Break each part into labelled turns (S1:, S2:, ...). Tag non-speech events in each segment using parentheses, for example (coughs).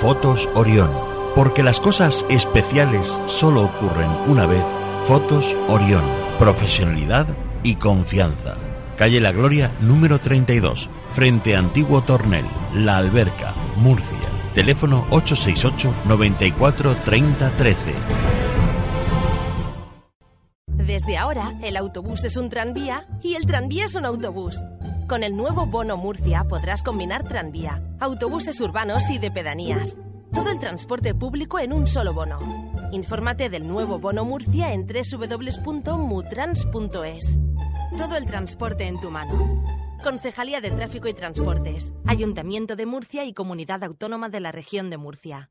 S1: Fotos Orión. Porque las cosas especiales solo ocurren una vez. Fotos Orión. Profesionalidad y confianza. Calle La Gloria, número 32, frente Antiguo Tornel, La Alberca, Murcia. Teléfono 868 94 30 13.
S2: Desde ahora, el autobús es un tranvía y el tranvía es un autobús. Con el nuevo Bono Murcia podrás combinar tranvía, autobuses urbanos y de pedanías. Todo el transporte público en un solo bono. Infórmate del nuevo Bono Murcia en www.mutrans.es. Todo el transporte en tu mano. Concejalía de Tráfico y Transportes, Ayuntamiento de Murcia y Comunidad Autónoma de la Región de Murcia.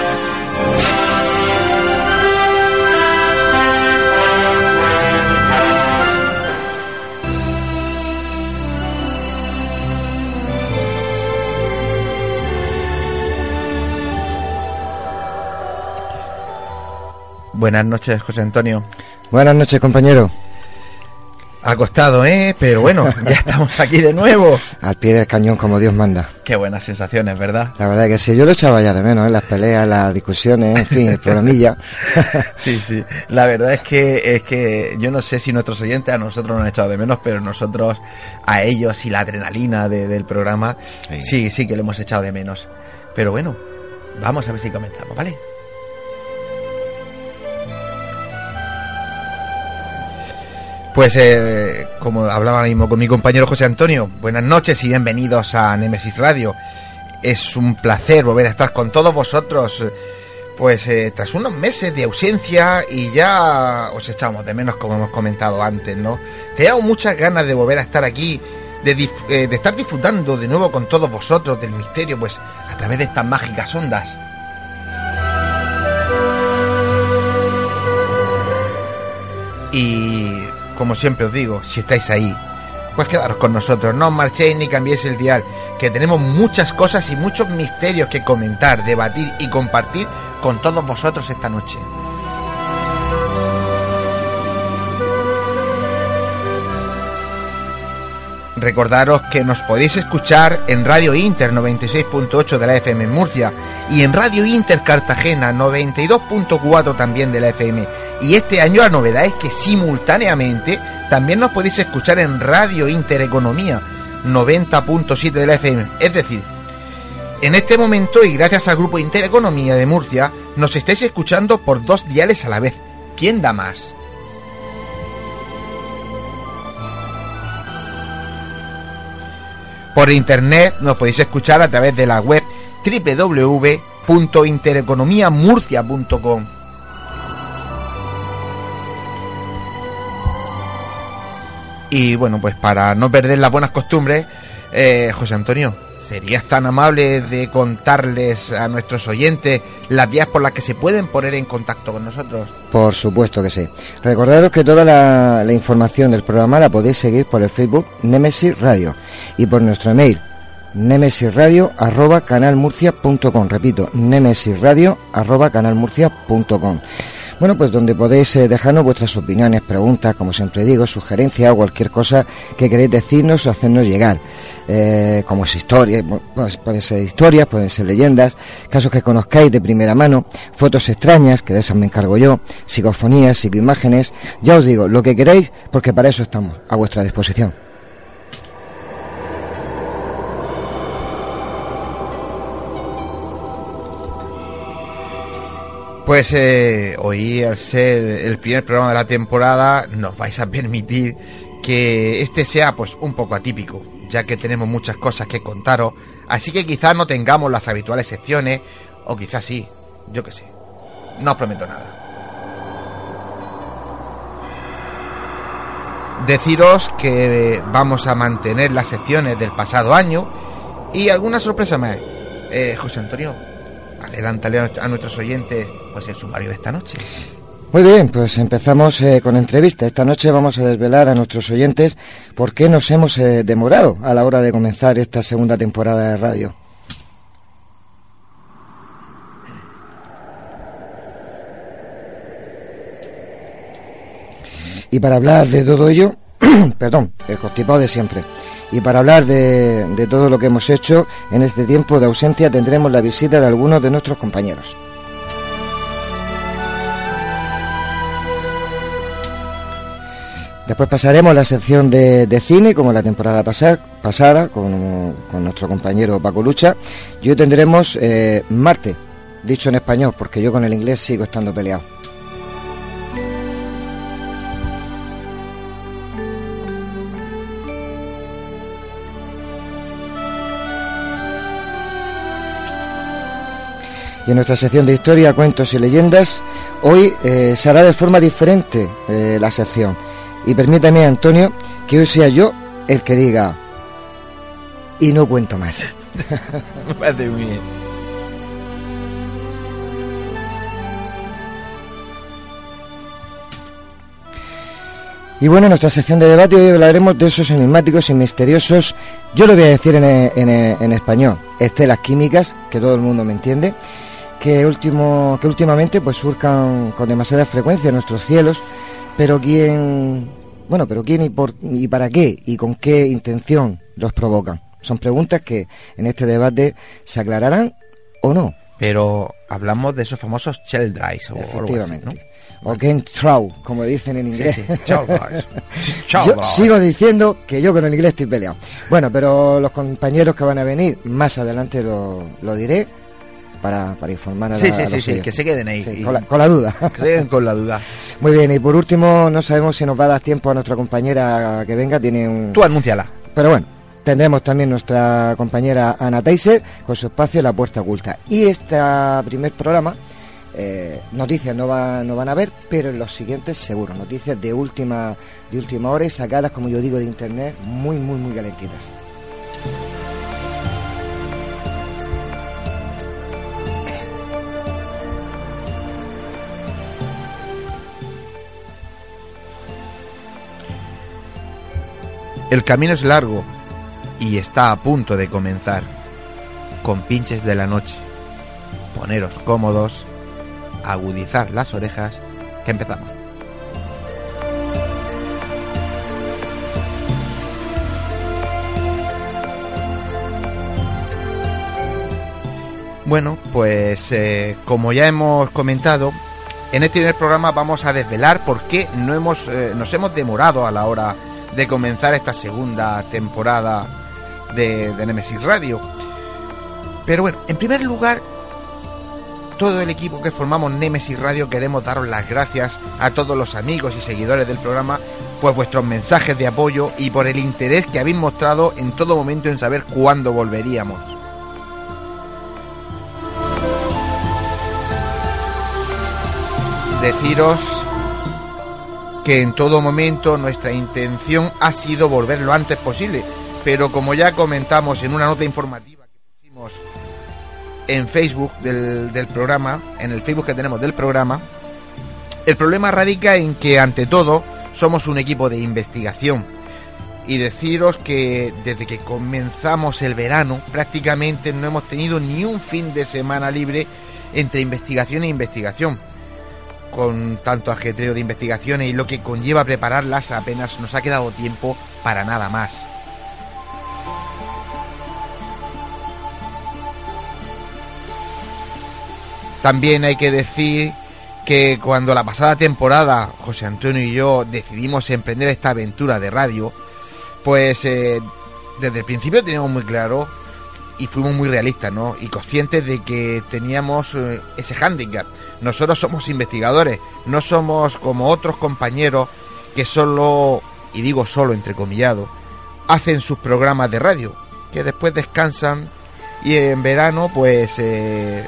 S3: Buenas noches, José Antonio.
S4: Buenas noches, compañero.
S3: Acostado, ¿eh? Pero bueno, (laughs) ya estamos aquí de nuevo.
S4: Al pie del cañón, como Dios manda.
S3: Qué buenas sensaciones, ¿verdad?
S4: La verdad que sí, yo lo echaba ya de menos, ¿eh? las peleas, las discusiones, en fin, el programilla. (laughs)
S3: sí, sí. La verdad es que es que yo no sé si nuestros oyentes a nosotros nos han echado de menos, pero nosotros a ellos y la adrenalina de- del programa sí. sí, sí que lo hemos echado de menos. Pero bueno, vamos a ver si comentamos, ¿vale? Pues eh, como hablaba mismo con mi compañero José Antonio, buenas noches y bienvenidos a Nemesis Radio. Es un placer volver a estar con todos vosotros, pues eh, tras unos meses de ausencia y ya os echamos de menos como hemos comentado antes, ¿no? Teníamos muchas ganas de volver a estar aquí, de, eh, de estar disfrutando de nuevo con todos vosotros del misterio, pues a través de estas mágicas ondas. Y como siempre os digo, si estáis ahí, pues quedaros con nosotros, no os marchéis ni cambiéis el dial, que tenemos muchas cosas y muchos misterios que comentar, debatir y compartir con todos vosotros esta noche. Recordaros que nos podéis escuchar en Radio Inter 96.8 de la FM en Murcia y en Radio Inter Cartagena 92.4 también de la FM. Y este año la novedad es que simultáneamente también nos podéis escuchar en Radio Inter Economía 90.7 de la FM. Es decir, en este momento y gracias al grupo Intereconomía de Murcia, nos estáis escuchando por dos diales a la vez. ¿Quién da más? Por internet nos podéis escuchar a través de la web www.intereconomiamurcia.com. Y bueno, pues para no perder las buenas costumbres, eh, José Antonio, ¿serías tan amable de contarles a nuestros oyentes las vías por las que se pueden poner en contacto con nosotros?
S4: Por supuesto que sí. Recordaros que toda la, información del programa la podéis seguir por el Facebook Nemesis Radio y por nuestro email nemesisradio arroba canalmurcia.com repito nemesisradio arroba canalmurcia.com bueno, pues donde podéis eh, dejarnos vuestras opiniones, preguntas, como siempre digo, sugerencias o cualquier cosa que queréis decirnos o hacernos llegar. Eh, como es historia, pues, pueden ser historias, pueden ser leyendas, casos que conozcáis de primera mano, fotos extrañas, que de esas me encargo yo, psicofonías, psicoimágenes. Ya os digo, lo que queráis, porque para eso estamos a vuestra disposición.
S3: Pues eh, hoy, al ser el primer programa de la temporada, nos vais a permitir que este sea pues un poco atípico, ya que tenemos muchas cosas que contaros, así que quizás no tengamos las habituales secciones, o quizás sí, yo que sé. No os prometo nada. Deciros que vamos a mantener las secciones del pasado año y alguna sorpresa más. Eh, José Antonio, adelántale a, nuestros oyentes pues el sumario de esta noche.
S4: Muy bien, pues empezamos eh, con entrevista. Esta noche vamos a desvelar a nuestros oyentes por qué nos hemos eh, demorado a la hora de comenzar esta segunda temporada de radio. Y para hablar de todo ello, (clears throat) perdón, el constipado de siempre. Y para hablar de, todo lo que hemos hecho en este tiempo de ausencia tendremos la visita de algunos de nuestros compañeros. Después pasaremos la sección de, cine, como la temporada pasada, con, con, nuestro compañero Paco Lucha. Y hoy tendremos eh, Marte, dicho en español, porque yo con el inglés sigo estando peleado. Y en nuestra sección de historia, cuentos y leyendas, hoy eh, se hará de forma diferente eh, la sección. Y permítame, Antonio, que hoy sea yo el que diga, y no cuento más. (laughs)
S3: Muy bien.
S4: Y bueno, en nuestra sección de debate hoy hablaremos de esos enigmáticos y misteriosos, yo lo voy a decir en, en, en español, estelas químicas, que todo el mundo me entiende, que, último, que últimamente pues surcan con demasiada frecuencia en nuestros cielos, pero quién, bueno, pero quién y, por, y para qué y con qué intención los provocan. Son preguntas que en este debate se aclararán o no.
S3: Pero hablamos de esos famosos shell drives o
S4: Efectivamente.
S3: algo así,
S4: O game throw, como dicen en inglés.
S3: Sí, sí, shell drives. (laughs) Shell
S4: Yo
S3: drives.
S4: sigo diciendo que yo con el inglés estoy peleado. Bueno, pero los compañeros que van a venir, más adelante lo, lo diré para, para informar a,
S3: Sí,
S4: la-
S3: sí,
S4: a
S3: sí,
S4: los
S3: sí, que se queden ahí.
S4: Sí,
S3: y-
S4: con, la, con la duda.
S3: que se queden con la duda. (laughs)
S4: Muy bien, y por último, no sabemos si nos va a dar tiempo a nuestra compañera que venga, tiene un...
S3: Tú anúnciala.
S4: Pero bueno, tendremos también nuestra compañera Ana Teiser con su espacio La Puerta Oculta. Y este primer programa, eh, noticias no, va- no van a ver, pero en los siguientes seguro, noticias de última, de última hora y sacadas, como yo digo, de internet, muy, muy, muy calentitas.
S3: El camino es largo y está a punto de comenzar. Con pinches de la noche. Poneros cómodos, agudizar las orejas, que empezamos. Bueno, pues eh, como ya hemos comentado, en este primer programa vamos a desvelar por qué no hemos, eh, nos hemos demorado a la hora de comenzar esta segunda temporada de, Nemesis Radio. Pero bueno, en primer lugar, todo el equipo que formamos Nemesis Radio queremos daros las gracias a todos los amigos y seguidores del programa por vuestros mensajes de apoyo y por el interés que habéis mostrado en todo momento en saber cuándo volveríamos. Deciros que en todo momento nuestra intención ha sido volver lo antes posible, pero como ya comentamos en una nota informativa que pusimos en Facebook del, del programa, en el Facebook que tenemos del programa, el problema radica en que ante todo somos un equipo de investigación y deciros que desde que comenzamos el verano prácticamente no hemos tenido ni un fin de semana libre entre investigación e investigación. Con tanto ajetreo de investigaciones y lo que conlleva prepararlas apenas nos ha quedado tiempo para nada más. También hay que decir que cuando la pasada temporada José Antonio y yo decidimos emprender esta aventura de radio, pues eh, desde el principio teníamos muy claro y fuimos muy realistas, ¿no? Y conscientes de que teníamos eh, ese hándicap. Nosotros somos investigadores, no somos como otros compañeros que solo, y digo solo entrecomillado, hacen sus programas de radio, que después descansan y en verano pues eh,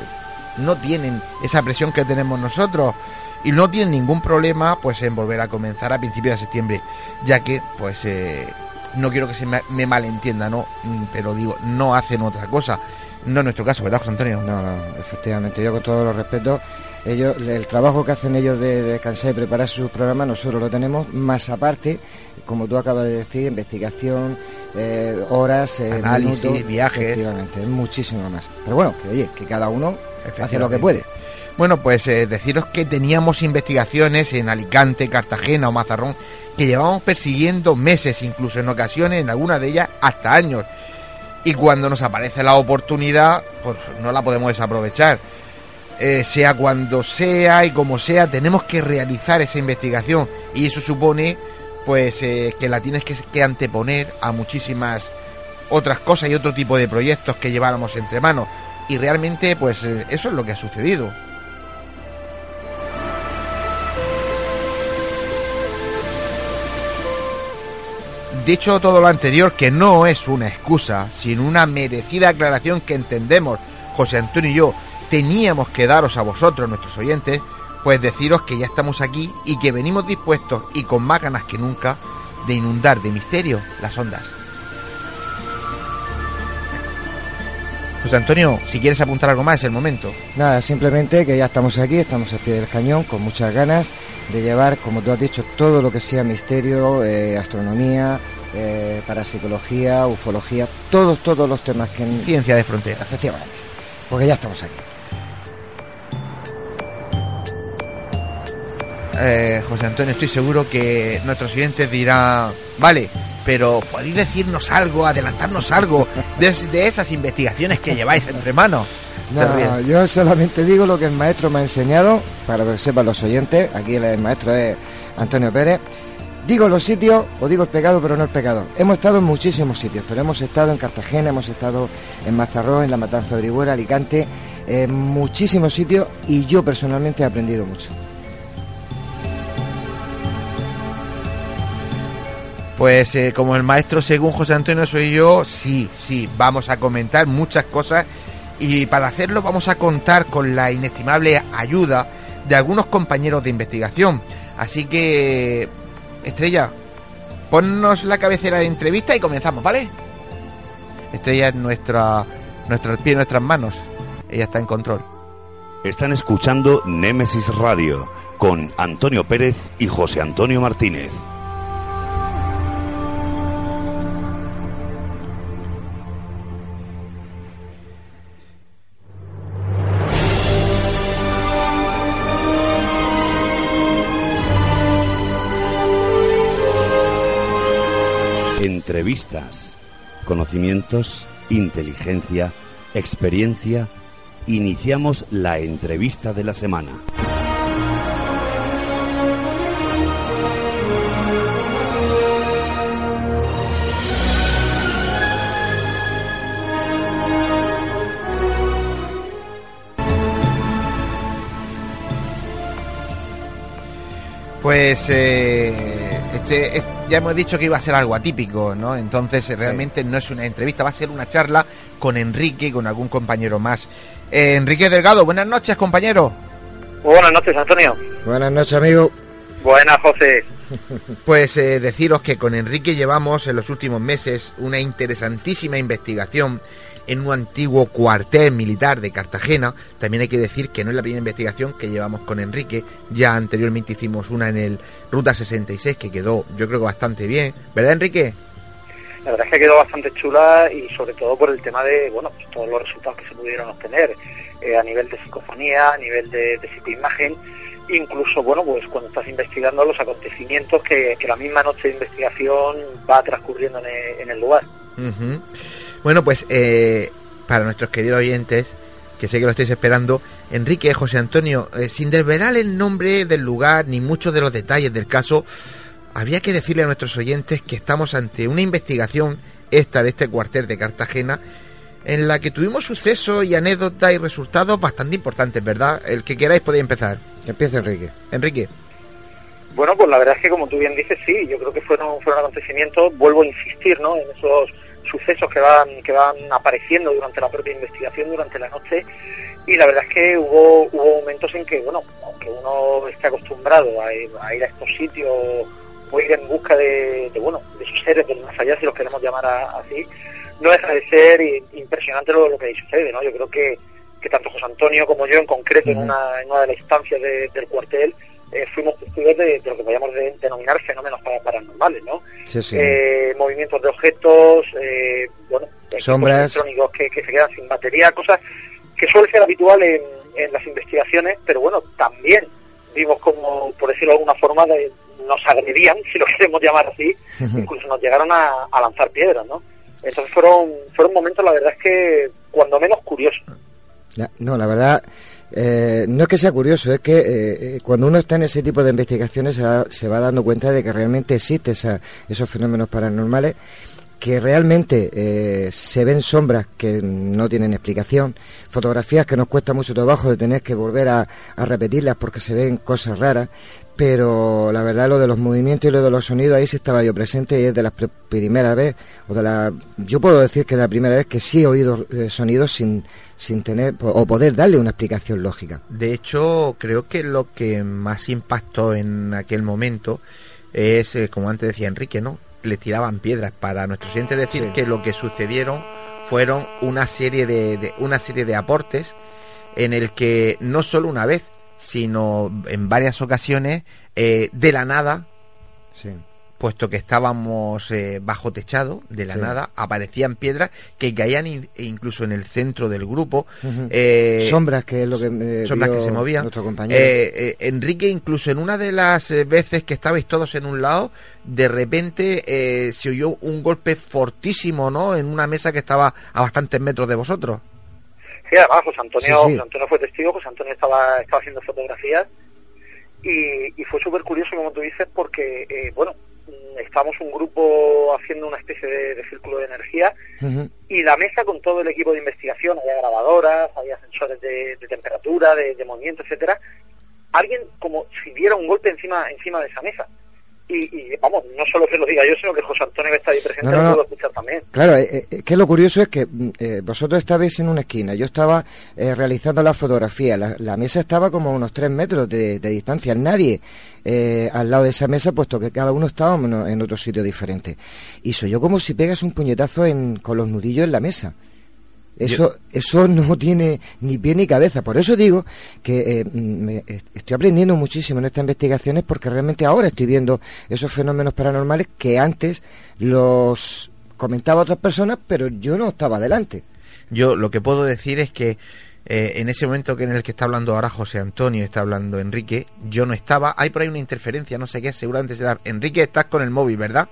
S3: no tienen esa presión que tenemos nosotros y no tienen ningún problema pues en volver a comenzar a principios de septiembre, ya que pues eh, no quiero que se me, me malentienda, no, Mm, pero digo, no hacen otra cosa. No es nuestro caso, ¿verdad, José Antonio?
S4: No, no, efectivamente, yo con todos los respetos, ellos, el trabajo que hacen ellos de de descansar y preparar sus programas, nosotros lo tenemos, más aparte, como tú acabas de decir, investigación, eh, horas, eh,
S3: Análisis,
S4: minutos,
S3: viajes.
S4: Efectivamente, es muchísimo más. Pero bueno, que oye, que cada uno hace lo que puede.
S3: Bueno, pues eh, deciros que teníamos investigaciones en Alicante, Cartagena o Mazarrón que llevábamos persiguiendo meses, incluso en ocasiones, en algunas de ellas, hasta años. Y cuando nos aparece la oportunidad, pues no la podemos desaprovechar. Eh, sea cuando sea y como sea, tenemos que realizar esa investigación. Y eso supone, pues, eh, que la tienes que, anteponer a muchísimas otras cosas y otro tipo de proyectos que lleváramos entre manos. Y realmente, pues, eh, eso es lo que ha sucedido. Dicho todo lo anterior, que no es una excusa, sino una merecida aclaración que entendemos, José Antonio y yo, teníamos que daros a vosotros, nuestros oyentes, pues deciros que ya estamos aquí y que venimos dispuestos y con más ganas que nunca de inundar de misterio las ondas. José Antonio, si quieres apuntar algo más, es el momento.
S4: Nada, simplemente que ya estamos aquí, estamos al pie del cañón, con muchas ganas de llevar, como tú has dicho, todo lo que sea misterio, eh, astronomía, eh, parapsicología, ufología, todos, todos los temas que...
S3: Ciencia de frontera.
S4: Efectivamente, porque ya estamos aquí.
S3: Eh, José Antonio, estoy seguro que nuestros oyentes dirán, vale, pero podéis decirnos algo, adelantarnos algo de, de esas investigaciones que lleváis entre manos.
S4: No, yo solamente digo lo que el maestro me ha enseñado, para que sepan los oyentes, aquí el maestro es Antonio Pérez. Digo los sitios, o digo el pecado, pero no el pecador. Hemos estado en muchísimos sitios, pero hemos estado en Cartagena, hemos estado en Mazarrón, en La Matanza de Orihuela, Alicante, en muchísimos sitios, y yo personalmente he aprendido mucho.
S3: Pues eh, como el maestro según José Antonio soy yo, sí, sí, vamos a comentar muchas cosas y para hacerlo vamos a contar con la inestimable ayuda de algunos compañeros de investigación. Así que, Estrella, ponnos la cabecera de entrevista y comenzamos, ¿vale? Estrella es nuestra, nuestro pie nuestras manos. Ella está en control.
S5: Están escuchando Némesis Radio con Antonio Pérez y José Antonio Martínez. Inteligencia, experiencia, iniciamos la entrevista de la semana.
S3: Pues eh, este, es- ya hemos dicho que iba a ser algo atípico, ¿no? Entonces realmente no es una entrevista, va a ser una charla con Enrique y con algún compañero más. Eh, Enrique Delgado, buenas noches, compañero.
S6: Buenas noches, Antonio.
S4: Buenas noches, amigo.
S6: Buenas, José. (laughs)
S3: Pues eh, deciros que con Enrique llevamos en los últimos meses una interesantísima investigación en un antiguo cuartel militar de Cartagena. También hay que decir que no es la primera investigación que llevamos con Enrique. Ya anteriormente hicimos una en el Ruta 66 que quedó yo creo que bastante bien. ¿Verdad, Enrique?
S6: La verdad es que quedó bastante chula y sobre todo por el tema de, bueno, pues todos los resultados que se pudieron obtener eh, a nivel de psicofonía, a nivel de, de psicoimagen, incluso, bueno, pues cuando estás investigando los acontecimientos que, que la misma noche de investigación va transcurriendo en el, en el lugar.
S3: Ujú. Bueno, pues eh, para nuestros queridos oyentes, que sé que lo estáis esperando, Enrique, José Antonio, eh, sin desvelar el nombre del lugar ni muchos de los detalles del caso, habría que decirle a nuestros oyentes que estamos ante una investigación, esta de este cuartel de Cartagena, en la que tuvimos sucesos y anécdotas y resultados bastante importantes, ¿verdad? El que queráis podéis empezar.
S4: Empieza Enrique.
S3: Enrique.
S6: Bueno, pues la verdad es que como tú bien dices, sí, yo creo que fueron, fueron acontecimientos, vuelvo a insistir, ¿no? En esos sucesos que van, que van apareciendo durante la propia investigación, durante la noche, y la verdad es que hubo, hubo momentos en que, bueno, aunque uno esté acostumbrado a ir a, ir a estos sitios o ir en busca de, de, bueno, de sus seres del más allá, si los queremos llamar a- así, no deja de ser impresionante lo, lo que ahí sucede, ¿no? Yo creo que, que tanto José Antonio como yo en concreto en, una, en una de las instancias de- del cuartel eh, fuimos testigos de, de lo que podríamos de- denominar fenómenos para- paranormales, ¿no?
S4: Sí, sí.
S6: Eh, movimientos de objetos, eh, bueno, equipos
S4: Sombras.
S6: electrónicos que, que se quedan sin batería, cosas que suele ser habitual en, en las investigaciones, pero bueno, también vimos como, por decirlo de alguna forma, de- nos agredían, (laughs) si lo queremos llamar así, incluso nos llegaron a, a lanzar piedras, ¿no? Entonces fueron, fueron momentos, la verdad es que cuando menos curiosos.
S4: No, la verdad, eh, no es que sea curioso, es que eh, cuando uno está en ese tipo de investigaciones se va, dando cuenta de que realmente existen esos fenómenos paranormales, que realmente eh, se ven sombras que no tienen explicación, fotografías que nos cuesta mucho trabajo de tener que volver a repetirlas porque se ven cosas raras, pero la verdad lo de los movimientos y lo de los sonidos ahí sí estaba yo presente y es de las pr- primeras vez o de la yo puedo decir que es la primera vez que sí he oído eh, sonidos sin sin tener o poder darle una explicación lógica
S3: De hecho, creo que lo que más impactó en aquel momento es, eh, como antes decía Enrique, ¿no? Le tiraban piedras para nuestros clientes decir
S4: Sí.
S3: que lo que sucedieron fueron una serie de, de- una serie de aportes en el que no solo una vez, sino en varias ocasiones, eh, de la nada,
S4: sí
S3: puesto que estábamos eh, bajo techado, de la
S4: Sí.
S3: nada, aparecían piedras que caían in- incluso en el centro del grupo. Eh,
S4: sombras que es lo que
S3: sombras que se movían.
S4: nuestro compañero
S3: Eh, eh, Enrique, incluso en una de las veces que estabais todos en un lado, de repente eh, se oyó un golpe fortísimo, ¿no? En una mesa que estaba a bastantes metros de vosotros.
S6: Sí, además José Antonio,
S4: Sí, sí.
S6: José Antonio fue testigo, José Antonio estaba, estaba haciendo fotografías y, y fue súper curioso, como tú dices, porque, eh, bueno, mm, estábamos un grupo haciendo una especie de, de círculo de energía y la mesa con todo el equipo de investigación, había grabadoras, había sensores de, de temperatura, de, de movimiento, etcétera. Alguien como si diera un golpe encima encima de esa mesa. Y, y, vamos, no solo que lo diga yo, sino que José Antonio que está ahí presente
S4: No, no,
S6: lo
S4: no.
S6: pudo escuchar también.
S4: Claro, eh, eh, que lo curioso es que mm, eh, vosotros estabais en una esquina, yo estaba eh, realizando la fotografía, la, la mesa estaba como a unos tres metros de, de distancia, nadie eh, al lado de esa mesa, puesto que cada uno estaba en en otro sitio diferente. Y soy yo como si pegas un puñetazo en, con los nudillos en la mesa. Eso, eso no tiene ni pie ni cabeza. Por eso digo que eh, me- est- estoy aprendiendo muchísimo en estas investigaciones porque realmente ahora estoy viendo esos fenómenos paranormales que antes los comentaba otras personas, pero yo no estaba adelante.
S3: Yo lo que puedo decir es que eh, en ese momento que en el que está hablando ahora José Antonio, está hablando Enrique, yo no estaba. Hay por ahí una interferencia, no sé qué, seguramente será. Enrique, estás con el móvil, ¿verdad?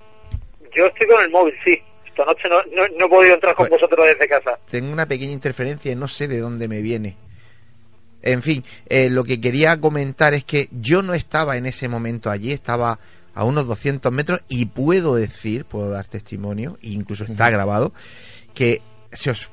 S6: Yo estoy con el móvil, sí. Esta noche no, no, he podido entrar con
S3: Pues-
S6: vosotros desde casa.
S3: Tengo una pequeña interferencia y no sé de dónde me viene. En fin, eh, lo que quería comentar es que yo no estaba en ese momento allí, estaba a unos 200 metros y puedo decir, puedo dar testimonio, incluso está grabado, que se os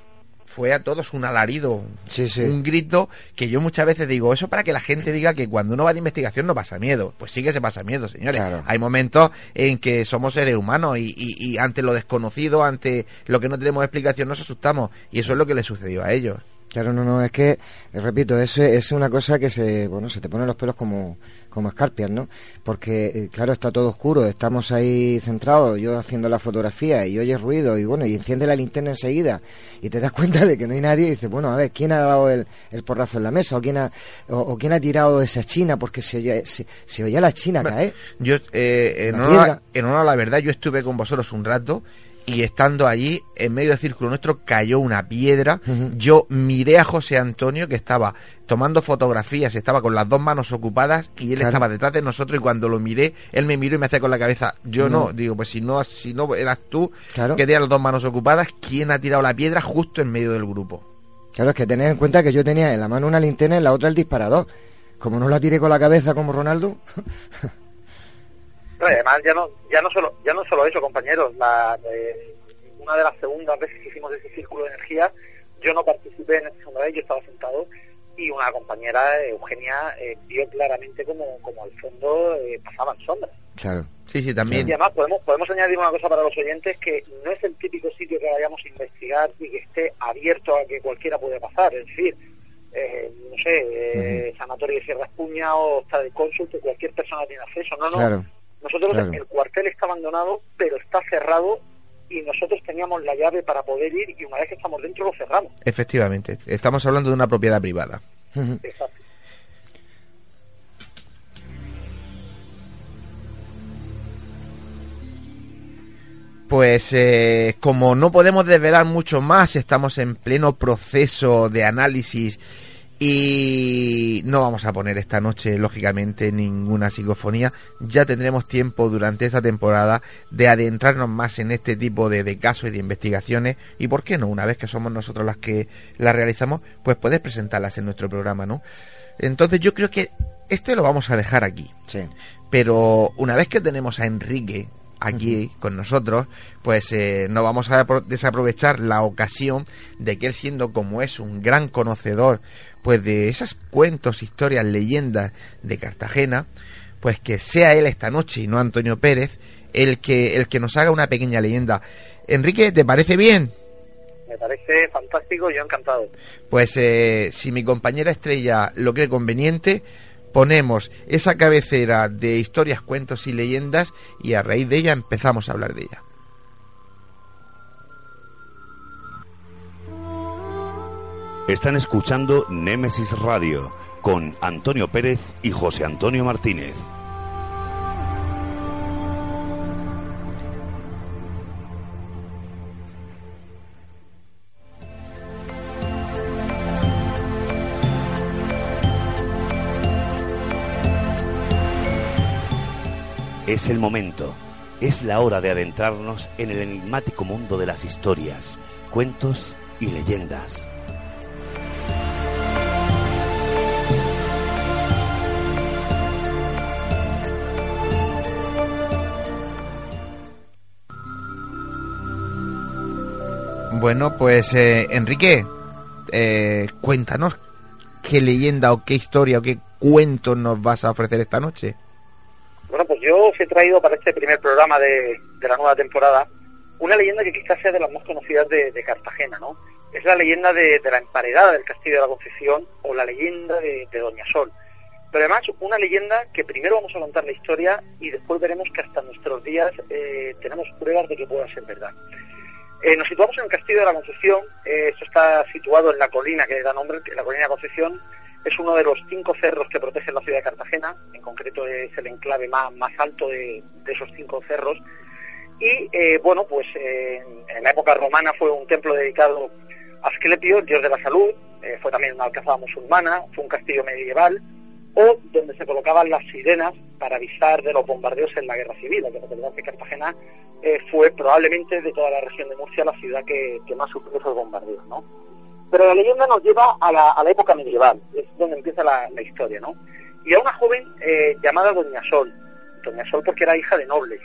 S3: fue a todos un alarido,
S4: Sí, sí.
S3: un grito que yo muchas veces digo, eso para que la gente diga que cuando uno va de investigación no pasa miedo. Pues sí que se pasa miedo, señores.
S4: Claro.
S3: Hay momentos en que somos seres humanos y, y- y ante lo desconocido, ante lo que no tenemos explicación, nos asustamos. Y eso es lo que le sucedió a ellos.
S4: Claro, no, no, es que, repito, eso es, una cosa que se, bueno, se te ponen los pelos como, como escarpias, ¿no? Porque, eh, claro, está todo oscuro, estamos ahí centrados, yo haciendo la fotografía y oyes ruido y bueno, y enciende la linterna enseguida y te das (laughs) cuenta de que no hay nadie y dices, bueno, a ver, ¿quién ha dado el, el porrazo en la mesa? ¿O quién ha, o, o quién ha tirado esa china? Porque se oye, se, se oía la china caer.
S3: Yo, eh, en, honor en honor a la verdad, yo estuve con vosotros un rato y estando allí, en medio del círculo nuestro, cayó una piedra. Yo miré a José Antonio, que estaba tomando fotografías, estaba con las dos manos ocupadas y él
S4: Claro.
S3: estaba detrás de nosotros y cuando lo miré, él me miró y me hacía con la cabeza, yo no,
S4: No.
S3: digo, pues si no, si no eras tú,
S4: Claro.
S3: que tenías las dos manos ocupadas, ¿quién ha tirado la piedra justo en medio del grupo?
S4: Claro, es que tener en cuenta que yo tenía en la mano una linterna y en la otra el disparador. Como no la tiré con la cabeza como Ronaldo, (laughs)
S6: Y además ya no, ya no solo, ya no solo eso, compañeros. La, eh, una de las segundas veces que hicimos ese círculo de energía, yo no participé en esa segunda vez, yo estaba sentado y una compañera, Eugenia, eh, vio claramente como, como al fondo eh, pasaban sombras.
S4: claro.
S3: Sí, sí,
S6: Y
S3: también.
S6: además podemos, podemos añadir una cosa para los oyentes, que no es el típico sitio que vayamos a investigar y que esté abierto a que cualquiera puede pasar. Es decir, eh, no sé, eh, Sanatorio de Sierra Espuña o Hostal del Cónsul, que cualquier persona tiene acceso. No, no.
S4: Claro.
S6: Nosotros
S4: claro.
S6: el cuartel está abandonado, pero está cerrado y nosotros teníamos la llave para poder ir y una vez que estamos dentro lo cerramos.
S3: Efectivamente, estamos hablando de una propiedad privada. (laughs)
S6: Exacto.
S3: Pues eh, como no podemos desvelar mucho más, estamos en pleno proceso de análisis y no vamos a poner esta noche, lógicamente, ninguna psicofonía. Ya tendremos tiempo durante esta temporada de adentrarnos más en este tipo de, de casos y de investigaciones. Y por qué no, una vez que somos nosotros las que las realizamos, pues puedes presentarlas en nuestro programa, ¿no? Entonces yo creo que este lo vamos a dejar aquí.
S4: Sí.
S3: Pero una vez que tenemos a Enrique aquí con nosotros, pues eh, no vamos a apro- desaprovechar la ocasión de que él siendo como es un gran conocedor pues de esos cuentos, historias, leyendas de Cartagena, pues que sea él esta noche y no Antonio Pérez el que el que nos haga una pequeña leyenda. Enrique, ¿te parece bien?
S6: Me parece fantástico, yo encantado.
S3: Pues eh, si mi compañera Estrella lo cree conveniente, ponemos esa cabecera de historias, cuentos y leyendas y a raíz de ella empezamos a hablar de ella.
S5: Están escuchando Némesis Radio con Antonio Pérez y José Antonio Martínez. Es el momento, es la hora de adentrarnos en el enigmático mundo de las historias, cuentos y leyendas.
S3: Bueno, pues eh, Enrique, eh, cuéntanos qué leyenda o qué historia o qué cuento nos vas a ofrecer esta noche.
S6: Bueno, pues yo os he traído para este primer programa de, la nueva temporada una leyenda que quizás sea de las más conocidas de, Cartagena, ¿no? Es la leyenda de, la emparedada del Castillo de la Concepción o la leyenda de, Doña Sol. Pero además una leyenda que primero vamos a contar la historia y después veremos que hasta nuestros días eh, tenemos pruebas de que pueda ser verdad. Eh, nos situamos en el Castillo de la Concepción, eh, esto está situado en la colina que da nombre, la colina de Concepción, es uno de los cinco cerros que protegen la ciudad de Cartagena, en concreto es el enclave más, alto de, esos cinco cerros. Y eh, bueno, pues en la época romana fue un templo dedicado a Asclepio, dios de la salud, eh, fue también una alcazaba musulmana, fue un castillo medieval, o donde se colocaban las sirenas para avisar de los bombardeos en la guerra civil. Que recordar que Cartagena eh, fue probablemente de toda la región de Murcia la ciudad que, más sufrió esos bombardeos, ¿no? Pero la leyenda nos lleva a la, época medieval, es donde empieza la, historia, ¿no? Y a una joven eh, llamada Doña Sol, Doña Sol porque era hija de nobles,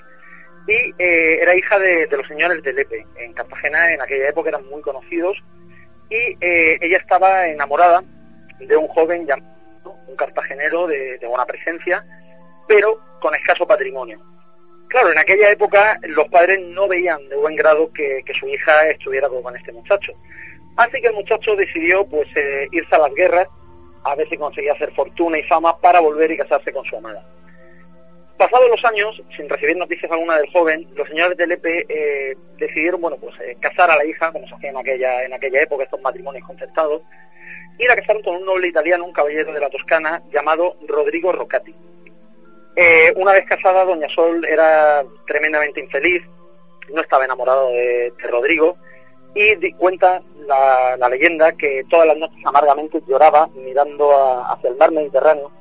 S6: y eh, era hija de, los señores de Lepe. En Cartagena en aquella época eran muy conocidos, y ella estaba enamorada de un joven llamado, un cartagenero de buena presencia, pero con escaso patrimonio. Claro, en aquella época los padres no veían de buen grado que, su hija estuviera con este muchacho. Así que el muchacho decidió pues eh, irse a las guerras a ver si conseguía hacer fortuna y fama para volver y casarse con su amada. Pasados los años, sin recibir noticias alguna del joven, los señores del EP eh, decidieron, bueno, pues eh, casar a la hija, como se hacía en aquella, en aquella época, estos matrimonios concertados, y la casaron con un noble italiano, un caballero de la Toscana, llamado Rodrigo Roccati. Eh, una vez casada, Doña Sol era tremendamente infeliz, no estaba enamorado de, Rodrigo y di cuenta la, leyenda que todas las noches amargamente lloraba mirando hacia el mar Mediterráneo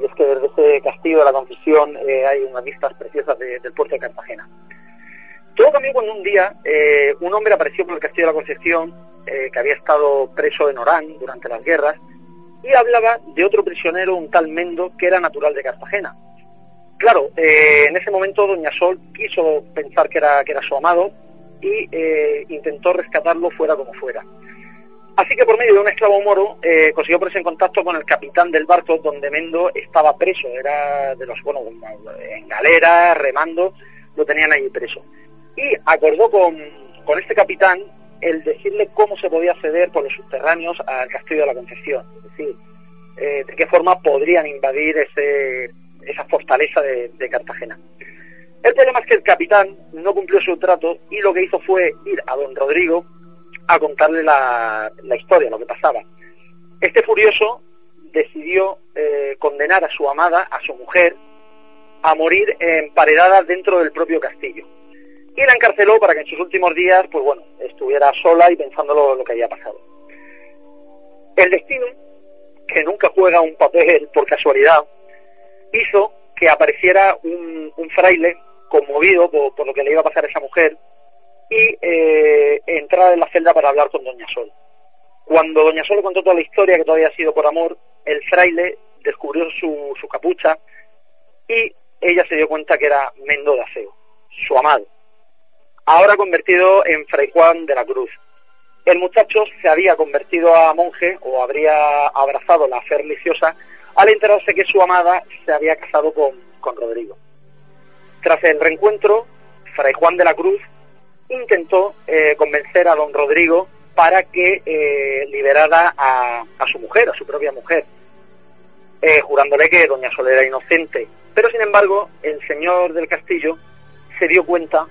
S6: y es que desde ese castillo de la Confusión eh, hay unas vistas preciosas del puerto de Cartagena. Todo cambió cuando un día eh, un hombre apareció por el castillo de la Concepción que había estado preso en Orán durante las guerras y hablaba de otro prisionero, un tal Mendo, que era natural de Cartagena Claro, eh, en ese momento Doña Sol quiso pensar que era, que era su amado y eh, intentó rescatarlo fuera como fuera. Así que por medio de un esclavo moro eh, consiguió ponerse en contacto con el capitán del barco donde Mendo estaba preso, era de los, bueno, en galera, remando, lo tenían allí preso. Y acordó con, con este capitán el decirle cómo se podía acceder por los subterráneos al castillo de la Concepción, es decir, de qué forma podrían invadir ese esa fortaleza de, Cartagena. El problema es que el capitán no cumplió su trato y lo que hizo fue ir a don Rodrigo a contarle la, historia, lo que pasaba. Este furioso decidió eh, condenar a su amada, a su mujer, a morir emparedada dentro del propio castillo. Y la encarceló para que en sus últimos días, pues bueno, estuviera sola y pensando lo, lo que había pasado. El destino, que nunca juega un papel por casualidad, hizo que apareciera un, fraile conmovido por, lo que le iba a pasar a esa mujer y eh, entrara en la celda para hablar con Doña Sol. Cuando Doña Sol contó toda la historia, que todavía ha sido por amor, el fraile descubrió su, capucha y ella se dio cuenta que era Mendo de Aceo, su amado, ahora convertido en Fray Juan de la Cruz. El muchacho se había convertido a monje o habría abrazado la fe al enterarse que su amada se había casado con, Rodrigo. Tras el reencuentro, Fray Juan de la Cruz intentó eh, convencer a don Rodrigo para que eh, liberara a, su mujer, a su propia mujer, eh, jurándole que doña Sol era inocente. Pero sin embargo, el señor del castillo se dio cuenta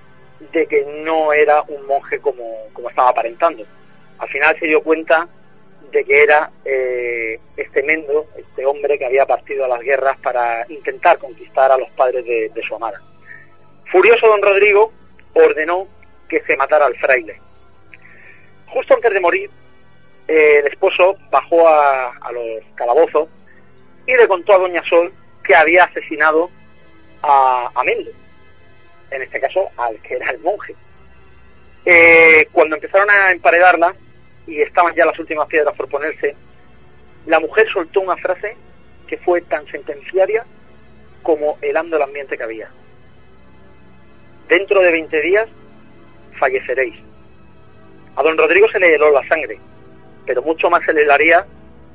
S6: de que no era un monje como, como estaba aparentando. Al final se dio cuenta de que era este Mendo, este hombre que había partido a las guerras para intentar conquistar a los padres de, su amada. Furioso don Rodrigo ordenó que se matara al fraile. Justo antes de morir, eh, el esposo bajó a, los calabozos y le contó a doña Sol que había asesinado a, Mendo, en este caso al que era el monje. Eh, cuando empezaron a emparedarla, y estaban ya las últimas piedras por ponerse, la mujer soltó una frase que fue tan sentenciaria como helando el ambiente que había. Dentro de 20 días falleceréis. A don Rodrigo se le heló la sangre, pero mucho más se le helaría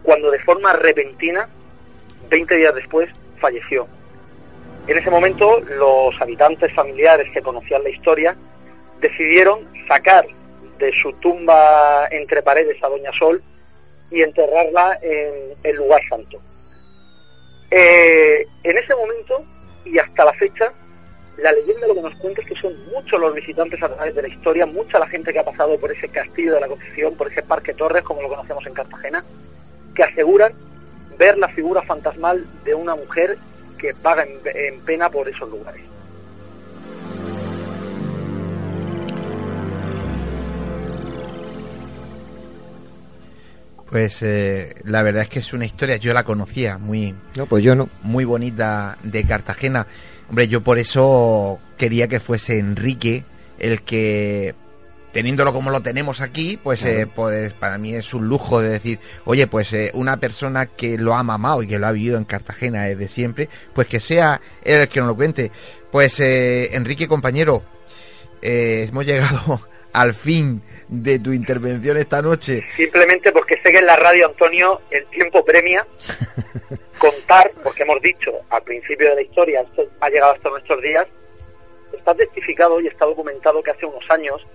S6: cuando de forma repentina, 20 días después, falleció. En ese momento, los habitantes familiares que conocían la historia decidieron sacar de su tumba entre paredes a Doña Sol y enterrarla en el lugar santo. Eh, en ese momento y hasta la fecha, la leyenda lo que nos cuenta es que son muchos los visitantes a través de la historia, mucha la gente que ha pasado por ese castillo de la Concepción, por ese Parque Torres, como lo conocemos en Cartagena, que aseguran ver la figura fantasmal de una mujer que paga en pena por esos lugares.
S3: Pues eh, la verdad es que es una historia, yo la conocía, muy,
S4: no, pues yo no.
S3: muy bonita de Cartagena. Hombre, yo por eso quería que fuese Enrique el que teniéndolo como lo tenemos aquí, pues, eh, pues para mí es un lujo de decir, oye, pues eh, una persona que lo ha mamado y que lo ha vivido en Cartagena desde siempre, pues que sea él el que nos lo cuente. Pues eh, Enrique, compañero, eh, hemos llegado al fin de tu intervención esta noche.
S6: Simplemente porque sé que en la radio, Antonio, el tiempo premia (laughs) contar, porque hemos dicho al principio de la historia, esto ha llegado hasta nuestros días, está testificado y está documentado que hace unos años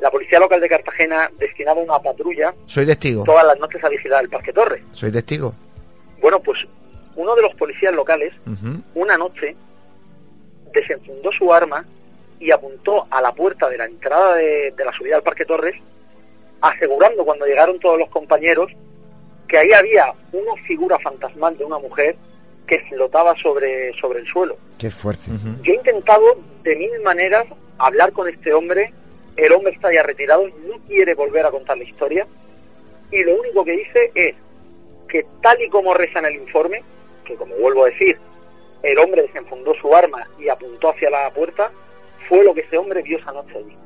S6: la Policía Local de Cartagena destinaba una patrulla
S3: Soy testigo,
S6: todas las noches a vigilar el Parque Torres.
S3: soy testigo.
S6: Bueno, pues uno de los policías locales, una noche, desenfundó su arma y apuntó a la puerta de la entrada de, de la subida al Parque Torres, asegurando cuando llegaron todos los compañeros que ahí había una figura fantasmal de una mujer que flotaba sobre, sobre el suelo.
S4: Qué fuerte.
S3: Ujú.
S6: Yo he intentado de mil maneras hablar con este hombre, el hombre está ya retirado, no quiere volver a contar la historia, y lo único que dice es que tal y como reza en el informe, que como vuelvo a decir, el hombre desenfundó su arma y apuntó hacia la puerta, fue lo que ese hombre vio esa noche allí.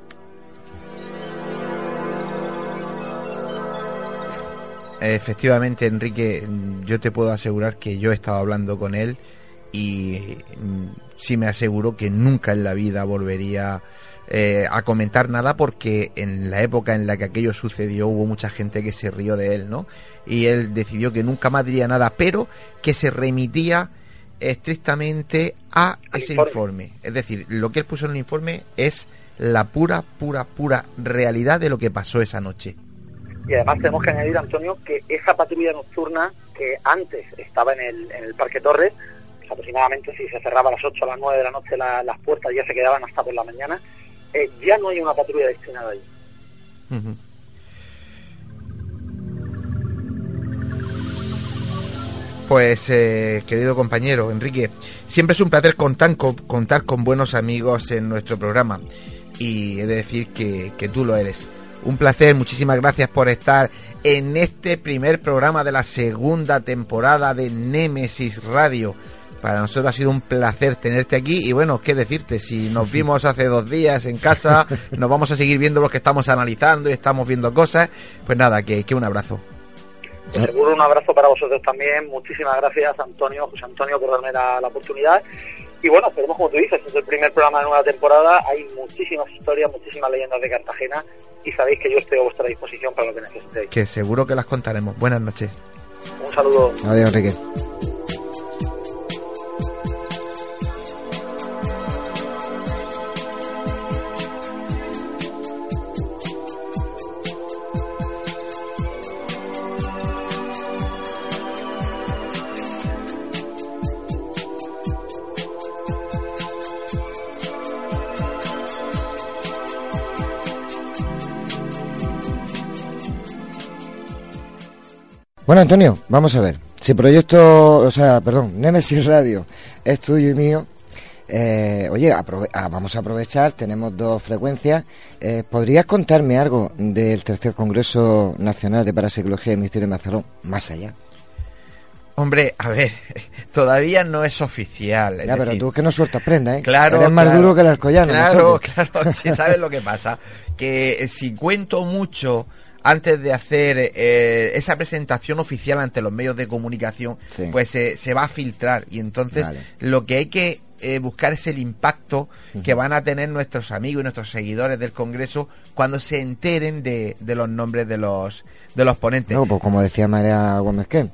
S3: Efectivamente, Enrique, yo te puedo asegurar que yo he estado hablando con él y mm, sí me aseguró que nunca en la vida volvería eh, a comentar nada porque en la época en la que aquello sucedió hubo mucha gente que se rió de él, ¿no? Y él decidió que nunca más diría nada, pero que se remitía estrictamente a ese
S6: informe.
S3: informe. Es decir, lo que él puso en el informe es la pura, pura, pura realidad de lo que pasó esa noche.
S6: Y además tenemos que añadir, Antonio, que esa patrulla nocturna que antes estaba en el, en el Parque Torres, pues aproximadamente si se cerraba a las 8 o las 9 de la noche la- las puertas ya se quedaban hasta por la mañana, eh, ya no hay una patrulla destinada allí.
S3: Ujú. Pues, eh, querido compañero Enrique, siempre es un placer contar con, contar con buenos amigos en nuestro programa. Y he de decir que, que tú lo eres. Un placer, muchísimas gracias por estar en este primer programa de la segunda temporada de Némesis Radio. Para nosotros ha sido un placer tenerte aquí y bueno, qué decirte, si nos (laughs) vimos hace dos días en casa, nos vamos a seguir viendo lo que estamos analizando y estamos viendo cosas, pues nada, que, que un abrazo.
S6: Pues seguro un abrazo para vosotros también. Muchísimas gracias, Antonio, José Antonio, por darme la, la oportunidad. Y bueno, esperemos, como tú dices, es el primer programa de nueva temporada. Hay muchísimas historias, muchísimas leyendas de Cartagena y sabéis que yo estoy a vuestra disposición para lo que necesitéis.
S3: Que seguro que las contaremos. Buenas noches.
S6: Un saludo.
S4: Adiós, Enrique. Bueno, Antonio, vamos a ver. Si proyecto, o sea, perdón, Nemesis Radio es tuyo y mío, eh, oye, aprove- ah, vamos a aprovechar, tenemos dos frecuencias. Eh, ¿Podrías contarme algo del tercer Congreso Nacional de Parapsicología y Misterio de Mazarrón más allá?
S3: Hombre, a ver, (laughs) todavía no es oficial. es
S4: ya, pero tú es que no sueltas prenda, ¿eh?
S3: Claro,
S4: Eres más
S3: claro.
S4: duro que el alcoyano.
S3: Claro, (laughs) claro, sí, ¿sabes lo que pasa? Que si cuento mucho antes de hacer eh, esa presentación oficial ante los medios de comunicación,
S4: Sí.
S3: pues eh, se va a filtrar y entonces
S4: Vale.
S3: lo que hay que eh, buscar es el impacto que van a tener nuestros amigos y nuestros seguidores del Congreso cuando se enteren de, de los nombres de los de los ponentes.
S4: No, pues como decía María Gómez que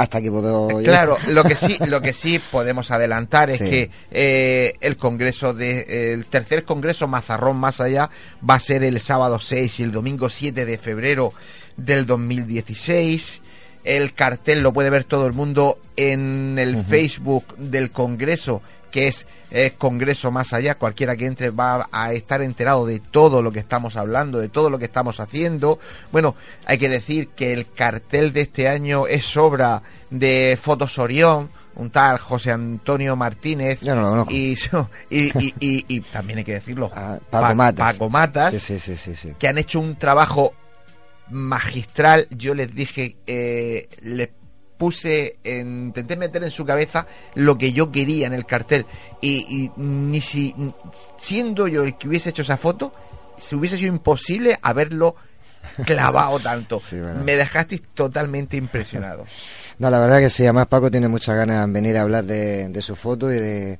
S4: hasta aquí puedo yo.
S3: Claro, lo que sí, (laughs) lo que sí podemos adelantar es
S4: Sí.
S3: que eh, el congreso de el tercer congreso Mazarrón más allá va a ser el sábado 6 y el domingo 7 de febrero del 2016. El cartel lo puede ver todo el mundo en el Facebook del congreso que es eh, Congreso Más Allá, cualquiera que entre va a estar enterado de todo lo que estamos hablando, de todo lo que estamos haciendo. Bueno, hay que decir que el cartel de este año es obra de Fotos Orión, un tal José Antonio Martínez.
S4: Yo no lo conozco.
S3: Y, y, y- y- y también hay que decirlo, (laughs)
S4: Ah, Paco
S3: Pa-
S4: Matas.
S3: Paco Matas,
S4: Sí, sí, sí, sí, sí.
S3: que han hecho un trabajo magistral. Yo les dije, eh, les puse, en- intenté meter en su cabeza lo que yo quería en el cartel. Y, y ni si, siendo yo el que hubiese hecho esa foto, se hubiese sido imposible haberlo clavado (laughs) tanto.
S4: Sí.
S3: Me dejasteis totalmente impresionado. (laughs)
S4: No, la verdad que sí, además Paco tiene muchas ganas de venir a hablar de, de su foto y de,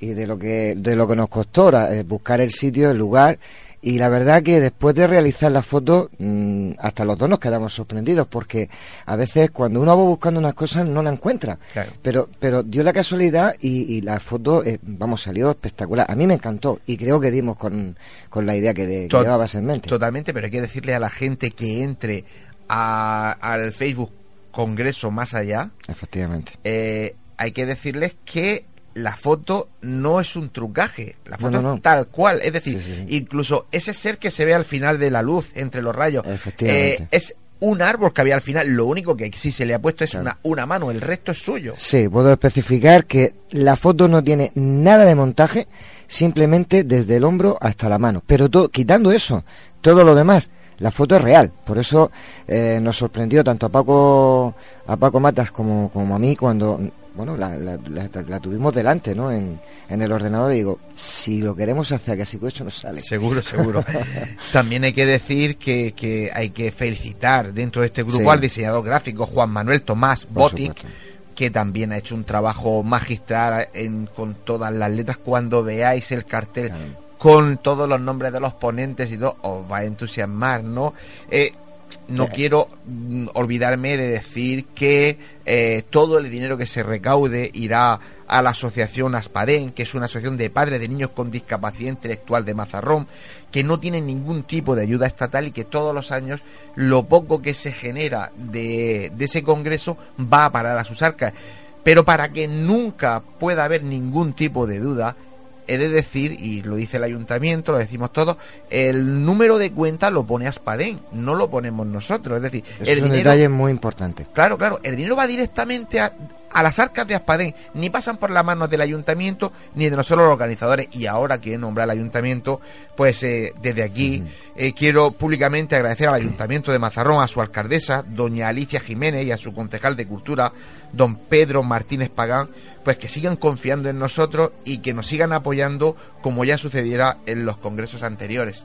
S4: y de lo que de lo que nos costó eh, buscar el sitio, el lugar y la verdad que después de realizar la foto mm, hasta los dos nos quedamos sorprendidos porque a veces cuando uno va buscando unas cosas no la encuentra.
S3: Claro.
S4: Pero pero dio la casualidad y, y la foto, eh, vamos, salió espectacular. A mí me encantó y creo que dimos con, con la idea que, de, que llevabas en mente.
S3: Totalmente, pero hay que decirle a la gente que entre a- al Facebook Congreso Más Allá,
S4: Efectivamente.
S3: eh, hay que decirles que la foto no es un trucaje, la foto
S4: no, no.
S3: es tal cual, es decir,
S4: Sí, sí, sí.
S3: incluso ese ser que se ve al final de la luz entre los rayos eh, es un árbol que había al final, lo único que sí se le ha puesto es
S4: Claro.
S3: una, una mano, el resto es suyo.
S4: Sí, puedo especificar que la foto no tiene nada de montaje, simplemente desde el hombro hasta la mano. Pero to- quitando eso, todo lo demás, la foto es real. Por eso eh, nos sorprendió tanto a Paco, a Paco Matas como, como a mí cuando bueno, la, la- la- la tuvimos delante, ¿no? En, en el ordenador y digo, si lo queremos hacer casi con eso nos sale.
S3: Seguro, seguro. (laughs) También hay que decir que, que hay que felicitar dentro de este grupo
S4: Sí.
S3: al diseñador gráfico Juan Manuel Tomás
S4: Por
S3: Botic,
S4: supuesto.
S3: que también ha hecho un trabajo magistral en, con todas las letras. Cuando veáis el cartel
S4: Claro.
S3: con todos los nombres de los ponentes y todo, os va a entusiasmar, ¿no? Eh, no
S4: Sí.
S3: quiero mm, olvidarme de decir que eh, todo el dinero que se recaude irá a la asociación Aspadén, que es una asociación de padres de niños con discapacidad intelectual de Mazarrón, que no tiene ningún tipo de ayuda estatal y que todos los años lo poco que se genera de, de ese congreso va a parar a sus arcas. Pero para que nunca pueda haber ningún tipo de duda, he de decir, y lo dice el ayuntamiento, lo decimos todos, el número de cuenta lo pone Aspadén, no lo ponemos nosotros. Es decir,
S4: Eso
S3: el
S4: es un
S3: dinero,
S4: detalle muy importante.
S3: claro, claro, el dinero va directamente a, a las arcas de Aspadén, ni pasan por las manos del ayuntamiento ni de nosotros los organizadores. Y ahora que he nombrado al ayuntamiento, pues eh, desde aquí eh, quiero públicamente agradecer al ayuntamiento de Mazarrón, a su alcaldesa, doña Alicia Jiménez, y a su concejal de Cultura, don Pedro Martínez Pagán, pues que sigan confiando en nosotros y que nos sigan apoyando como ya sucediera en los congresos anteriores.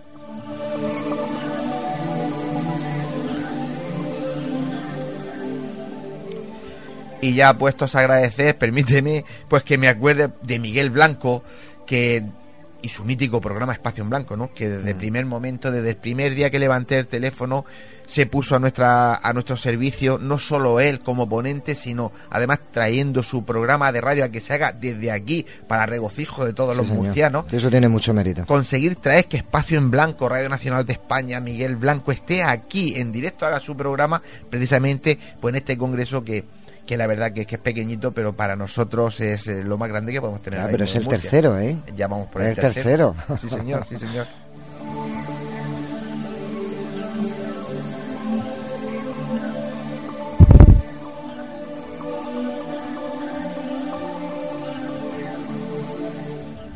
S3: Y ya puestos a agradecer, permíteme pues que me acuerde de Miguel Blanco, que y su mítico programa Espacio en Blanco, ¿no? Que desde el primer momento, desde el primer día que levanté el teléfono, se puso a nuestra a nuestro servicio, no solo él como ponente, sino además trayendo su programa de radio a que se haga desde aquí para regocijo de todos
S4: Sí,
S3: los
S4: señor.
S3: murcianos
S4: Eso tiene mucho mérito.
S3: conseguir traer que Espacio en Blanco, Radio Nacional de España, Miguel Blanco, esté aquí en directo, haga su programa, precisamente pues en este congreso que, que la verdad que, que es pequeñito, pero para nosotros es eh, lo más grande que podemos tener.
S4: Ah, pero es el
S3: Murcia.
S4: tercero, ¿eh?
S3: Ya vamos por el,
S4: El tercero.
S3: Sí, señor, sí, señor.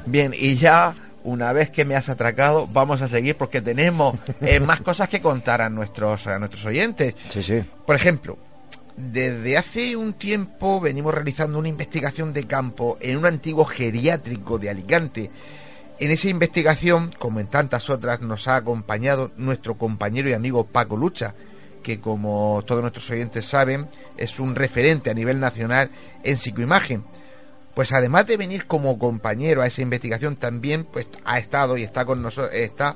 S3: Bien, y ya una vez que me has atracado, vamos a seguir porque tenemos eh, más cosas que contar a nuestros, a nuestros oyentes.
S4: Sí, sí.
S3: Por ejemplo, desde hace un tiempo venimos realizando una investigación de campo en un antiguo geriátrico de Alicante. En esa investigación, como en tantas otras, nos ha acompañado nuestro compañero y amigo Paco Lucha, que como todos nuestros oyentes saben, es un referente a nivel nacional en psicoimagen. Pues además de venir como compañero a esa investigación, también pues ha estado y está con nosotros, está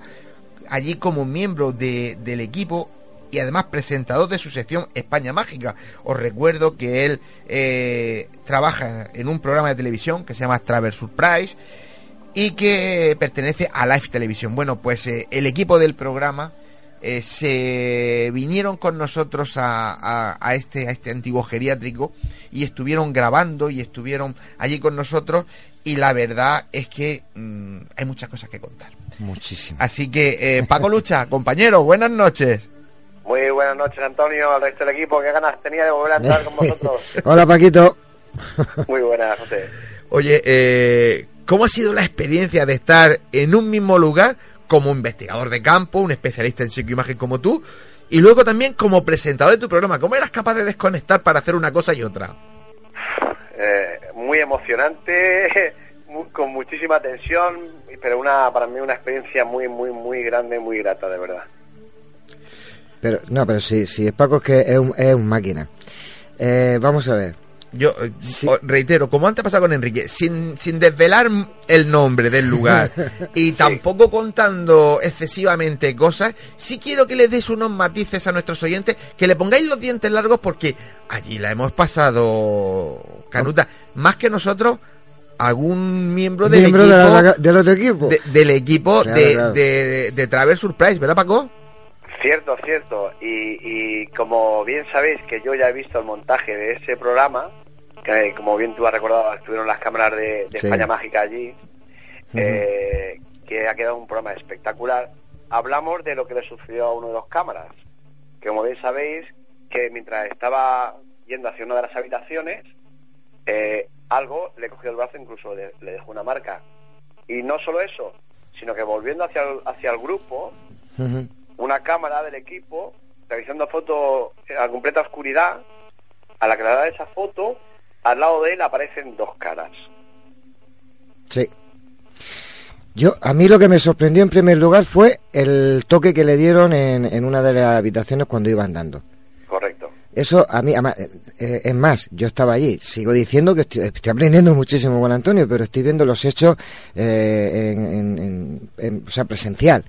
S3: allí como miembro de- del equipo y además presentador de su sección España Mágica. Os recuerdo que él eh, trabaja en un programa de televisión que se llama Travel Surprise y que pertenece a Live Televisión. Bueno, pues eh, el equipo del programa eh, se vinieron con nosotros a, a- a este, a este antiguo geriátrico y estuvieron grabando y estuvieron allí con nosotros y la verdad es que mm, hay muchas cosas que contar.
S4: Muchísimo.
S3: Así que, eh, Paco Lucha, (laughs) compañero, buenas noches.
S7: Muy buenas noches, Antonio, al resto del equipo. Qué ganas tenía de volver a estar con (laughs) vosotros.
S4: Hola, Paquito.
S7: Muy buenas, José.
S3: Oye, eh, ¿cómo ha sido la experiencia de estar en un mismo lugar como investigador de campo, un especialista en psicoimagen como tú, y luego también como presentador de tu programa. ¿Cómo eras capaz de desconectar para hacer una cosa y otra?
S7: Eh, muy emocionante, (laughs) con muchísima tensión, pero una para mí una experiencia muy, muy, muy grande, muy grata, de verdad.
S4: Pero, no, pero si, si es Paco es que es un, es un máquina. Eh, vamos a ver.
S3: Yo eh, reitero, como antes pasado con Enrique, sin, sin desvelar el nombre del lugar (laughs) y tampoco contando excesivamente cosas, sí quiero que les des unos matices a nuestros oyentes, que le pongáis los dientes largos porque allí la hemos pasado, Canuta, más que nosotros, algún miembro del
S4: Miembro
S3: equipo,
S4: de la- del otro equipo.
S3: de- del equipo
S4: Claro,
S3: de,
S4: claro.
S3: de, de Travel Surprise, ¿verdad Paco?
S7: Cierto, cierto. Y, y como bien sabéis que yo ya he visto el montaje de ese programa, que como bien tú has recordado, estuvieron las cámaras de, de
S4: Sí.
S7: España Mágica allí, eh, que ha quedado un programa espectacular. Hablamos de lo que le sucedió a uno de los cámaras, que como bien sabéis, que mientras estaba yendo hacia una de las habitaciones, eh, algo le cogió el brazo, incluso le, le dejó una marca. Y no solo eso, sino que volviendo hacia el, hacia el grupo. Una cámara del equipo realizando foto a completa oscuridad, a la le da esa foto, al lado de él aparecen dos caras.
S4: Sí. Yo, a mí lo que me sorprendió en primer lugar fue el toque que le dieron en, en una de las habitaciones cuando iba andando.
S7: Correcto.
S4: Eso a mí, ama- eh, eh, es más, yo estaba allí. Sigo diciendo que estoy, estoy aprendiendo muchísimo con Antonio, pero estoy viendo los hechos eh, en, en- en- en- o sea, presencial.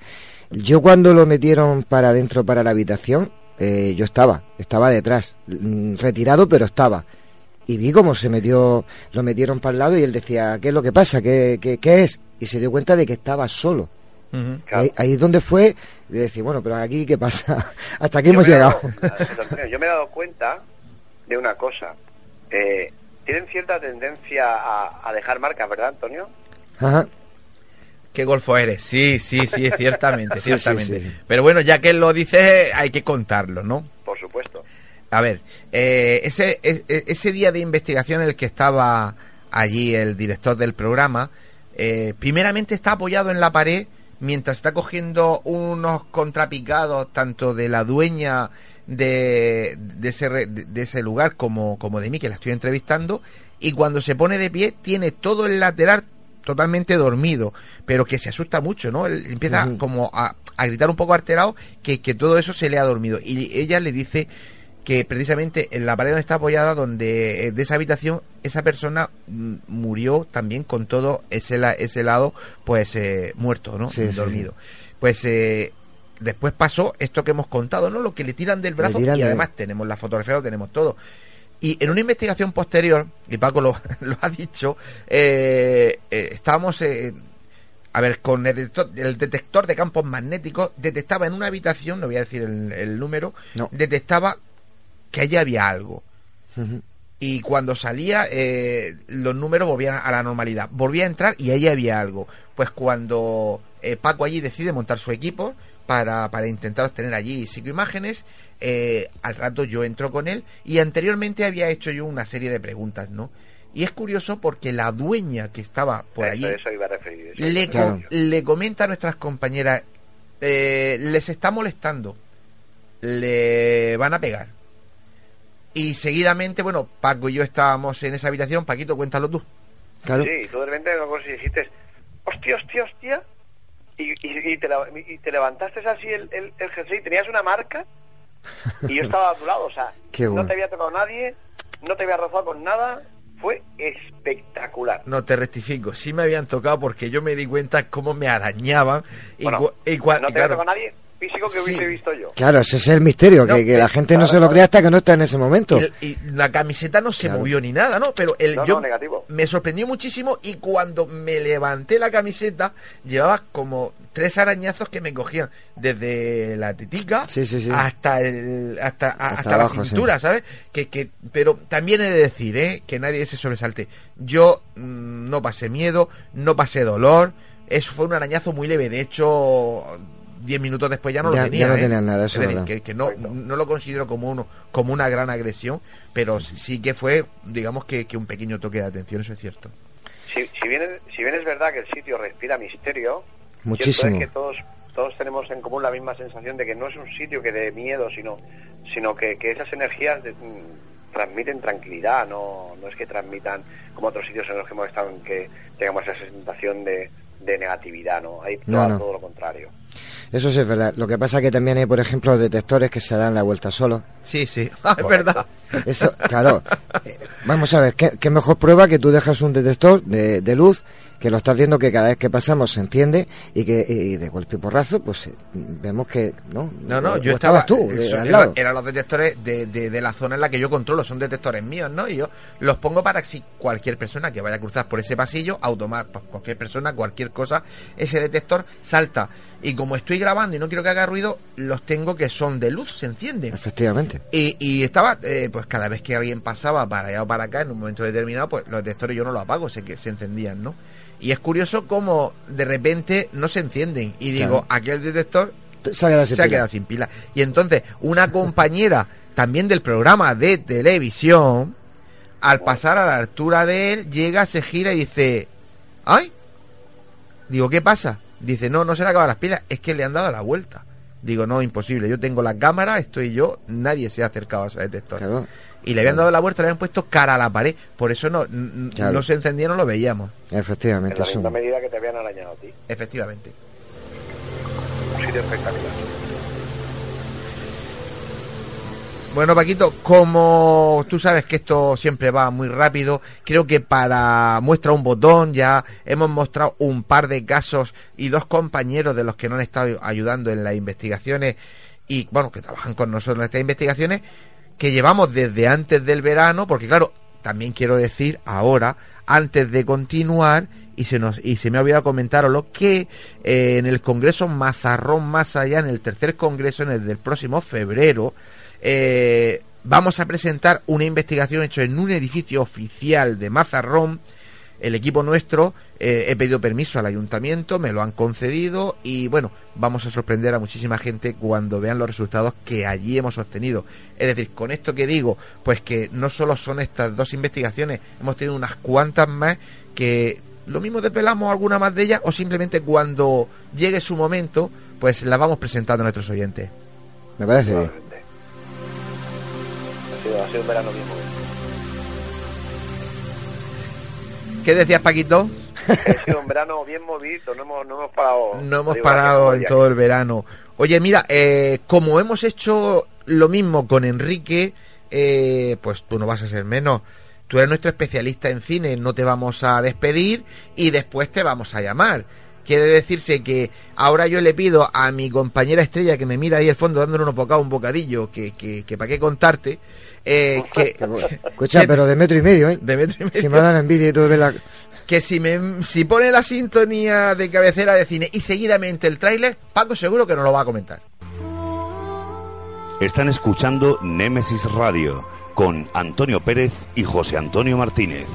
S4: Yo cuando lo metieron para adentro, para la habitación, eh, yo estaba, estaba detrás, mm, retirado, pero estaba. Y vi cómo se metió, lo metieron para el lado y él decía, ¿qué es lo que pasa? ¿Qué, qué, qué es? Y se dio cuenta de que estaba solo.
S7: Claro.
S4: Ahí, ahí es donde fue de decir, bueno, pero aquí qué pasa, (laughs) hasta aquí
S7: Yo
S4: hemos llegado.
S7: dado- yo me he dado cuenta de una cosa. Eh, tienen cierta tendencia a, a dejar marcas, ¿verdad, Antonio?
S4: Ajá.
S3: ¿Qué golfo eres? Sí, sí, sí, (laughs) ciertamente,
S4: Sí, sí,
S3: ciertamente.
S4: sí.
S3: Pero bueno, ya que él lo dice, hay que contarlo, ¿no?
S7: Por supuesto.
S3: A ver, eh, ese, e- e- ese día de investigación en el que estaba allí el director del programa, eh, primeramente está apoyado en la pared mientras está cogiendo unos contrapicados tanto de la dueña de, de, ese, de ese lugar como, como de mí, que la estoy entrevistando, y cuando se pone de pie tiene todo el lateral totalmente dormido, pero que se asusta mucho, ¿no? Él empieza como a, a gritar un poco alterado que, que todo eso se le ha dormido. Y ella le dice que precisamente en la pared donde está apoyada, donde eh, de esa habitación, esa persona mm, murió también con todo ese, ese lado, pues eh, muerto, ¿no?
S4: Sí, sí,
S3: Dormido. Pues eh, después pasó esto que hemos contado, ¿no? Lo que le tiran del brazo
S4: tiran
S3: y
S4: de-
S3: además tenemos la fotografía, lo tenemos todo. Y en una investigación posterior, y Paco lo, (laughs) lo ha dicho, eh, eh, estábamos, eh, a ver, con el detector, el detector de campos magnéticos, detectaba en una habitación, no voy a decir el, el número,
S4: No.
S3: detectaba que allí había algo. Y cuando salía, eh, los números volvían a la normalidad. Volvía a entrar y allí había algo. Pues cuando eh, Paco allí decide montar su equipo para, para intentar obtener allí psicoimágenes, eh, al rato yo entro con él y anteriormente había hecho yo una serie de preguntas, ¿no? Y es curioso porque la dueña que estaba por
S7: Eso-
S3: allí
S7: Eso iba a referir. eso
S3: le,
S7: iba a
S3: co-
S7: referir.
S3: le comenta a nuestras compañeras, eh, les está molestando, le van a pegar. Y seguidamente, bueno, Paco y yo estábamos en esa habitación, Paquito, cuéntalo tú.
S4: Claro.
S7: Sí, y tú de repente no dijiste, hostia, hostia, hostia, y, y- y te, y te levantaste así el, el, el jersey, tenías una marca, y yo estaba a tu lado, o sea, (laughs)
S4: Qué
S7: no te había tocado nadie, no te había rozado con nada, fue espectacular.
S3: No te rectifico, sí me habían tocado porque yo me di cuenta cómo me arañaban. Y,
S7: Bueno, no te había
S3: claro,
S7: tocado nadie físico que
S3: Sí.
S7: hubiese visto yo.
S4: Claro, ese es el misterio,
S3: No,
S4: que, que la
S3: eh,
S4: gente no se lo crea hasta que no está en ese momento.
S3: Y, y la camiseta no se
S4: Claro.
S3: movió ni nada, ¿no? Pero el,
S7: No,
S3: yo
S7: no, negativo.
S3: me sorprendió muchísimo y cuando me levanté la camiseta llevaba como tres arañazos que me cogían desde la tetica
S4: Sí, sí, sí.
S3: hasta el hasta, a-
S4: Hasta
S3: hasta
S4: abajo,
S3: la
S4: sí.
S3: cintura, ¿sabes? Que, que pero también he de decir, ¿eh? que nadie se sobresalte. Yo mm, no pasé miedo, no pasé dolor. Eso fue un arañazo muy leve. De hecho, diez minutos después ya no
S4: Ya-
S3: lo
S4: ya
S3: tenía.
S4: no
S3: ¿eh?
S4: tenías nada, eso
S3: Es decir,
S4: verdad.
S3: que, que no, no lo considero como uno como una gran agresión, pero sí- sí que fue, digamos que, que un pequeño toque de atención, eso es cierto.
S7: Si, si, bien, si bien es verdad que el sitio respira misterio,
S4: Muchísimo.
S7: es que todos, todos tenemos en común la misma sensación de que no es un sitio que dé miedo, sino, sino que, que esas energías mm, transmiten tranquilidad, no, no es que transmitan como otros sitios en los que hemos estado en que tengamos esa sensación de, de negatividad, ¿no? Hay todo, lo contrario.
S4: Eso sí es verdad. Lo que pasa que también hay, por ejemplo, detectores que se dan la vuelta solo.
S3: Sí, sí, (laughs) ah, es verdad.
S4: Eso, claro. Eh, vamos a ver, ¿qué, mejor prueba que tú dejas un detector de, de luz que lo estás viendo que cada vez que pasamos se entiende y que de golpe y porrazo pues eh, vemos que no
S3: no no yo estaba tú eran los detectores de, de, la zona en la que yo controlo son detectores míos no y yo los pongo para que si cualquier persona que vaya a cruzar por ese pasillo automáticamente pues, cualquier persona cualquier cosa ese detector salta y como estoy grabando y no quiero que haga ruido, los tengo que son de luz, se encienden.
S4: Efectivamente.
S3: Y, y estaba, eh, pues cada vez que alguien pasaba para allá o para acá en un momento determinado, pues los detectores yo no los apago, sé que se encendían, ¿no? Y es curioso cómo de repente no se encienden. Y digo, aquel detector se ha, quedado sin, pila. Y entonces, una compañera también del programa de televisión, al pasar a la altura de él, llega, se gira y dice, ¡ay! Digo, ¿qué pasa? Dice, no, no se le acaban las pilas, es que le han dado la vuelta. Digo, no, imposible. Yo tengo la cámara, estoy yo, nadie se ha acercado a ese detector y le habían dado la vuelta, le habían puesto cara a la pared. Por eso no, no se encendía, no lo veíamos.
S4: Efectivamente.
S7: En la medida que te habían arañado a ti.
S3: Efectivamente.
S7: Un sitio espectacular.
S3: Bueno, Paquito, como tú sabes que esto siempre va muy rápido, creo que para muestra un botón ya hemos mostrado un par de casos y dos compañeros de los que nos han estado ayudando en las investigaciones y, bueno, que trabajan con nosotros en estas investigaciones, que llevamos desde antes del verano, porque claro, también quiero decir ahora, antes de continuar, y se, nos, y se me ha olvidado comentaroslo, que eh, en el Congreso Mazarrón más allá, en el tercer Congreso, en el del próximo febrero, eh, vamos a presentar una investigación hecha en un edificio oficial de Mazarrón, el equipo nuestro, eh, he pedido permiso al ayuntamiento, me lo han concedido y bueno, vamos a sorprender a muchísima gente cuando vean los resultados que allí hemos obtenido. Es decir, con esto que digo, pues que no solo son estas dos investigaciones, hemos tenido unas cuantas más que lo mismo desvelamos alguna más de ellas o simplemente cuando llegue su momento, pues las vamos presentando a nuestros oyentes.
S4: Me parece bien.
S7: Ha sido, un verano mismo.
S3: ¿Qué decías, Paquito?
S7: Ha sido un verano bien movido, no hemos, no hemos parado.
S3: No hemos parado en todo el verano. Oye, mira, eh, como hemos hecho lo mismo con Enrique, eh, pues tú no vas a ser menos. Tú eres nuestro especialista en cine, no te vamos a despedir y después te vamos a llamar. Quiere decirse que ahora yo le pido a mi compañera estrella que me mira ahí al fondo dándole un bocado, un bocadillo, que, que, que para qué contarte, eh, que, (laughs)
S4: Escucha, pero de metro y medio, ¿eh?
S3: De metro y medio.
S4: Si me dan envidia y todo la...
S3: Que si, me, si pone la sintonía de cabecera de cine y seguidamente el tráiler, Paco seguro que nos lo va a comentar.
S5: Están escuchando Némesis Radio con Antonio Pérez y José Antonio Martínez.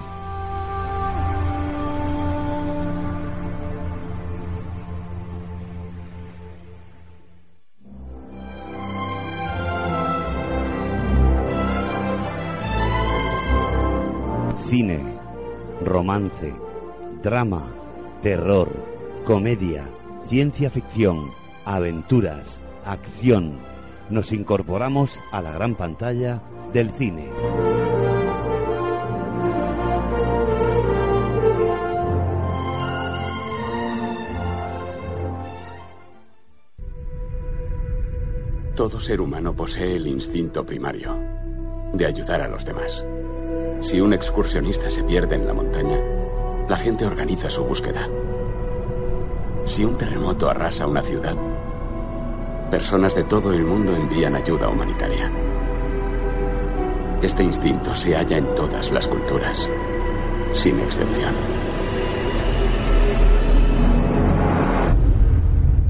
S5: Cine, romance, drama, terror, comedia, ciencia ficción, aventuras, acción. Nos incorporamos a la gran pantalla del cine.
S8: Todo ser humano posee el instinto primario de ayudar a los demás. Si un excursionista se pierde en la montaña, la gente organiza su búsqueda. Si un terremoto arrasa una ciudad, personas de todo el mundo envían ayuda humanitaria. Este instinto se halla en todas las culturas, sin excepción.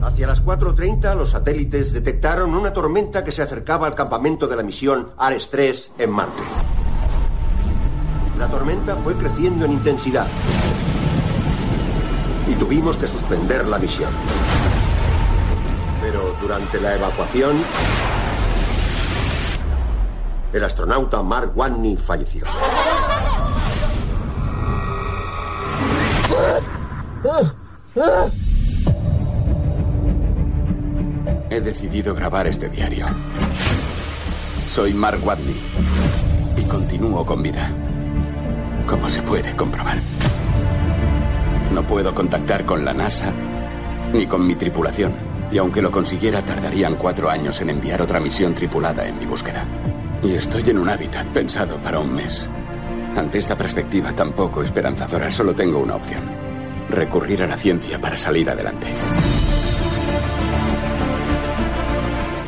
S9: Hacia las 4.30 los satélites detectaron una tormenta que se acercaba al campamento de la misión Ares 3 en Marte. La tormenta fue creciendo en intensidad y tuvimos que suspender la misión. Pero durante la evacuación, el astronauta Mark Watney falleció.
S8: He decidido grabar este diario. Soy Mark Watney y continúo con vida. Como se puede comprobar. No puedo contactar con la NASA ni con mi tripulación. Y aunque lo consiguiera, tardarían cuatro años en enviar otra misión tripulada en mi búsqueda. Y estoy en un hábitat pensado para un mes. Ante esta perspectiva tan poco esperanzadora, solo tengo una opción. Recurrir a la ciencia para salir adelante.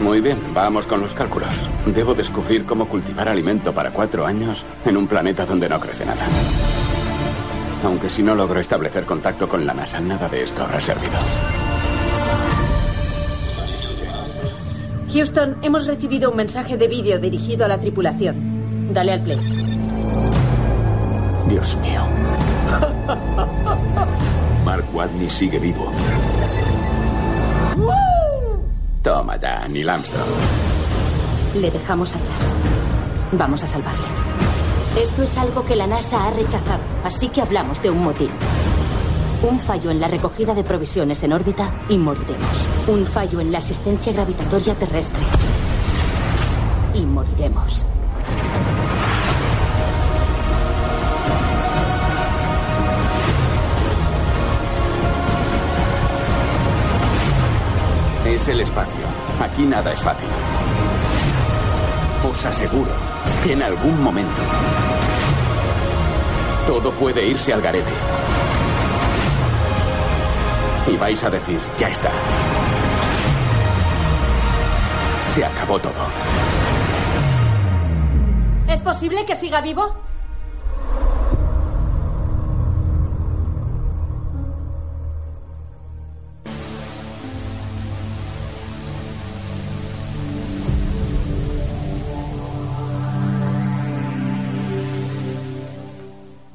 S8: Muy bien, vamos con los cálculos. Debo descubrir cómo cultivar alimento para cuatro años en un planeta donde no crece nada. Aunque si no logro establecer contacto con la NASA, nada de esto habrá servido.
S10: Houston, hemos recibido un mensaje de vídeo dirigido a la tripulación. Dale al play.
S8: Dios mío. (laughs) Mark Watney sigue vivo. Toma ya, Neil Armstrong.
S10: Le dejamos atrás. Vamos a salvarle.
S11: Esto es algo que la NASA ha rechazado, así que hablamos de un motín. Un fallo en la recogida de provisiones en órbita y moriremos. Un fallo en la asistencia gravitatoria terrestre. Y moriremos.
S8: Es el espacio. Aquí nada es fácil. Os aseguro que en algún momento todo puede irse al garete. Y vais a decir, ya está. Se acabó todo.
S12: ¿Es posible que siga vivo?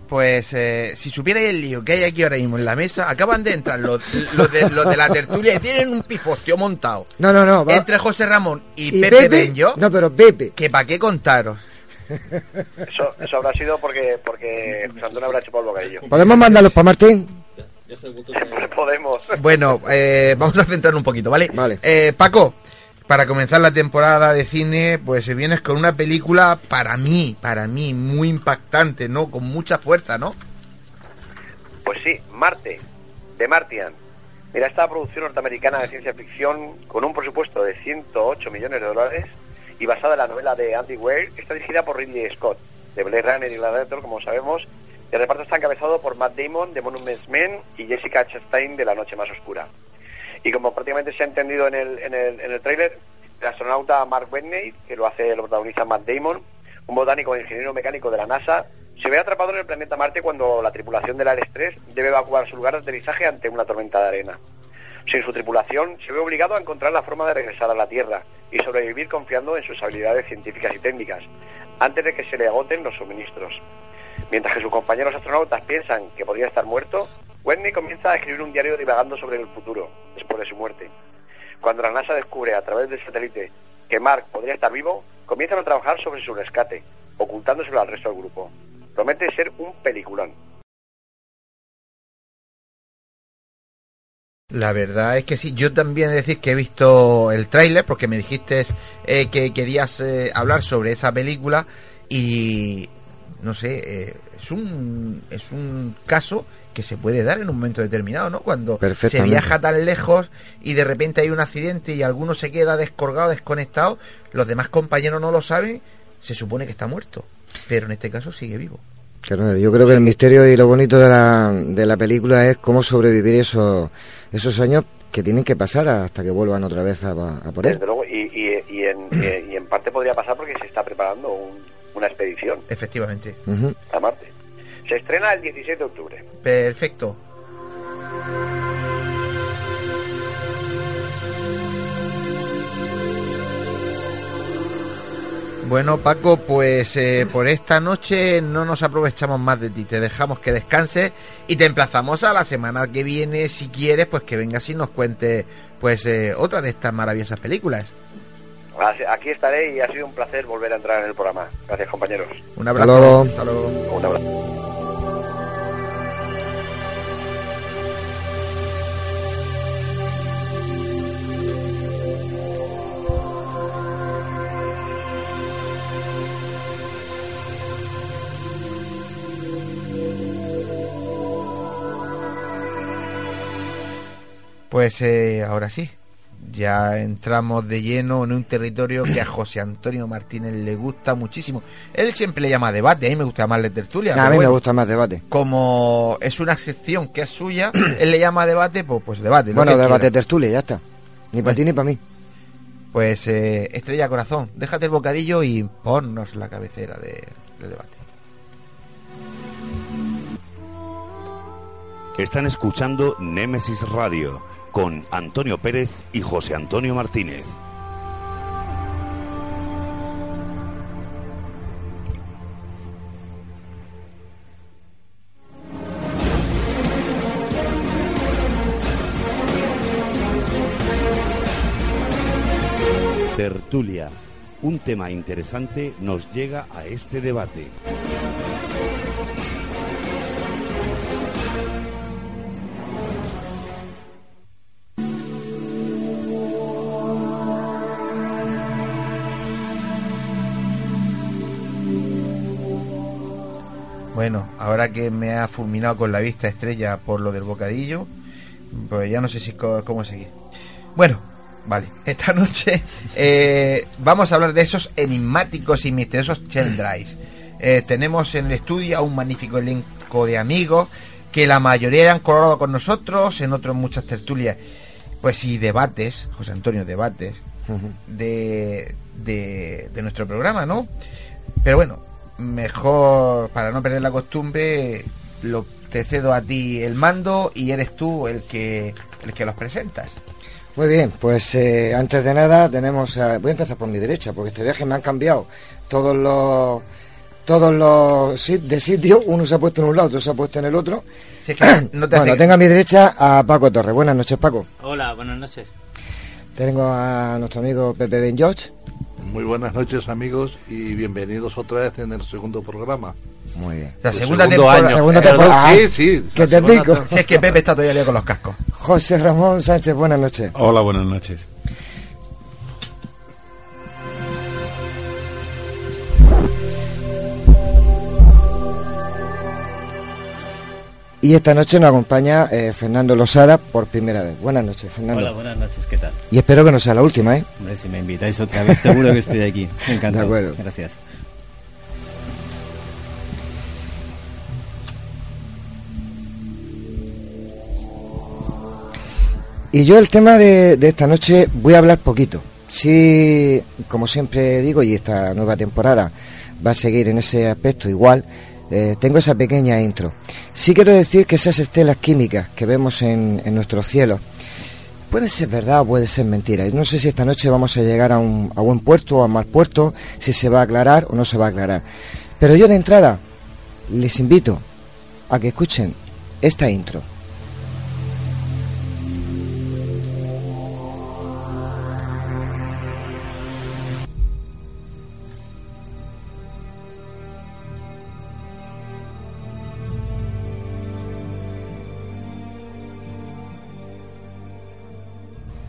S3: Pues eh, si supierais el lío que hay aquí ahora mismo en la mesa, acaban de entrar los, los de, los de la tertulia y tienen un pifostio montado.
S4: No, no, no. va-
S3: Entre José Ramón y,
S4: ¿Y
S3: Pepe,
S4: Pepe?
S3: Benjo.
S4: No, pero Pepe.
S3: Que para qué contaros.
S7: Eso, eso habrá sido porque, porque Antonio habrá chupado el bocadillo.
S4: ¿Podemos mandarlos para Martín? (laughs)
S7: Podemos.
S3: Bueno, eh, vamos a centrar un poquito, ¿vale?
S4: Vale.
S3: Eh, Paco, para comenzar la temporada de cine, pues se vienes con una película para mí, para mí, muy impactante, ¿no? Con mucha fuerza, ¿no?
S7: Pues sí, Marte, de Martian. Mira, esta producción norteamericana de ciencia ficción con un presupuesto de 108 millones de dólares y basada en la novela de Andy Weir, está dirigida por Ridley Scott, de Blade Runner y Gladiator, como sabemos. El reparto está encabezado por Matt Damon, de Monuments Men, y Jessica Chastain, de La Noche Más Oscura. Y como prácticamente se ha entendido en el, en el, en el tráiler, el astronauta Mark Whitney, que lo hace, lo protagoniza Matt Damon, un botánico e ingeniero mecánico de la NASA, se ve atrapado en el planeta Marte cuando la tripulación del Ares 3 debe evacuar su lugar de aterrizaje ante una tormenta de arena. Sin su tripulación, se ve obligado a encontrar la forma de regresar a la Tierra y sobrevivir confiando en sus habilidades científicas y técnicas, antes de que se le agoten los suministros. Mientras que sus compañeros astronautas piensan que podría estar muerto, Whitney comienza a escribir un diario divagando sobre el futuro, después de su muerte. Cuando la NASA descubre a través del satélite que Mark podría estar vivo, comienzan a trabajar sobre su rescate, ocultándoselo al resto del grupo. Promete ser un peliculón.
S3: La verdad es que sí, yo también he de decir que he visto el tráiler porque me dijiste eh, que querías eh, hablar sobre esa película y no sé, eh, es un es un caso que se puede dar en un momento determinado, ¿no? Cuando se viaja tan lejos y de repente hay un accidente y alguno se queda descolgado, desconectado, los demás compañeros no lo saben, se supone que está muerto, pero en este caso sigue vivo.
S4: Claro, yo creo que el misterio y lo bonito de la, de la película es cómo sobrevivir esos, esos años que tienen que pasar hasta que vuelvan otra vez a, a por él.
S7: Desde luego, y, y- y en, y- en parte podría pasar porque se está preparando un- una expedición
S3: Efectivamente.
S7: A Marte. Se estrena el 16 de octubre.
S3: Perfecto. Bueno, Paco, pues eh, por esta noche no nos aprovechamos más de ti. Te dejamos que descanses y te emplazamos a la semana que viene, si quieres, pues que vengas y nos cuentes pues eh, otra de estas maravillosas películas.
S7: Aquí estaré y ha sido un placer volver a entrar en el programa. Gracias, compañeros.
S3: Un
S4: Hasta
S3: abrazo.
S4: luego.
S3: Hasta luego.
S7: Un abrazo.
S3: Pues eh, ahora sí, ya entramos de lleno en un territorio que a José Antonio Martínez le gusta muchísimo. Él siempre le llama debate, a mí me gusta llamarle tertulia.
S4: a mí me gusta más debate.
S3: Como es una sección que es suya, (clears throat) él le llama debate, pues, pues debate.
S4: Bueno, debate
S3: quiera.
S4: tertulia, ya está. Ni para ti ni para mí.
S3: Pues eh, Estrella Corazón, déjate el bocadillo y ponnos la cabecera de- del debate.
S5: Están escuchando Némesis Radio con Antonio Pérez y José Antonio Martínez. Tertulia. Un tema interesante nos llega a este debate.
S3: Bueno, ahora que me ha fulminado con la vista estrella por lo del bocadillo, pues ya no sé si cómo seguir. Bueno, vale, (laughs) esta noche eh, vamos a hablar de esos enigmáticos y misteriosos Shell Drives. Eh, tenemos en el estudio a un magnífico elenco de amigos que la mayoría han colaborado con nosotros, en otros muchas tertulias, pues y debates, José Antonio, debates de, de, de nuestro programa, ¿no? Pero bueno, mejor para no perder la costumbre, lo, te cedo a ti el mando y eres tú el que el que los presentas.
S4: Muy bien, pues eh, antes de nada tenemos... a- voy a empezar por mi derecha, porque este viaje me han cambiado todos los... Todos los de sitio, uno se ha puesto en un lado, otro se ha puesto en el otro.
S3: Si es que (coughs) no te
S4: bueno,
S3: hace-
S4: tengo a mi derecha a Paco Torres. Buenas noches, Paco.
S13: Hola, buenas noches.
S4: Tengo a nuestro amigo Pepe Ben George.
S14: Muy buenas noches amigos y bienvenidos otra vez en el segundo programa.
S4: Muy bien.
S3: La segunda temporada.
S14: año.
S4: Segunda temporada.
S14: Sí, sí.
S4: ¿Qué
S14: la
S4: te pico?
S3: Si es que Pepe está todavía con los cascos.
S4: José Ramón Sánchez, buenas noches.
S15: Hola, buenas noches.
S4: Y esta noche nos acompaña eh, Fernando Losada por primera vez. Buenas noches, Fernando.
S13: Hola, buenas noches, ¿qué tal?
S4: Y espero que no sea la última, ¿eh?
S13: Hombre, si me invitáis otra vez, seguro que estoy aquí. (laughs) Encantado.
S4: De acuerdo.
S13: Gracias.
S4: Y yo el tema de, de esta noche voy a hablar poquito. Sí, como siempre digo, y esta nueva temporada va a seguir en ese aspecto igual, eh, tengo esa pequeña intro. Sí quiero decir que esas estelas químicas que vemos en, en nuestro cielo puede ser verdad o puede ser mentira. Y no sé si esta noche vamos a llegar a un a buen puerto o a mal puerto, si se va a aclarar o no se va a aclarar. Pero yo de entrada les invito a que escuchen esta intro.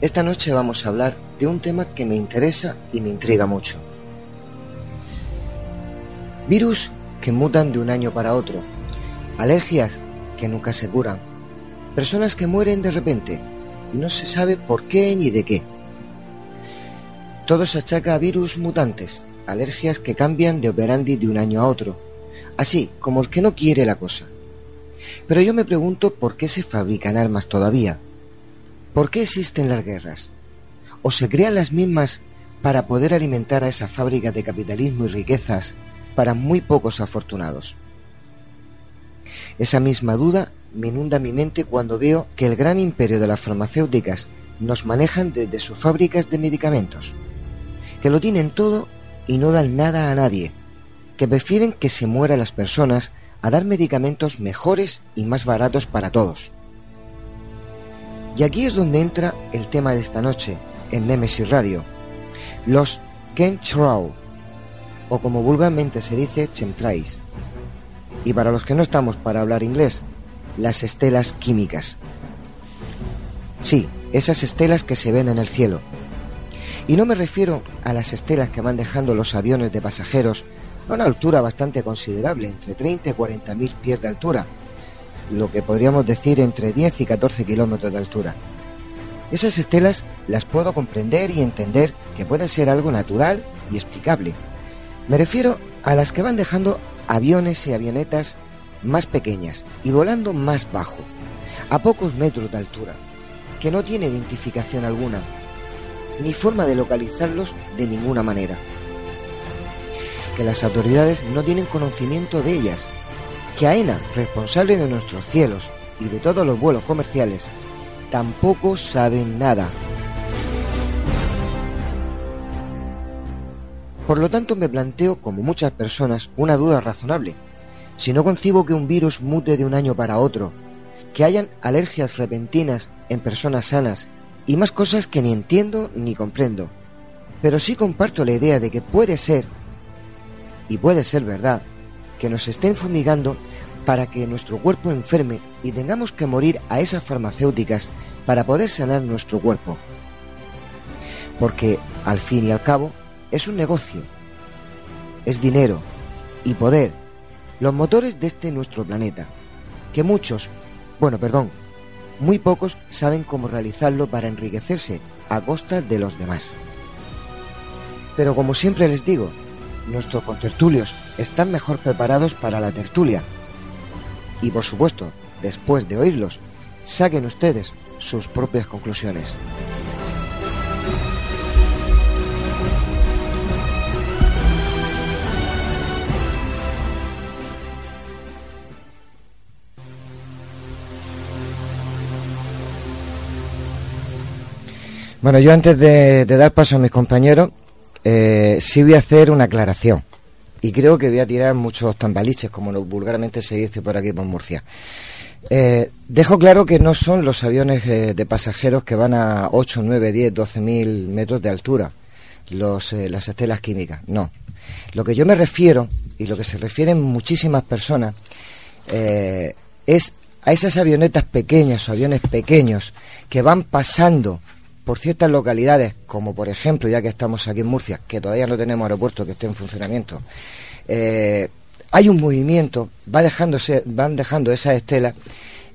S4: Esta noche vamos a hablar de un tema que me interesa y me intriga mucho. Virus que mutan de un año para otro. Alergias que nunca se curan. Personas que mueren de repente y no se sabe por qué ni de qué. Todo se achaca a virus mutantes, alergias que cambian de operandi de un año a otro, así como el que no quiere la cosa. Pero yo me pregunto por qué se fabrican armas todavía, ¿Por qué existen las guerras? ¿O se crean las mismas para poder alimentar a esa fábrica de capitalismo y riquezas para muy pocos afortunados? Esa misma duda me inunda mi mente cuando veo que el gran imperio de las farmacéuticas nos manejan desde sus fábricas de medicamentos, que lo tienen todo y no dan nada a nadie, que prefieren que se mueran las personas a dar medicamentos mejores y más baratos para todos. Y aquí es donde entra el tema de esta noche, en Nemesis Radio. Los chemtrails, o como vulgarmente se dice, chemtrails. Y para los que no estamos para hablar inglés, las estelas químicas. Sí, esas estelas que se ven en el cielo. Y no me refiero a las estelas que van dejando los aviones de pasajeros a una altura bastante considerable, entre 30 y 40 mil pies de altura, lo que podríamos decir entre 10 y 14 kilómetros de altura. Esas estelas las puedo comprender y entender que puede ser algo natural y explicable. Me refiero a las que van dejando aviones y avionetas más pequeñas y volando más bajo, a pocos metros de altura, que no tiene identificación alguna, ni forma de localizarlos de ninguna manera. Que las autoridades no tienen conocimiento de ellas, que AENA, responsable de nuestros cielos y de todos los vuelos comerciales, tampoco saben nada. Por lo tanto me planteo, como muchas personas, una duda razonable. Si no concibo que un virus mute de un año para otro, que hayan alergias repentinas en personas sanas y más cosas que ni entiendo ni comprendo. Pero sí comparto la idea de que puede ser, y puede ser verdad, que nos estén fumigando para que nuestro cuerpo enferme y tengamos que morir a esas farmacéuticas para poder sanar nuestro cuerpo. Porque, al fin y al cabo, es un negocio. Es dinero y poder, los motores de este nuestro planeta, que muchos, bueno, perdón, muy pocos saben cómo realizarlo para enriquecerse a costa de los demás. Pero como siempre les digo, nuestros contertulios están mejor preparados para la tertulia. Y por supuesto, después de oírlos, saquen ustedes sus propias conclusiones. Bueno, yo antes de, dar paso a mis compañeros, eh, sí voy a hacer una aclaración. Y creo que voy a tirar muchos tambaliches, como vulgarmente se dice por aquí por Murcia. Eh, dejo claro que no son los aviones eh, de pasajeros que van a 8, 9, 10, 12 mil metros de altura, los, las estelas químicas, no. Lo que yo me refiero, y lo que se refieren muchísimas personas, es a esas avionetas pequeñas o aviones pequeños que van pasando por ciertas localidades, como por ejemplo, ya que estamos aquí en Murcia, que todavía no tenemos aeropuerto que esté en funcionamiento, eh, hay un movimiento, va dejándose, van dejando esas estelas,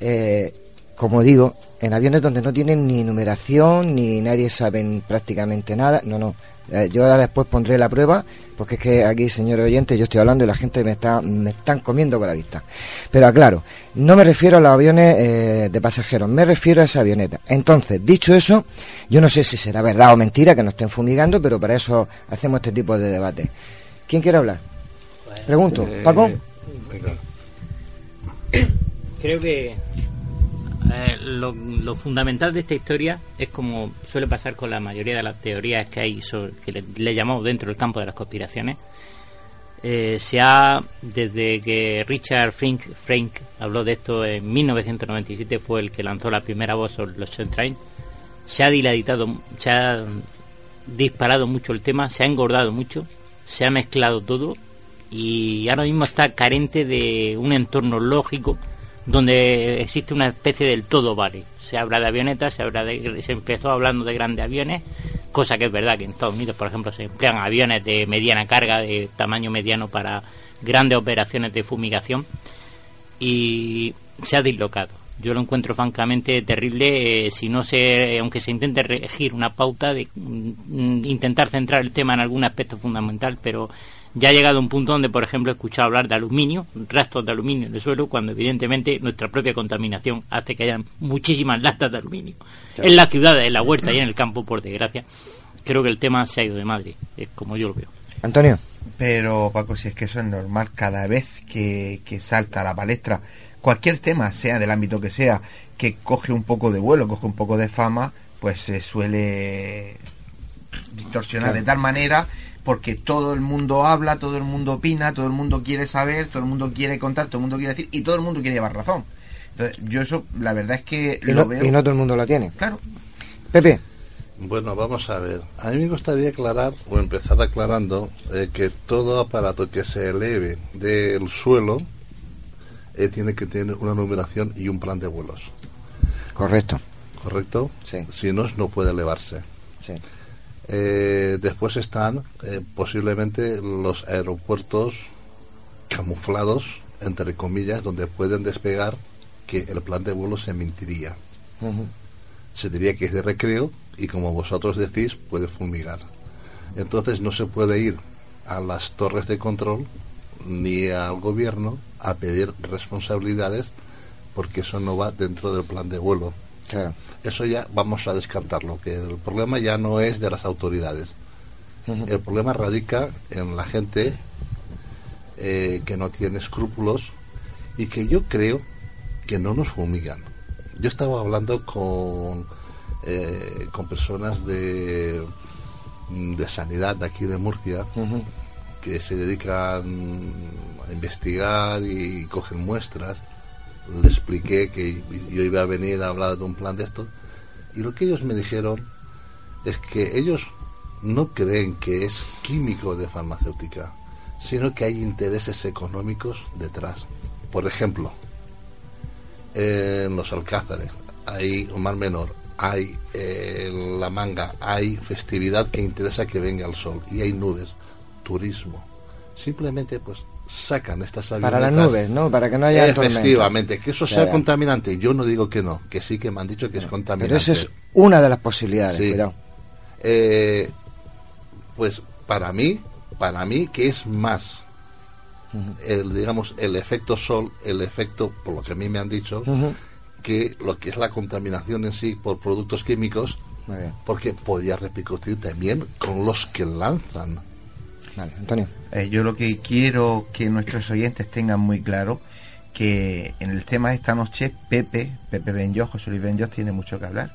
S4: eh, como digo, en aviones donde no tienen ni numeración, ni nadie sabe prácticamente nada, no, no, eh, yo ahora después pondré la prueba, porque es que aquí, señor oyente, yo estoy hablando y la gente me está me están comiendo con la vista. Pero aclaro, no me refiero a los aviones eh, de pasajeros, me refiero a esa avioneta. Entonces, dicho eso, yo no sé si será verdad o mentira que nos estén fumigando, pero para eso hacemos este tipo de debate. ¿Quién quiere hablar? Pregunto, eh, Paco. (coughs)
S13: Creo que eh, lo, fundamental de esta historia es como suele pasar con la mayoría de las teorías que hay, que le, llamamos dentro del campo de las conspiraciones. Eh, se ha, desde que Richard Frank, Frank habló de esto en 1997, fue el que lanzó la primera voz sobre los Train, se ha dilatado, se ha disparado mucho el tema, se ha engordado mucho, se ha mezclado todo y ahora mismo está carente de un entorno lógico donde existe una especie del todo vale. Se habla de avionetas, se, habla de, se empezó hablando de grandes aviones, cosa que es verdad que en Estados Unidos, por ejemplo, se emplean aviones de mediana carga, de tamaño mediano para grandes operaciones de fumigación y se ha dislocado. Yo lo encuentro francamente terrible eh, si no se, aunque se intente regir una pauta de mm, intentar centrar el tema en algún aspecto fundamental, pero ya ha llegado un punto donde, por ejemplo, he escuchado hablar de aluminio, restos de aluminio en el suelo, cuando evidentemente nuestra propia contaminación hace que haya muchísimas latas de aluminio. En la ciudad, en la huerta y en el campo, por desgracia, creo que el tema se ha ido de madre, es como yo lo veo.
S4: Antonio.
S3: Pero Paco, si es que eso es normal cada vez que, que salta a la palestra, cualquier tema, sea del ámbito que sea, que coge un poco de vuelo, coge un poco de fama, pues se suele distorsionar de tal manera porque todo el mundo habla, todo el mundo opina, todo el mundo quiere saber, todo el mundo quiere contar, todo el mundo quiere decir y todo el mundo quiere llevar razón. Entonces, yo eso, la verdad es que
S4: y lo no, veo... Y no todo el mundo la tiene.
S3: Claro.
S4: Pepe.
S14: Bueno, vamos a ver. A mí me gustaría aclarar o empezar aclarando eh, que todo aparato que se eleve del suelo eh, tiene que tener una numeración y un plan de vuelos.
S4: Correcto.
S14: ¿Correcto?
S4: Sí.
S14: Si no, no puede elevarse.
S4: Sí.
S14: Eh, después están eh, posiblemente los aeropuertos camuflados, entre comillas, donde pueden despegar que el plan de vuelo se mentiría. se diría que es de recreo y como vosotros decís, puede fumigar. Entonces no se puede ir a las torres de control ni al gobierno a pedir responsabilidades porque eso no va dentro del plan de vuelo.
S4: Claro.
S14: Eso ya vamos a descartarlo, que el problema ya no es de las autoridades. El problema radica en la gente eh, que no tiene escrúpulos y que yo creo que no nos fumigan. Yo estaba hablando con, eh, con personas de, de sanidad de aquí de Murcia que se dedican a investigar y cogen muestras. Le expliqué que yo iba a venir a hablar de un plan de esto y lo que ellos me dijeron es que ellos no creen que es químico de farmacéutica, sino que hay intereses económicos detrás. Por ejemplo, en los Alcázares hay un mar menor, hay la manga, hay festividad que interesa que venga el sol y hay nubes, turismo. Simplemente pues sacan estas
S4: Para las nubes, ¿no? Para que no haya
S14: Efectivamente, que eso sea contaminante. Yo no digo que no, que sí que me han dicho que es contaminante.
S4: Pero eso es una de las posibilidades,
S14: Sí. Eh, pues para mí, para mí que es más el digamos el efecto sol, el efecto por lo que a mí me han dicho que lo que es la contaminación en sí por productos químicos, porque podía repercutir también con los que lanzan.
S4: Vale, Antonio.
S3: Eh, yo lo que quiero que nuestros oyentes tengan muy claro que en el tema de esta noche Pepe, Pepe Benjos, José Luis Benjos tiene mucho que hablar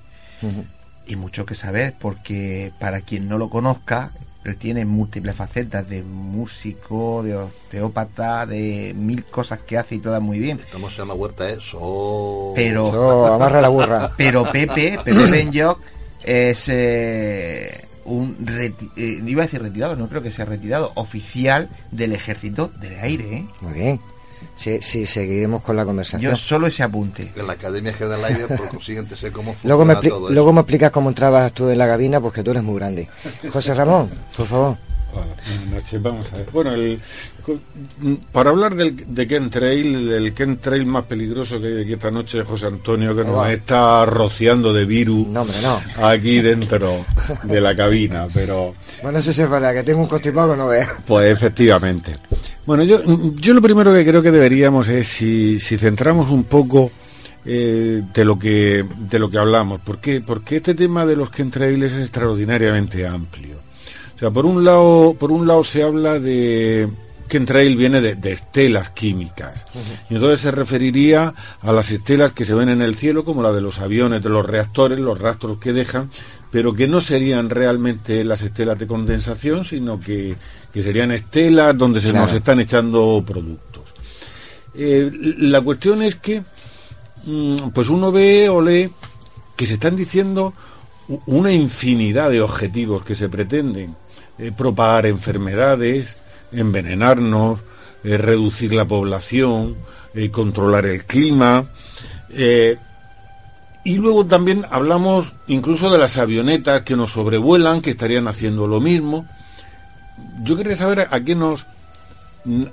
S3: y mucho que saber porque para quien no lo conozca él tiene múltiples facetas de músico, de osteópata, de mil cosas que hace y todas muy bien.
S14: Estamos en la huerta, ¿eh? So-
S3: Pero
S4: So, amarra la burra. (laughs)
S3: Pero Pepe, Pepe (coughs) Benjoc es eh, un reti- eh, iba a decir retirado, no creo que sea retirado, oficial del ejército del aire, ¿eh?
S4: Muy bien. Sí, sí, seguiremos con la conversación.
S3: Yo solo ese apunte.
S14: En la Academia General del Aire, por consiguiente, sé cómo funciona
S4: Luego me,
S14: todo eso.
S4: luego me explicas cómo entrabas tú en la cabina, porque tú eres muy grande. José Ramón, por favor.
S15: Buenas noches, vamos a ver. Bueno, el, mm, para hablar del, de Ken Trail, del Ken Trail más peligroso que hay aquí esta noche, José Antonio, que nos
S4: va.
S15: está rociando de virus
S4: No, hombre, no.
S15: aquí dentro de la cabina, pero
S4: Bueno, eso es verdad, que tengo un constipado que no veas.
S15: pues efectivamente. Bueno, yo, yo lo primero que creo que deberíamos es si, si centramos un poco eh, de lo que de lo que hablamos, ¿por qué? Porque este tema de los chemtrails es extraordinariamente amplio. O sea, por un lado, por un lado se habla de chemtrail viene de, de estelas químicas. Y entonces se referiría a las estelas que se ven en el cielo, como la de los aviones, de los reactores, los rastros que dejan, pero que no serían realmente las estelas de condensación, sino que, que serían estelas donde se
S4: Claro.
S15: nos están echando productos. Eh, la cuestión es que, mm, pues uno ve o lee que se están diciendo una infinidad de objetivos que se pretenden. Eh, propagar enfermedades, envenenarnos, eh, reducir la población, eh, controlar el clima. y luego también hablamos incluso de las avionetas que nos sobrevuelan, que estarían haciendo lo mismo. Yo quería saber a qué nos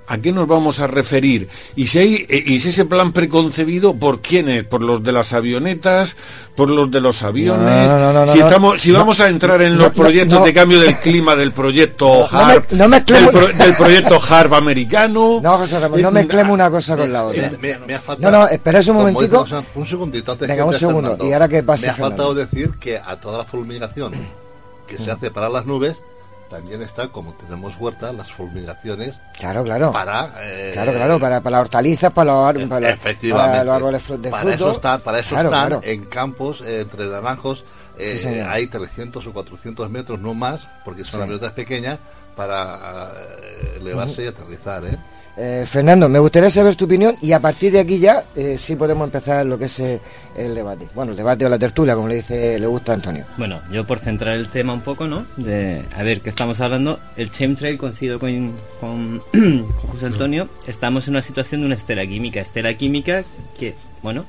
S15: a qué nos vamos a referir y si hay eh, y si ese plan preconcebido por quiénes, por los de las avionetas, por los de los aviones,
S4: No, no, no, no,
S15: si estamos si
S4: No,
S15: vamos a entrar en los
S4: no,
S15: proyectos
S4: no.
S15: de cambio del clima del proyecto (laughs)
S4: me-
S15: HARP,
S4: no mezclemos-
S15: del, pro- del proyecto HARP americano.
S4: No, José Ramón, no
S15: Eh,
S4: mezclemos una cosa con la otra.
S14: Me, me ha
S4: No,
S14: faltado,
S4: no, espera un momentico.
S14: un segundito antes
S4: Venga,
S14: que
S4: un segundo,
S14: Fernando.
S4: y ahora que pase
S14: Me ha
S4: Fernando.
S14: faltado decir que a toda la fulminación que se hace para las nubes también está, como tenemos huerta, las fulminaciones
S4: Claro, claro.
S14: para... eh,
S4: Claro, claro, para, para las hortalizas, para los, ar- para,
S14: Efectivamente.
S4: para los árboles de
S14: para eso están, para eso
S4: Claro,
S14: están
S4: claro.
S14: en campos eh, entre naranjos. eh,
S4: Sí,
S14: hay 300 o 400 metros, no más, porque son
S4: Sí.
S14: avionetas pequeñas, para eh, elevarse y aterrizar. ¿eh?
S4: Eh, Fernando, me gustaría saber tu opinión y a partir de aquí ya eh, sí podemos empezar lo que es eh, el debate. Bueno, el debate o la tertulia, como le dice, le gusta a Antonio.
S13: Bueno, yo por centrar el tema un poco, ¿no? De, a ver, ¿qué estamos hablando? El chemtrail, coincido con, con, (clears throat) con José Antonio, estamos en una situación de una estela química. Estela química que, bueno,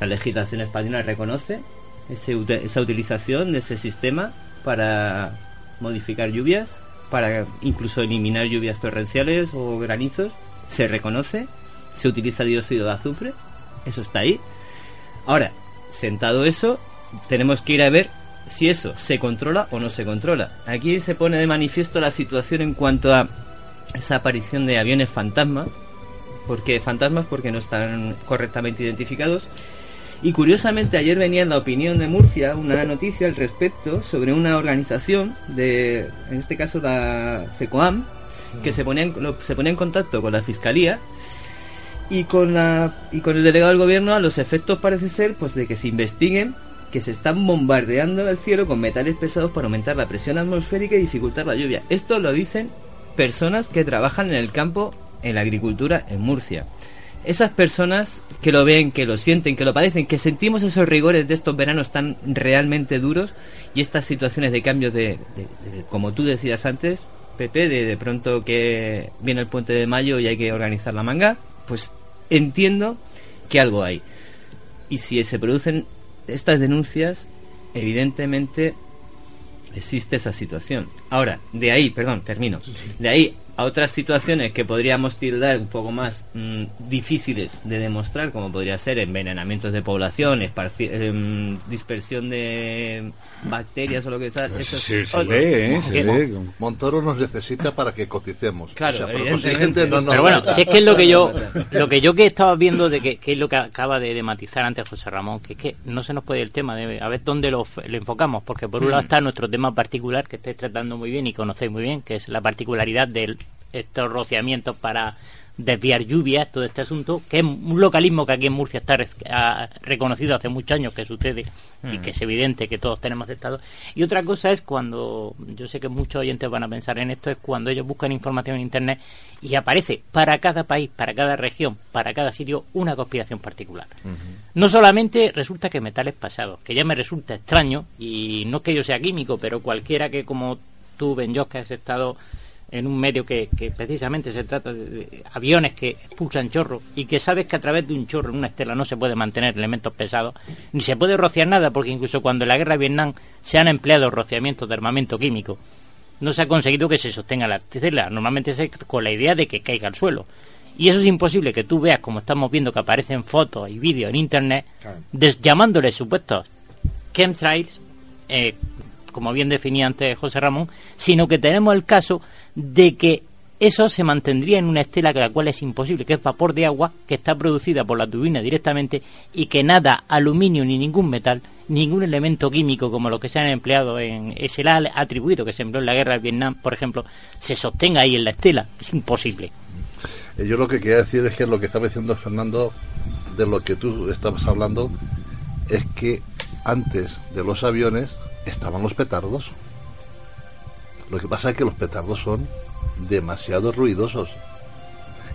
S13: la legislación española reconoce esa utilización de ese sistema para modificar lluvias, para incluso eliminar lluvias torrenciales o granizos. Se reconoce, se utiliza dióxido de azufre, eso está ahí. Ahora, sentado eso,
S16: tenemos que ir a ver si eso se controla o no se controla. Aquí se pone de manifiesto la situación en cuanto a esa aparición de aviones fantasma, porque fantasmas porque no están correctamente identificados. Y curiosamente ayer venía en la opinión de Murcia una noticia al respecto sobre una organización de, en este caso la FECOAM, que se ponía en, se ponía en contacto con la fiscalía y con la y con el delegado del gobierno a los efectos parece ser pues de que se investiguen que se están bombardeando el cielo con metales pesados para aumentar la presión atmosférica y dificultar la lluvia. Esto lo dicen personas que trabajan en el campo en la agricultura en Murcia. Esas personas que lo ven, que lo sienten, que lo padecen, que sentimos esos rigores de estos veranos tan realmente duros y estas situaciones de cambios de, como tú decías antes, Pepe, de de pronto que viene el puente de mayo y hay que organizar la manga, pues entiendo que algo hay. Y si se producen estas denuncias, evidentemente existe esa situación. Ahora, de ahí, perdón, termino. De ahí a otras situaciones que podríamos tildar un poco más mm, difíciles de demostrar, como podría ser envenenamientos de población, em, dispersión de bacterias o lo que sea. Eso
S14: sí, se ve, ¿eh? Se ve. Montoro nos necesita para que coticemos.
S16: Claro,
S13: pero, bueno, si es que es lo que yo (laughs) lo que yo que estaba viendo de que, es lo que acaba de, matizar antes José Ramón, que es que no se nos puede el tema de a ver dónde lo, enfocamos, porque por un lado mm. está nuestro tema particular que estáis tratando muy bien y conocéis muy bien, que es la particularidad del estos rociamientos para desviar lluvias, todo este asunto, que es un localismo que aquí en Murcia está reconocido hace muchos años que sucede y que es evidente que todos tenemos estado. Y otra cosa es cuando, yo sé que muchos oyentes van a pensar en esto, es cuando ellos buscan información en Internet y aparece para cada país, para cada región, para cada sitio, una conspiración particular. No solamente resulta que metales pasados, que ya me resulta extraño, y no es que yo sea químico, pero cualquiera que como tú, Ben que has estado en un medio que, precisamente se trata de, aviones que expulsan chorro y que sabes que a través de un chorro en una estela no se puede mantener elementos pesados, ni se puede rociar nada, porque incluso cuando en la guerra de Vietnam se han empleado rociamientos de armamento químico, no se ha conseguido que se sostenga la estela, normalmente es con la idea de que caiga al suelo. Y eso es imposible que tú veas, como estamos viendo que aparecen fotos y vídeos en internet, llamándole supuestos chemtrails, eh, como bien definía antes José Ramón, sino que tenemos el caso de que eso se mantendría en una estela que la cual es imposible, que es vapor de agua, que está producida por la turbina directamente y que nada aluminio ni ningún metal, ningún elemento químico como lo que se han empleado en ese atribuido que se empleó en la guerra de Vietnam, por ejemplo, se sostenga ahí en la estela. Es imposible.
S14: Eh, yo lo que quería decir es que lo que estaba diciendo Fernando, de lo que tú estabas hablando, es que antes de los aviones estaban los petardos. Lo que pasa es que los petardos son demasiado ruidosos.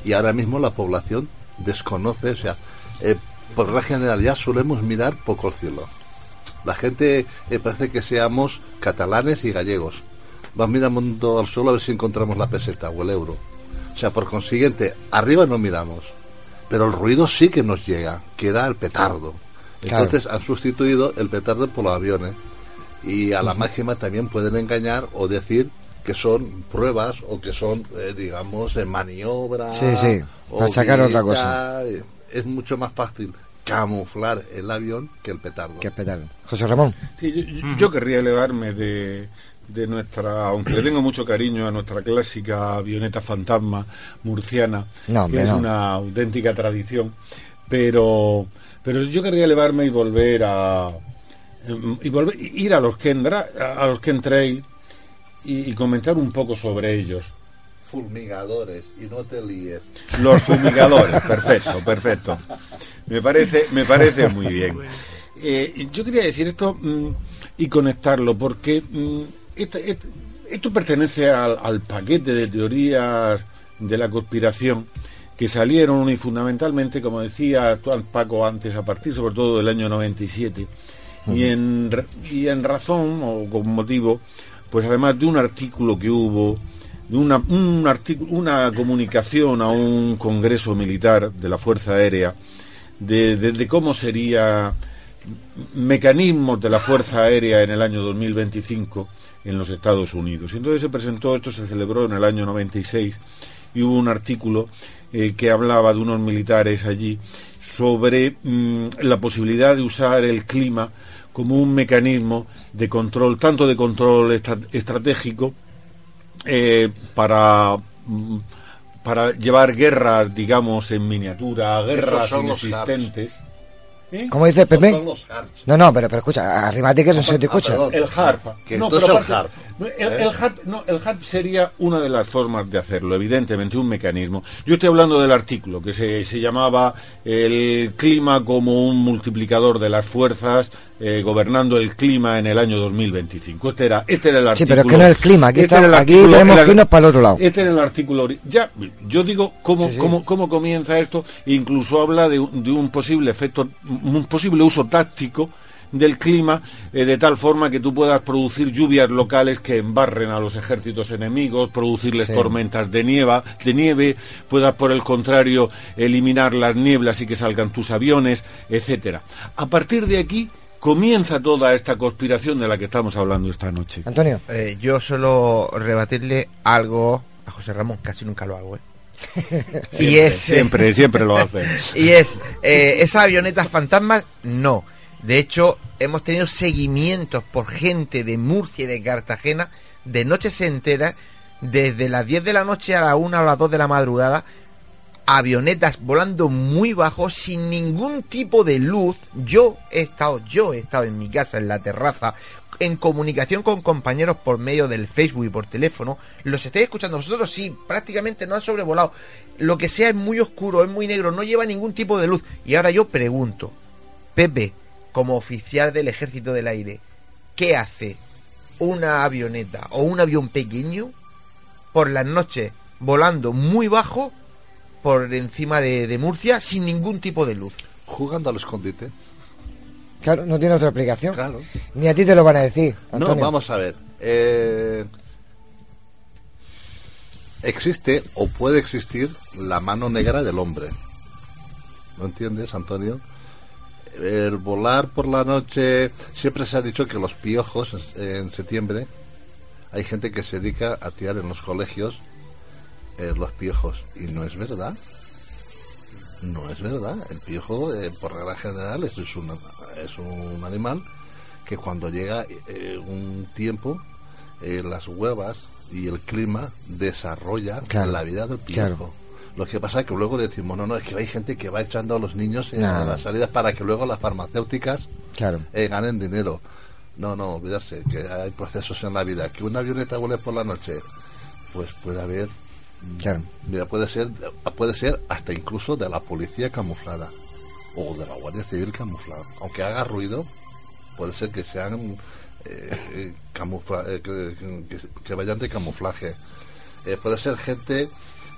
S14: Y ahora mismo la población desconoce, o sea, eh, por la generalidad solemos mirar poco el cielo. La gente eh, parece que seamos catalanes y gallegos. Van mirando al suelo a ver si encontramos la peseta o el euro. O sea, por consiguiente, arriba no miramos. Pero el ruido sí que nos llega, que era el petardo. Entonces han sustituido el petardo por los aviones y a la máxima también pueden engañar o decir que son pruebas o que son, eh, digamos, en maniobra.
S4: Sí, sí, para sacar otra cosa.
S14: Es mucho más fácil camuflar el avión que el petardo.
S4: Que el petardo. José Ramón.
S15: yo, querría elevarme de, de nuestra, aunque le tengo mucho cariño a nuestra clásica avioneta fantasma murciana, que es una auténtica tradición, pero, pero yo querría elevarme y volver a, y volver, ir a los Kendra, a los Kentrail y, y comentar un poco sobre ellos.
S14: Fumigadores, y no te líes.
S15: Los fumigadores, perfecto, perfecto. Me parece, me parece muy bien. Eh, yo quería decir esto mm, y conectarlo, porque mm, esto pertenece al, al, paquete de teorías de la conspiración que salieron y fundamentalmente, como decía Paco antes, a partir sobre todo del año 97 y, en, y en razón o con motivo, pues además de un artículo que hubo, de una, un artículo, una comunicación a un congreso militar de la Fuerza Aérea, de, cómo sería mecanismos de la Fuerza Aérea en el año 2025 en los Estados Unidos. Y entonces se presentó, esto se celebró en el año 96, y hubo un artículo eh, que hablaba de unos militares allí sobre mm, la posibilidad de usar el clima como un mecanismo de control, tanto de control estra- estratégico, eh, para, mm, para llevar guerras, digamos, en miniatura, guerras inexistentes.
S4: ¿Cómo dice Pepe? No, no, pero, pero escucha, arrímate que no se te escucha.
S15: El harp.
S14: Que
S15: No, pero
S14: el
S15: aparte-
S14: harp.
S15: no, el, el harp, no, el harp sería una de las formas de hacerlo, evidentemente, un mecanismo. Yo estoy hablando del artículo que se, se llamaba El clima como un multiplicador de las fuerzas, eh, gobernando el clima en el año 2025. Este era, este era el
S4: Sí,
S15: artículo.
S4: pero es que no es el clima, aquí
S15: Este
S4: está-
S15: el
S4: aquí tenemos
S15: el-
S4: que irnos para el otro lado.
S15: Este era el artículo. Ya, yo digo cómo,
S4: Sí, sí.
S15: cómo, cómo comienza esto, incluso habla de, un- de un posible efecto, un posible uso táctico del clima eh, de tal forma que tú puedas producir lluvias locales que embarren a los ejércitos enemigos, producirles
S4: Sí.
S15: tormentas de nieva, de nieve, puedas por el contrario eliminar las nieblas y que salgan tus aviones, etcétera. A partir de aquí comienza toda esta conspiración de la que estamos hablando esta noche.
S4: Antonio.
S3: Eh, yo solo rebatirle algo a José Ramón, casi nunca lo hago, ¿eh? (laughs) y
S15: Siempre,
S3: es
S15: siempre, siempre lo hace. (laughs)
S3: y es eh, esas avionetas fantasmas, no. De hecho, hemos tenido seguimientos por gente de Murcia y de Cartagena de noches enteras, desde las 10 de la noche a la 1 o las 2 de la madrugada, avionetas volando muy bajo, sin ningún tipo de luz. Yo he estado, yo he estado en mi casa, en la terraza, en comunicación con compañeros por medio del Facebook y por teléfono. Los estáis escuchando vosotros, sí, prácticamente no han sobrevolado. Lo que sea es muy oscuro, es muy negro, no lleva ningún tipo de luz. Y ahora yo pregunto, Pepe, como oficial del Ejército del Aire, ¿qué hace una avioneta o un avión pequeño por las noches volando muy bajo por encima de, de Murcia sin ningún tipo de luz?
S14: Jugando al escondite.
S4: Claro, no tiene otra explicación.
S14: Claro.
S4: Ni a ti te lo van a decir. Antonio.
S14: No, vamos a ver. Eh, existe o puede existir la mano negra del hombre. ¿No entiendes, Antonio? El volar por la noche. Siempre se ha dicho que los piojos en, septiembre hay gente que se dedica a tirar en los colegios eh, los piojos. Y no es verdad. No es verdad. El piojo, eh, por regla general, es, es un, es un animal que cuando llega eh, un tiempo, eh, las huevas y el clima desarrolla
S4: Claro,
S14: la vida del piojo.
S4: claro.
S14: Lo que pasa es que luego decimos, no, no, es que hay gente que va echando a los niños en
S4: No.
S14: las salidas para que luego las farmacéuticas
S4: Claro.
S14: eh, ganen dinero. No, no, olvidarse que hay procesos en la vida. Que una avioneta vuele por la noche, pues puede haber. mm,
S4: Claro.
S14: Mira, puede ser, puede ser hasta incluso de la policía camuflada o de la Guardia Civil camuflada. Aunque haga ruido, puede ser que sean eh, eh, camufla- eh, que, que- que vayan de camuflaje. Eh, puede ser gente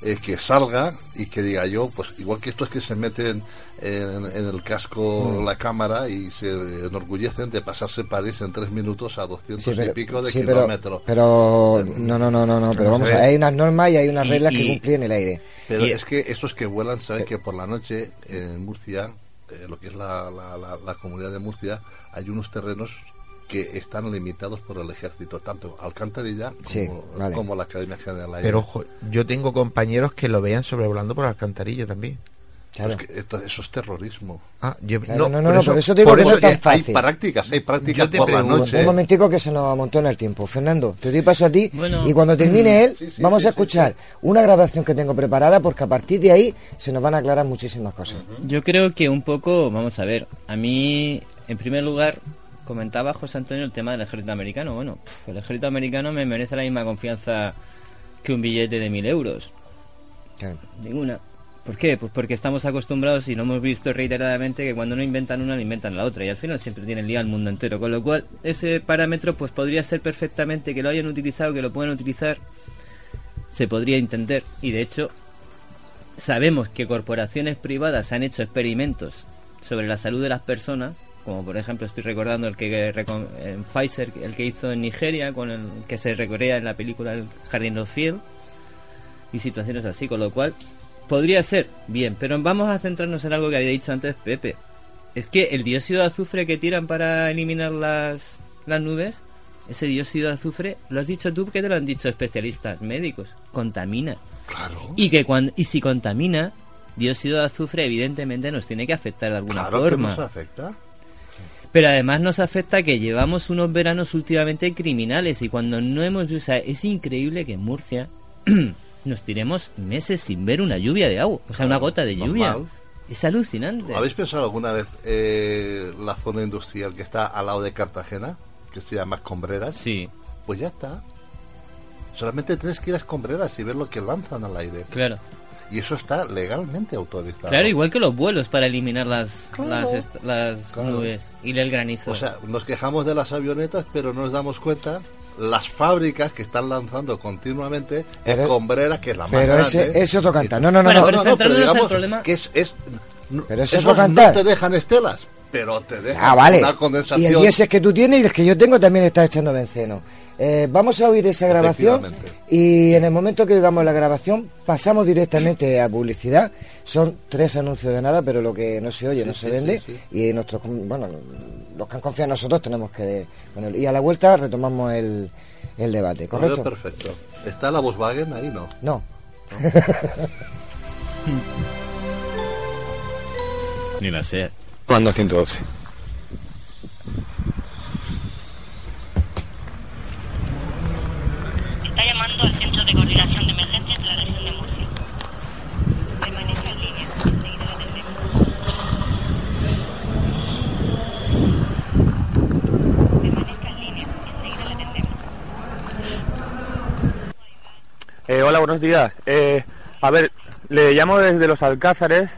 S14: eh, que salga y que diga yo, pues igual que estos que se meten en, en el casco
S4: Mm.
S14: la cámara y se enorgullecen de pasarse París en tres minutos a 200
S4: Sí, pero,
S14: y pico de
S4: sí, pero,
S14: kilómetros.
S4: pero no, no, no, no, no, pero vamos a ver, hay unas normas y hay unas
S14: Y-
S4: reglas que cumplir en el aire.
S14: Pero
S4: Y-
S14: es que esos que vuelan saben que por la noche en Murcia, eh, lo que es la, la- la- la comunidad de Murcia, hay unos terrenos que están limitados por el ejército, tanto Alcantarilla como,
S3: Sí, vale.
S14: como la Academia General.
S3: Pero ojo, yo tengo compañeros que lo vean sobrevolando por alcantarilla también.
S14: Pues que esto- eso es terrorismo.
S3: Ah, yo,
S4: Claro, no, no, no, por eso digo
S3: por
S4: que no es tan fácil.
S14: Hay prácticas, hay prácticas
S3: Yo te
S14: por la
S3: pregunto,
S14: noche.
S4: Un momentico que se nos amontona el tiempo. Fernando, te doy paso a ti
S13: Bueno.
S4: y cuando termine él
S14: Sí, sí,
S4: vamos
S14: sí,
S4: a escuchar una grabación que tengo preparada porque a partir de ahí se nos van a aclarar muchísimas cosas.
S16: Yo creo que un poco, vamos a ver, a mí, en primer lugar, comentaba José Antonio el tema del ejército americano. Bueno, el ejército americano me merece la misma confianza que un billete de mil euros. Ninguna. ¿Por qué? Pues porque estamos acostumbrados y lo hemos visto reiteradamente que cuando no inventan una, le inventan la otra y al final siempre tienen lío al mundo entero. Con lo cual, ese parámetro pues podría ser perfectamente que lo hayan utilizado, que lo puedan utilizar, se podría entender y de hecho sabemos que corporaciones privadas han hecho experimentos sobre la salud de las personas, como por ejemplo estoy recordando el que en Pfizer, el que hizo en Nigeria, con el que se recorría en la película El Jardín of Field, y situaciones así, con lo cual podría ser bien, pero vamos a centrarnos en algo que había dicho antes Pepe. Es que el dióxido de azufre que tiran para eliminar las, las nubes, ese dióxido de azufre, lo has dicho tú que te lo han dicho especialistas médicos, contamina.
S14: Claro.
S16: Y que cuando y si contamina, dióxido de azufre evidentemente nos tiene que afectar de alguna
S14: Claro que
S16: forma.
S14: nos afecta.
S16: Pero además nos afecta que llevamos unos veranos últimamente criminales y cuando no hemos... O sea, es increíble que en Murcia (clears throat) nos tiremos meses sin ver una lluvia de agua, o sea, una gota de lluvia.
S14: normal.
S16: Es alucinante.
S14: ¿Habéis pensado alguna vez eh, la zona industrial que está al lado de Cartagena, que se llama Escombreras?
S16: Sí.
S14: Pues ya está. Solamente tienes que ir a Escombreras y ver lo que lanzan al aire.
S16: Claro.
S14: Y eso está legalmente autorizado.
S16: Claro, igual que los vuelos para eliminar las,
S14: Claro.
S16: las, las
S14: Claro.
S16: nubes y el granizo.
S14: O sea, nos quejamos de las avionetas, pero no nos damos cuenta las fábricas que están lanzando continuamente
S4: Pero-
S14: Escombreras, que es la más
S4: pero ese-
S14: grande.
S4: ese otro canta. No, no, no,
S16: Bueno,
S4: no.
S16: pero
S14: no,
S16: en el
S14: digamos
S16: problema-
S14: que es, es no,
S4: Pero ese
S14: esos no te dejan estelas, pero te dejan
S4: Ah, vale.
S14: una
S4: Y
S14: condensación.
S4: el diésel que tú tienes y el que yo tengo también está echando benceno. Eh, vamos a oír esa grabación y en el momento que oigamos la grabación pasamos directamente a publicidad. Son tres anuncios de nada, pero lo que no se oye no se
S14: sí,
S4: vende
S14: sí,
S4: y nuestros bueno los que han confiado en nosotros tenemos que ponerlo. y a la vuelta retomamos el, el debate,
S14: veo
S4: ¿correcto?
S14: perfecto. ¿Está la Volkswagen ahí? No.
S4: No. (laughs)
S16: Ni la sé.
S17: Mando 112.
S18: Está llamando al Centro de Coordinación de Emergencias de la región de Murcia. Permanece en línea. Enseguida la atendemos. Permanezca en línea. Enseguida la atendemos.
S17: Eh, hola, buenos días. Eh, a ver, le llamo desde los Alcázares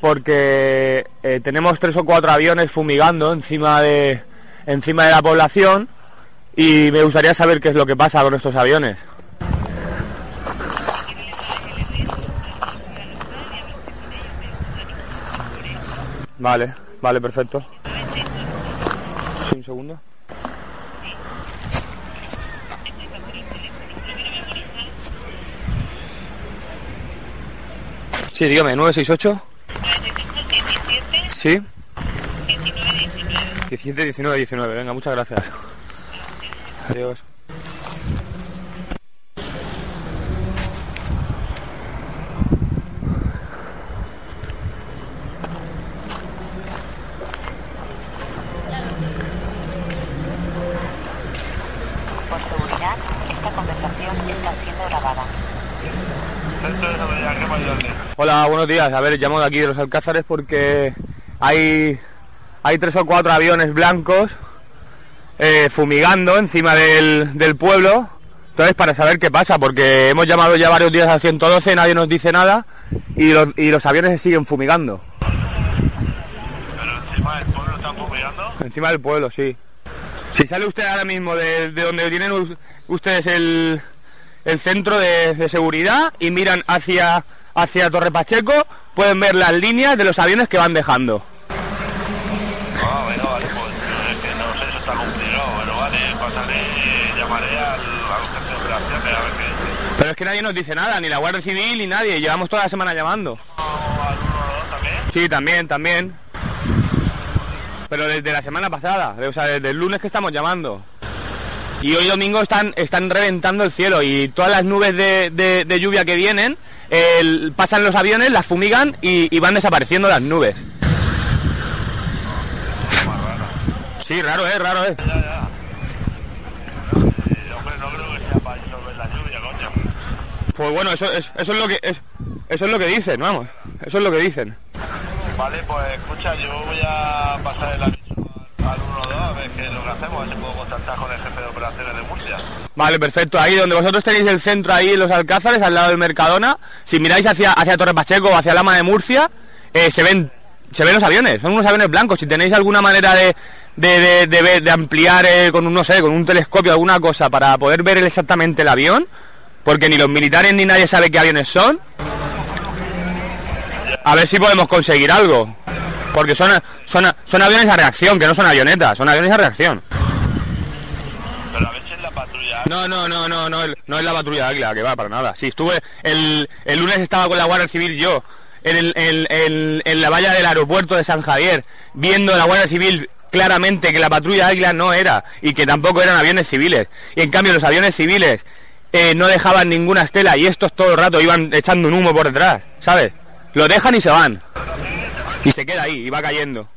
S17: porque eh, tenemos tres o cuatro aviones fumigando encima de encima de la población y me gustaría saber qué es lo que pasa con estos aviones. Vale, vale, perfecto. Un segundo. Sí, dígame, 968. Sí. 17, 19, 19. Venga, muchas gracias. Adiós.
S18: Por seguridad, esta conversación está siendo grabada.
S17: Hola, buenos días. A ver, llamo de aquí de los Alcázares porque hay, hay tres o cuatro aviones blancos eh, fumigando encima del, del pueblo. Entonces, para saber qué pasa, porque hemos llamado ya varios días al 112, nadie nos dice nada y los, y los aviones se siguen fumigando.
S19: encima del pueblo están fumigando.
S17: Encima del pueblo, sí. Si sale usted ahora mismo de, de donde tienen us- ustedes el, el centro de, de seguridad y miran hacia, hacia Torre Pacheco, pueden ver las líneas de los aviones que van dejando.
S19: Ah, vale, pues es que no sé, eso está complicado. Bueno, vale, pasaré, llamaré al, al jefe de operaciones a ver qué dice.
S17: Pero es que nadie nos dice nada, ni la Guardia Civil ni nadie. Llevamos toda la semana llamando. Sí, también, también. Pero desde la semana pasada, o sea, desde el lunes que estamos llamando. Y hoy domingo están, están reventando el cielo y todas las nubes de, de- de lluvia que vienen, el- pasan los aviones, las fumigan y, y van desapareciendo las nubes. Sí, raro es, raro es. Pues bueno, eso es, eso es lo que es, eso es lo que dicen, vamos. Eso es lo que dicen.
S19: Vale, pues escucha, yo voy a pasar el aviso al 1-2 a ver qué es lo que hacemos, a ver si puedo contactar con el jefe de operaciones de Murcia.
S17: Vale, perfecto. Ahí donde vosotros tenéis el centro, ahí en los Alcázares, al lado del Mercadona, si miráis hacia, hacia Torre Pacheco o hacia Lama de Murcia, eh, se ven se ven los aviones, son unos aviones blancos. Si tenéis alguna manera de, de, de- ampliar eh, con un, no sé, con un telescopio alguna cosa para poder ver exactamente el avión, porque ni los militares ni nadie sabe qué aviones son, a ver si podemos conseguir algo. Porque son, son, son aviones a reacción, que no son avionetas, son aviones a reacción. No, no, no, no, no, no es la patrulla Águila, que va, para nada. Sí, estuve, el, el lunes estaba con la Guardia Civil yo, en, el- en- en- la valla del aeropuerto de San Javier, viendo la Guardia Civil claramente que la patrulla Águila no era, y que tampoco eran aviones civiles. Y en cambio los aviones civiles eh, no dejaban ninguna estela, y estos todo el rato iban echando un humo por detrás, ¿sabes? Lo dejan y se van. Y se queda ahí, y va cayendo.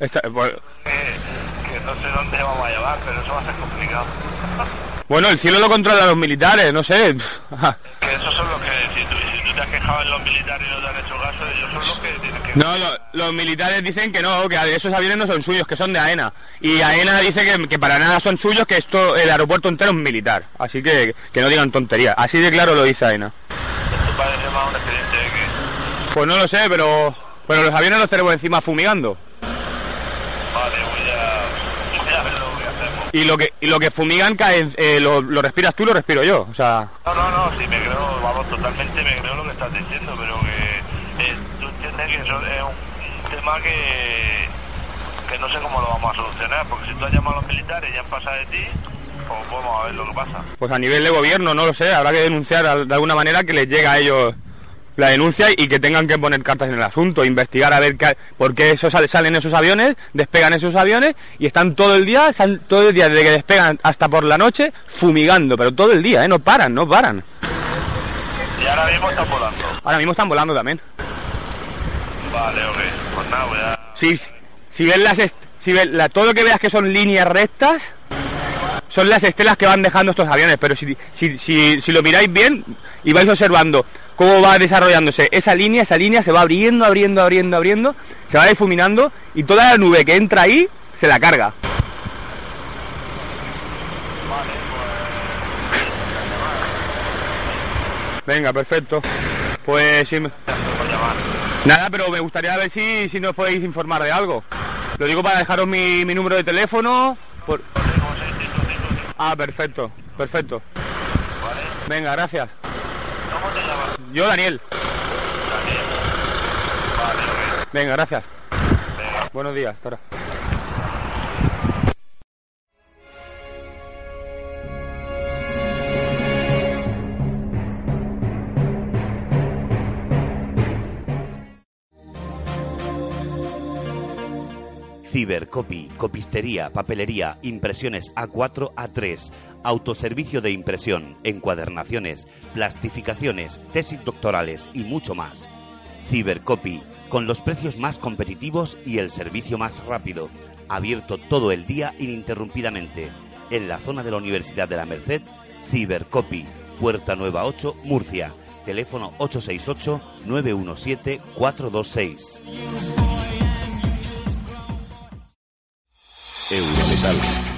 S17: Esta- pues,
S19: Que, que no sé dónde vamos a llevar, pero eso va a ser complicado. (laughs)
S17: bueno, el cielo lo controlan los militares, no sé. (laughs)
S19: que esos son los que, si tú, si tú te has quejado en los militares y no te han hecho caso, ellos son los que tienen que...
S17: No, lo- los militares dicen que no, que esos aviones no son suyos, que son de AENA. Y AENA dice que, que para nada son suyos, que esto el aeropuerto entero es militar. Así que que no digan tonterías. Así de claro lo dice AENA.
S19: Esto parece más un expediente de que...
S17: Pues no lo sé, pero, pero los aviones los tenemos encima fumigando.
S19: Vale, voy a... Voy a ver lo que hacemos.
S17: Y lo que, y lo que fumigan cae, eh, lo, lo respiras tú, lo respiro yo. O sea,
S19: No, no, no, sí, me creo, vamos, totalmente me creo lo que estás diciendo, pero que eh, tú entiendes que eso es un, tema que, que no sé cómo lo vamos a solucionar, porque si tú has llamado a los militares y ya han pasado de ti, pues vamos a ver lo que pasa.
S17: pues a nivel de gobierno, no lo sé, habrá que denunciar de alguna manera que les llegue a ellos la denuncia y que tengan que poner cartas en el asunto, investigar a ver qué, por qué eso sale- salen esos aviones, despegan esos aviones y están todo el día, están todo el día desde que despegan hasta por la noche fumigando, pero todo el día, ¿eh? no paran, no paran.
S19: Y ahora mismo están volando.
S17: Ahora mismo están volando también.
S19: Vale, ok, pues nada, voy a...
S17: Si, si ves las si ves la- todo lo que veas que son líneas rectas, son las estelas que van dejando estos aviones. Pero si, si, si, si lo miráis bien y vais observando cómo va desarrollándose esa línea, esa línea se va abriendo, abriendo, abriendo, abriendo, se va difuminando y toda la nube que entra ahí se la carga. Venga, perfecto. Pues sí. Nada, pero me gustaría ver si, si nos podéis informar de algo. Lo digo para dejaros mi, mi número de teléfono. por- Ah, perfecto, perfecto. Venga, gracias. Yo, Daniel. Venga, gracias. Buenos días, hasta ahora.
S5: Cibercopy, copistería, papelería, impresiones A4, A3, autoservicio de impresión, encuadernaciones, plastificaciones, tesis doctorales y mucho más. Cibercopy, con los precios más competitivos y el servicio más rápido, abierto todo el día ininterrumpidamente. En la zona de la Universidad de la Merced, Cibercopy, Puerta Nueva 8, Murcia. Teléfono 868-917-426.
S20: Eurometal.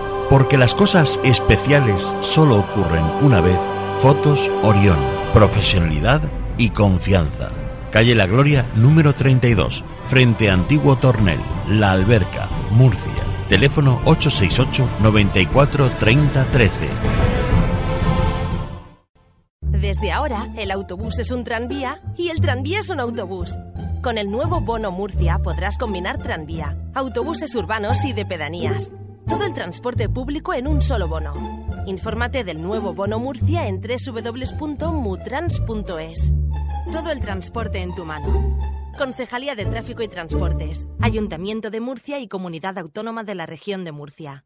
S1: Porque las cosas especiales solo ocurren una vez. Fotos Orión. Profesionalidad y confianza. Calle La Gloria, número 32, frente a Antiguo Tornel, La Alberca, Murcia. Teléfono 868 94 30 13.
S2: Desde ahora, el autobús es un tranvía y el tranvía es un autobús. Con el nuevo Bono Murcia podrás combinar tranvía, autobuses urbanos y de pedanías. Todo el transporte público en un solo bono. Infórmate del nuevo Bono Murcia en www.mutrans.es. Todo el transporte en tu mano. Concejalía de Tráfico y Transportes, Ayuntamiento de Murcia y Comunidad Autónoma de la Región de Murcia.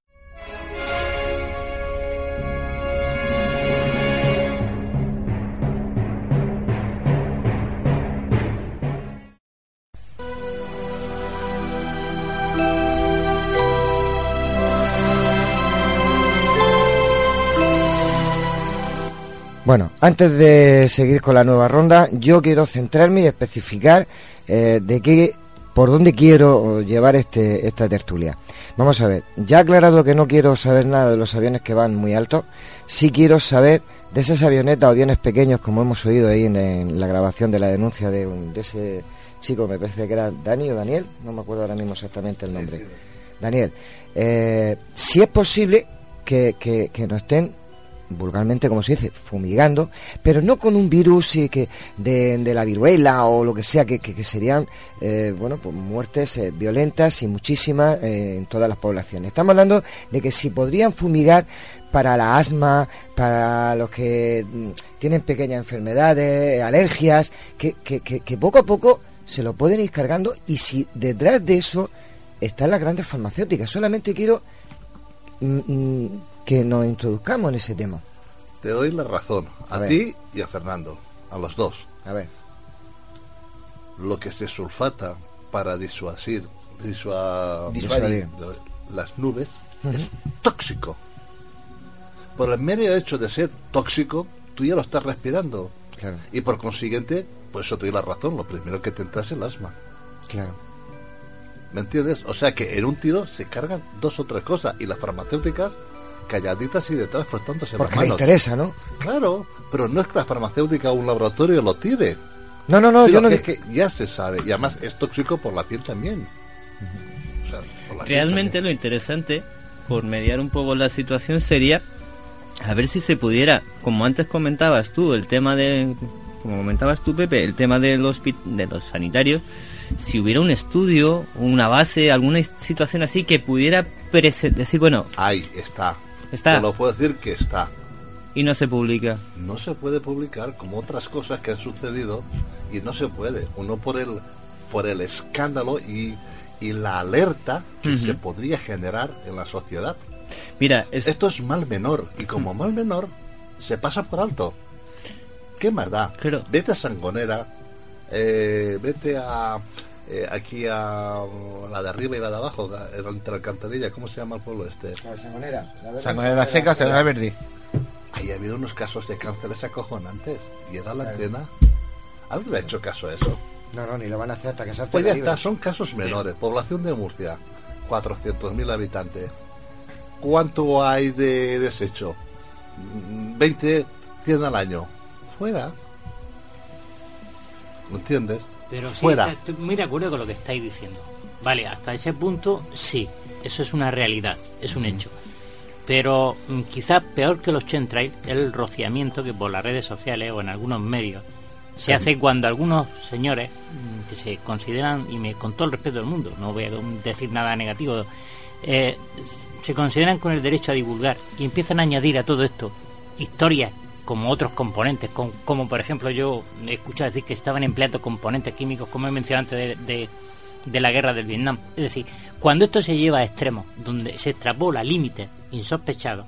S4: Bueno, antes de seguir con la nueva ronda, yo quiero centrarme y especificar eh, de qué, por dónde quiero llevar este, esta tertulia. Vamos a ver, ya aclarado que no quiero saber nada de los aviones que van muy altos, sí quiero saber de esas avionetas o aviones pequeños, como hemos oído ahí en, en la grabación de la denuncia de, un, de ese chico, me parece que era Dani o Daniel, no me acuerdo ahora mismo exactamente el nombre. Daniel, eh, si es posible que, que, que nos estén vulgarmente como se dice, fumigando, pero no con un virus y que de, la viruela o lo que sea, que, que- serían eh, bueno pues muertes eh, violentas y muchísimas eh, en todas las poblaciones. Estamos hablando de que si podrían fumigar para la asma, para los que mm, tienen pequeñas enfermedades, alergias, que, que, que, que poco a poco se lo pueden ir cargando y si detrás de eso están las grandes farmacéuticas. Solamente quiero mm, mm, que nos introduzcamos en ese tema.
S14: Te doy la razón, a, ti y a Fernando, a los dos.
S4: A ver.
S14: Lo que se sulfata para disuadir, disua-
S4: Disuadir.
S14: las nubes es tóxico. Por el medio hecho de ser tóxico, tú ya lo estás respirando.
S4: Claro.
S14: Y por consiguiente, pues eso te doy la razón, lo primero que te entra es el asma.
S4: Claro.
S14: ¿Me entiendes? O sea que en un tiro se cargan dos o tres cosas y las farmacéuticas calladitas y detrás frotándose
S4: Porque
S14: las
S4: le
S14: manos.
S4: interesa, ¿no?
S14: Claro, pero no es que la farmacéutica o un laboratorio lo tire.
S4: No, no, no, yo no
S14: que es que ya se sabe y además es tóxico por la piel también. O sea, por la piel
S16: Realmente lo interesante, por mediar un poco la situación, sería a ver si se pudiera, como antes comentabas tú, el tema de, como comentabas tú, Pepe, el tema de los, de los sanitarios, si hubiera un estudio, una base, alguna situación así que pudiera decir, bueno,
S14: Ahí está.
S16: Está.
S14: Te lo puedo decir que está.
S16: y no se publica.
S14: No se puede publicar como otras cosas que han sucedido y no se puede. Uno por el por el escándalo y, y la alerta que se podría generar en la sociedad.
S16: Mira,
S14: esto es mal menor y como mal menor se pasa por alto. ¿Qué más da? Vete a Sangonera, eh, vete a eh, aquí a la de arriba y la de abajo, a- entre la alcantarilla, ¿cómo se llama el pueblo este?
S4: Sangonera.
S3: Sangonera Seca, Sangonera Verde.
S14: Ahí ha habido unos casos de cánceres acojonantes y era la antena. ¿Alguien le ha hecho caso a eso?
S4: No, no, ni lo van a hacer hasta que salte
S14: Pues ya
S4: la libre.
S14: está, son casos menores. Población de Murcia, 400.000 habitantes. ¿Cuánto hay de desecho? Mm, 20, 100 al año. Fuera. ¿Me entiendes?
S13: Pero sí,
S14: Fuera.
S13: estoy muy de acuerdo con lo que estáis diciendo. Vale, hasta ese punto sí, eso es una realidad, es un hecho. Pero mm, quizás peor que los chemtrails es el rociamiento que por las redes sociales o en algunos medios se hace cuando algunos señores mm, que se consideran, y me con todo el respeto del mundo, no voy a decir nada negativo, eh, se consideran con el derecho a divulgar y empiezan a añadir a todo esto historias como otros componentes, con- como por ejemplo yo he escuchado decir que estaban empleando componentes químicos, como he mencionado antes de, de- la guerra del Vietnam. Es decir, cuando esto se lleva a extremos, donde se extrapola límites insospechados,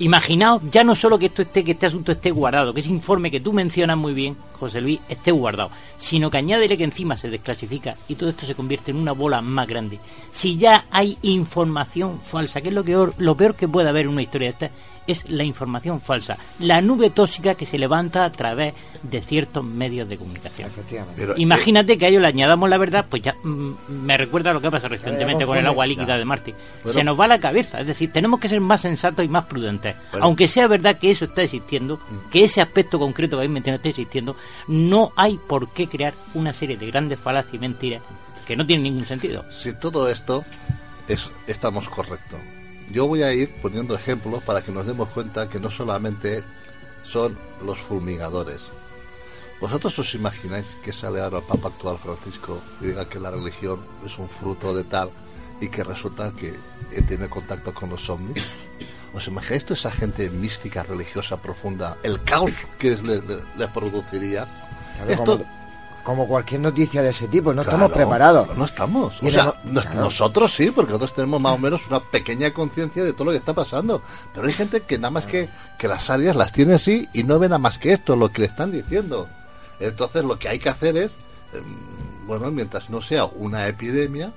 S13: imaginaos ya no solo que esto esté, que este asunto esté guardado, que ese informe que tú mencionas muy bien, José Luis, esté guardado, sino que añádele que encima se desclasifica y todo esto se convierte en una bola más grande. Si ya hay información falsa, que es lo, que, lo peor que puede haber en una historia de esta, es la información falsa, la nube tóxica que se levanta a través de ciertos medios de comunicación.
S14: Pero,
S13: Imagínate que a ello le añadamos la verdad, pues ya mm, me recuerda a lo que pasa recientemente con el agua líquida
S14: Ya.
S13: de Marte. Se nos va la cabeza, es decir, tenemos que ser más sensatos y más prudentes.
S14: Bueno.
S13: Aunque sea verdad que eso está existiendo, que ese aspecto concreto que habéis mencionado está existiendo, no hay por qué crear una serie de grandes falacias y mentiras que no tienen ningún sentido.
S14: Si todo esto es, estamos correctos. Yo voy a ir poniendo ejemplos para que nos demos cuenta que no solamente son los fulmigadores. ¿Vosotros os imagináis que sale ahora el Papa actual Francisco y diga que la religión es un fruto de tal y que resulta que eh, tiene contacto con los ovnis? ¿Os imagináis toda esa gente mística, religiosa, profunda, el caos que es- le, le- le produciría?
S4: Claro,
S14: Esto,
S4: como, como cualquier noticia de ese tipo, no
S14: Claro,
S4: estamos preparados.
S14: No estamos. O sea,
S4: claro.
S14: nosotros sí, porque nosotros tenemos más o menos una pequeña conciencia de todo lo que está pasando. Pero hay gente que nada más que, que las áreas las tiene así y no ven nada más que esto, lo que le están diciendo. Entonces lo que hay que hacer es, em, bueno, mientras no sea una epidemia,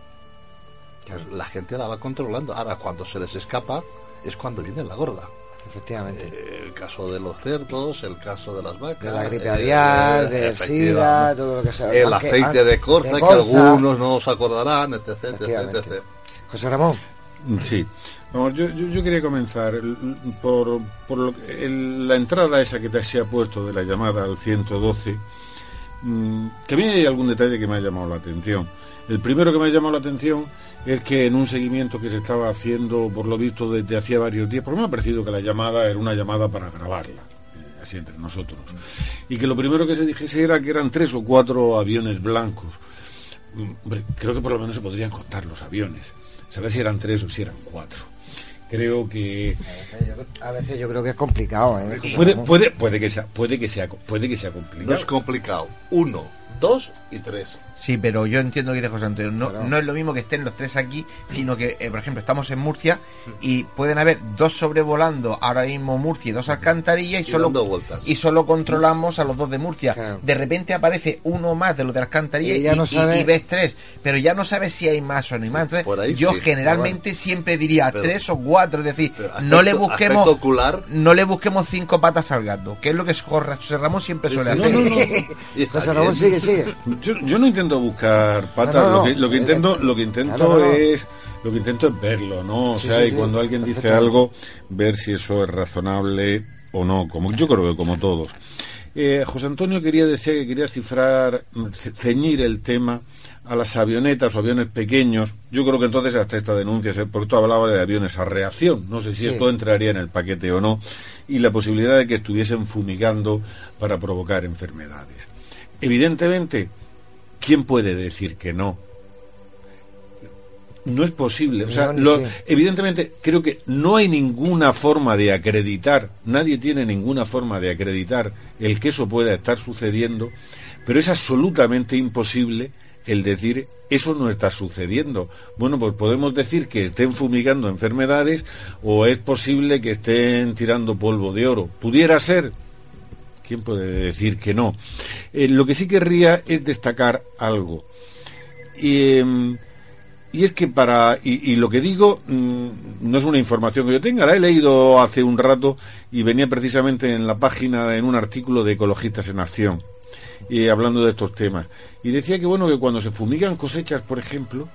S14: pues la gente la va controlando. Ahora, cuando se les escapa, es cuando viene la gorda.
S4: Efectivamente.
S14: Eh, el caso de los cerdos, el caso de las vacas.
S4: De la gripe
S14: eh,
S4: aviar, del
S14: efectivamente.
S4: SIDA, todo lo que sea.
S14: El
S4: Aunque-
S14: aceite
S4: ah,
S14: de colza,
S4: de
S14: que algunos no os acordarán, etc. etc.
S4: José Ramón.
S15: Sí. Vamos, yo, yo, yo quería comenzar por, por lo que- el- la entrada esa que te se ha puesto de la llamada al 112 mm, que a mí hay algún detalle que me ha llamado la atención. El primero que me ha llamado la atención es que en un seguimiento que se estaba haciendo, por lo visto, desde hacía varios días, porque me ha parecido que la llamada era una llamada para grabarla, eh, así entre nosotros, y que lo primero que se dijese era que eran tres o cuatro aviones blancos. Mm, hombre, creo que por lo menos se podrían contar los aviones, saber si eran tres o si eran cuatro. Creo que
S4: A veces yo creo que es complicado, ¿eh?
S15: puede, puede, puede que sea, puede que sea, puede que sea complicado.
S14: No es complicado. Uno, dos y tres.
S3: Sí, pero yo entiendo lo que dice José Antonio. No, no es lo mismo que estén los tres aquí, sino que, eh, por ejemplo, estamos en Murcia y pueden haber dos sobrevolando ahora mismo Murcia y dos alcantarillas y,
S14: Y
S3: solo, y solo controlamos a los dos de Murcia. De repente aparece uno más de los de alcantarillas
S4: Y
S3: y,
S4: ya no sabe-
S3: y ves tres, pero ya no sabes si hay más o no hay más. Entonces,
S14: ahí
S3: yo
S14: sí,
S3: generalmente siempre diría
S14: Pero-
S3: tres o cuatro, es decir,
S14: aspecto-
S3: no le busquemos
S14: ocular.
S3: no le busquemos cinco patas al gato, que es lo que José Ramón siempre suele
S15: No,
S3: hacer.
S15: no, no. (laughs)
S4: José Ramón sigue, sigue.
S15: Yo, yo no intento buscar patas,
S4: No, no, no.
S15: lo que, lo que intento, lo que intento
S4: no,
S15: es lo que intento es verlo, ¿no? O
S4: Sí,
S15: sea,
S4: sí,
S15: y
S4: sí.
S15: cuando alguien dice algo, ver si eso es razonable o no, como yo creo que como todos. Eh, José Antonio quería decía que quería cifrar, ce- ceñir el tema a las avionetas o aviones pequeños. Yo creo que entonces hasta esta denuncia, se- porque tú hablabas de aviones a reacción, no sé si
S4: Sí.
S15: esto entraría en el paquete o no, y la posibilidad de que estuviesen fumigando para provocar enfermedades. Evidentemente, ¿quién puede decir que no? No es posible. O sea,
S4: No,
S15: lo- evidentemente creo que no hay ninguna forma de acreditar, nadie tiene ninguna forma de acreditar el que eso pueda estar sucediendo, pero es absolutamente imposible el decir eso no está sucediendo. Bueno, pues podemos decir que estén fumigando enfermedades o es posible que estén tirando polvo de oro. Pudiera ser, ¿Quién puede decir que no? Eh, lo que sí querría es destacar algo. Y, em, es que para. Y, lo que digo mm, no es una información que yo tenga, la he leído hace un rato y venía precisamente en la página, en un artículo de Ecologistas en Acción, hablando de estos temas. Y decía que, bueno, que cuando se fumigan cosechas, por ejemplo,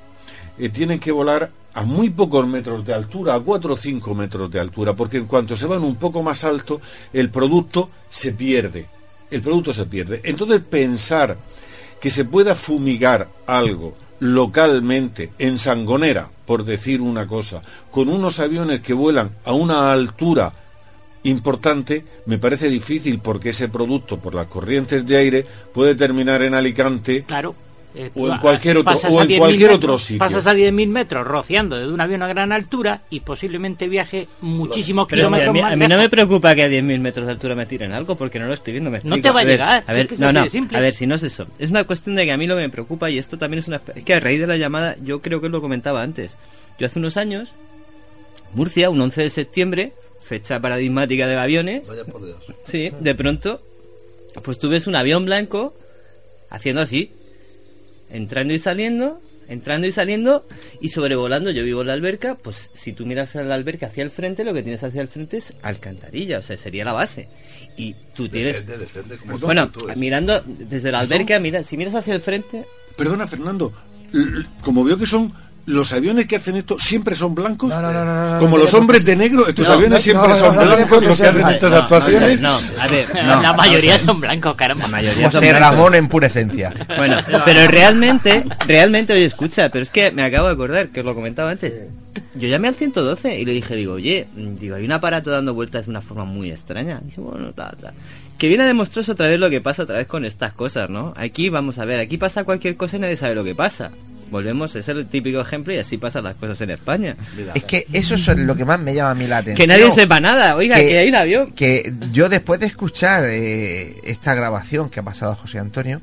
S15: eh, tienen que volar a muy pocos metros de altura, a 4 o 5 metros de altura, porque en cuanto se van un poco más alto, el producto se pierde. El producto se pierde. Entonces, pensar que se pueda fumigar algo localmente, en Sangonera, por decir una cosa, con unos aviones que vuelan a una altura importante, me parece difícil porque ese producto, por las corrientes de aire, puede terminar en Alicante
S13: Claro. Eh,
S15: o en cualquier otro,
S13: pasas
S15: o
S13: a
S15: en
S13: 10.000
S15: cualquier
S13: metros,
S15: otro sitio.
S13: Pasas a 10.000 metros rociando desde un avión a gran altura y posiblemente viaje muchísimos
S16: Pero si
S13: kilómetros
S16: a mí,
S13: más
S16: a mí no me preocupa que a 10.000 metros de altura me tiren algo porque no lo estoy viendo. me
S13: No te va a llegar,
S16: A ver, no, no, a ver, si no es eso. Es una cuestión de que a mí lo que me preocupa y esto también es una... Es que a raíz de la llamada, yo creo que lo comentaba antes. Yo hace unos años, Murcia, un 11 de septiembre, fecha paradigmática de aviones.
S14: Vaya por Dios.
S16: Sí, de pronto, pues tú ves un avión blanco haciendo así, entrando y saliendo, entrando y saliendo y sobrevolando. Yo vivo en la alberca, pues si tú miras a la alberca hacia el frente, lo que tienes hacia el frente es alcantarilla, o sea, sería la base. Y tú tienes...
S14: Depende, depende como
S16: bueno,
S14: tú
S16: mirando desde la alberca, mira, si miras hacia el frente,
S15: Perdona, Fernando, como veo que son los aviones que hacen esto siempre son blancos,
S4: no, no, no,
S15: como
S4: no
S15: los hombres de negro, estos
S4: No,
S15: aviones siempre
S4: no,
S15: son
S4: no, no tiene
S15: blancos los que hacen estas actuaciones.
S16: no, a ver,
S13: la mayoría son blancos, caramba.
S16: La mayoría son
S3: José
S16: blancos.
S3: Ramón en pura esencia.
S16: Bueno, (laughs) pero realmente, realmente, oye, escucha, pero es que me acabo de acordar, que os lo comentaba antes. Yo llamé al 112 y le dije, digo, oye, mm, digo, hay un aparato dando vueltas de una forma muy extraña. Y dice, bueno, ta, ta. Que viene a demostrarse otra vez lo que pasa otra vez con estas cosas, ¿no? Aquí, vamos a ver, aquí pasa cualquier cosa y nadie sabe lo que pasa. Volvemos, es el típico ejemplo y así pasan las cosas en España.
S3: Es que eso es lo que más me llama a mí la atención.
S16: Que nadie sepa nada, oiga, que hay un avión.
S3: Que yo después de escuchar eh, esta grabación que ha pasado José Antonio,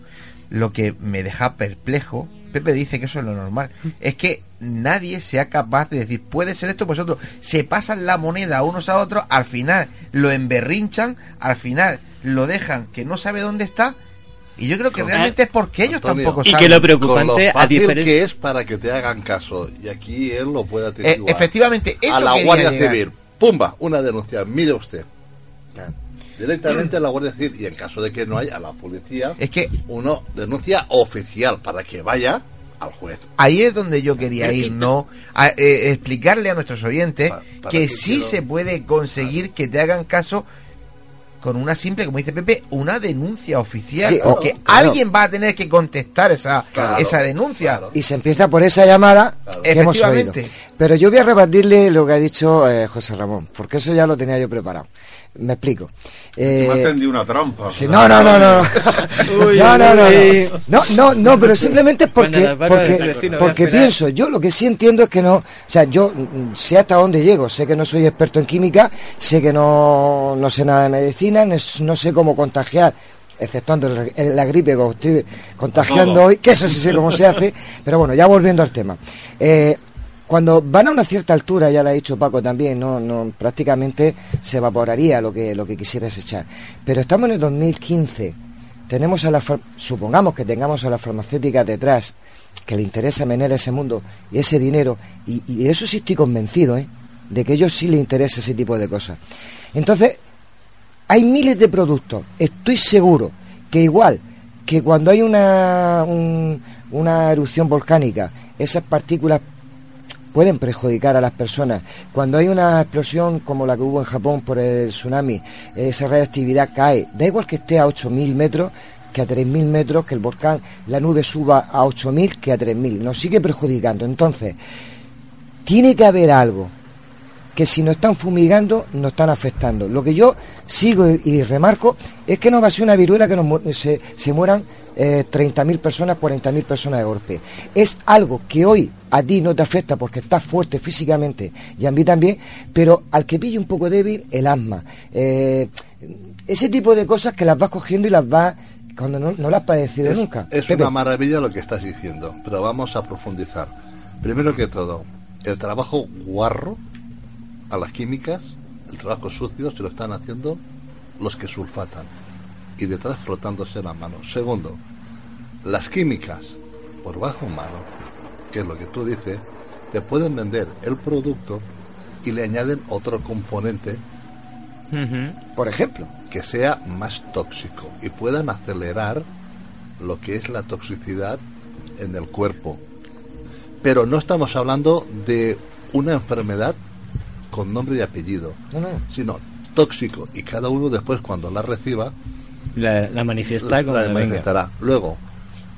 S3: lo que me deja perplejo, Pepe dice que eso es lo normal, es que nadie sea capaz de decir, puede ser esto, pues otro. Se pasan la moneda unos a otros, al final lo emberrinchan, al final lo dejan que no sabe dónde está, y yo creo que realmente es porque ellos
S14: Antonio,
S3: tampoco
S16: Y
S3: saben.
S16: que lo
S14: Con
S16: preocupante,
S14: lo
S16: a
S14: fácil
S16: diferencia...
S14: que es para que te hagan caso. Y aquí él lo puede
S3: Eh,
S14: atestiguar.
S3: efectivamente, eso
S14: a la Guardia
S3: llegar.
S14: Civil. Pumba, una denuncia. Mire usted. Directamente a la Guardia Civil y en caso de que no haya a la policía,
S3: Es que
S14: uno denuncia oficial para que vaya al juez.
S3: ahí es donde yo quería ir, ¿no? A, eh, explicarle a nuestros oyentes
S14: Pa-
S3: que sí
S14: quiero-
S3: se puede conseguir que te hagan caso con una simple, como dice Pepe, una denuncia oficial.
S4: Sí,
S3: porque
S4: claro.
S3: alguien va a tener que contestar esa,
S4: Claro.
S3: esa denuncia.
S4: Y se empieza por esa llamada que hemos oído. Pero yo voy a rebatirle lo que ha dicho eh, José Ramón, porque eso ya lo tenía yo preparado. Me explico. Eh,
S15: Me ha tendido una trampa.
S4: sí, (laughs) no, no, no, no.
S15: Uy,
S4: no, no, no, no. No, no, no, pero simplemente
S16: Cuando
S4: porque, porque,
S16: vecino
S4: porque pienso, yo lo que sí entiendo es que no, o sea, yo sé hasta dónde llego, sé que no soy experto en química, sé que no, no sé nada de medicina, no, sé cómo contagiar exceptuando la gripe que estoy contagiando hoy, que eso sí sé cómo se hace, pero bueno, ya volviendo al tema. Eh, cuando van a una cierta altura, ya lo ha dicho Paco también, no, prácticamente se evaporaría lo que, lo que quisieras echar. Pero estamos en el 2015, tenemos a la supongamos que tengamos a las farmacéuticas detrás, que le interesa menear ese mundo y ese dinero, y, de eso sí estoy convencido, ¿eh? de que a ellos sí les interesa ese tipo de cosas. Entonces, hay miles de productos. Estoy seguro que igual que cuando hay una, un- una erupción volcánica, esas partículas pueden perjudicar a las personas. Cuando hay una explosión como la que hubo en Japón por el tsunami, esa radiactividad cae. Da igual que esté a 8.000 metros que a 3.000 metros, que el volcán, la nube suba a 8.000 que a 3.000. Nos sigue perjudicando. Entonces, tiene que haber algo que si nos están fumigando, nos están afectando. Lo que yo sigo y, remarco es que no va a ser una viruela que nos se, se mueran eh, 30.000 personas, 40.000 personas de golpe. Es algo que hoy a ti no te afecta porque estás fuerte físicamente y a mí también, pero al que pille un poco débil, el asma. Eh, ese tipo de cosas que las vas cogiendo y las vas cuando no, no las has padecido
S14: Es,
S4: nunca.
S14: es
S4: Pepe.
S14: una maravilla lo que estás diciendo, pero vamos a profundizar. Primero que todo, el trabajo guarro a las químicas, el trabajo sucio se lo están haciendo los que sulfatan y detrás frotándose la mano. Segundo, las químicas por bajo mano, que es lo que tú dices, te pueden vender el producto y le añaden otro componente
S4: por ejemplo,
S14: que sea más tóxico y puedan acelerar lo que es la toxicidad en el cuerpo. Pero no estamos hablando de una enfermedad con nombre y apellido,
S4: No, no.
S14: sino tóxico y cada uno después cuando la reciba
S16: La, la manifiesta
S14: la- la
S16: venga.
S14: manifestará. Luego,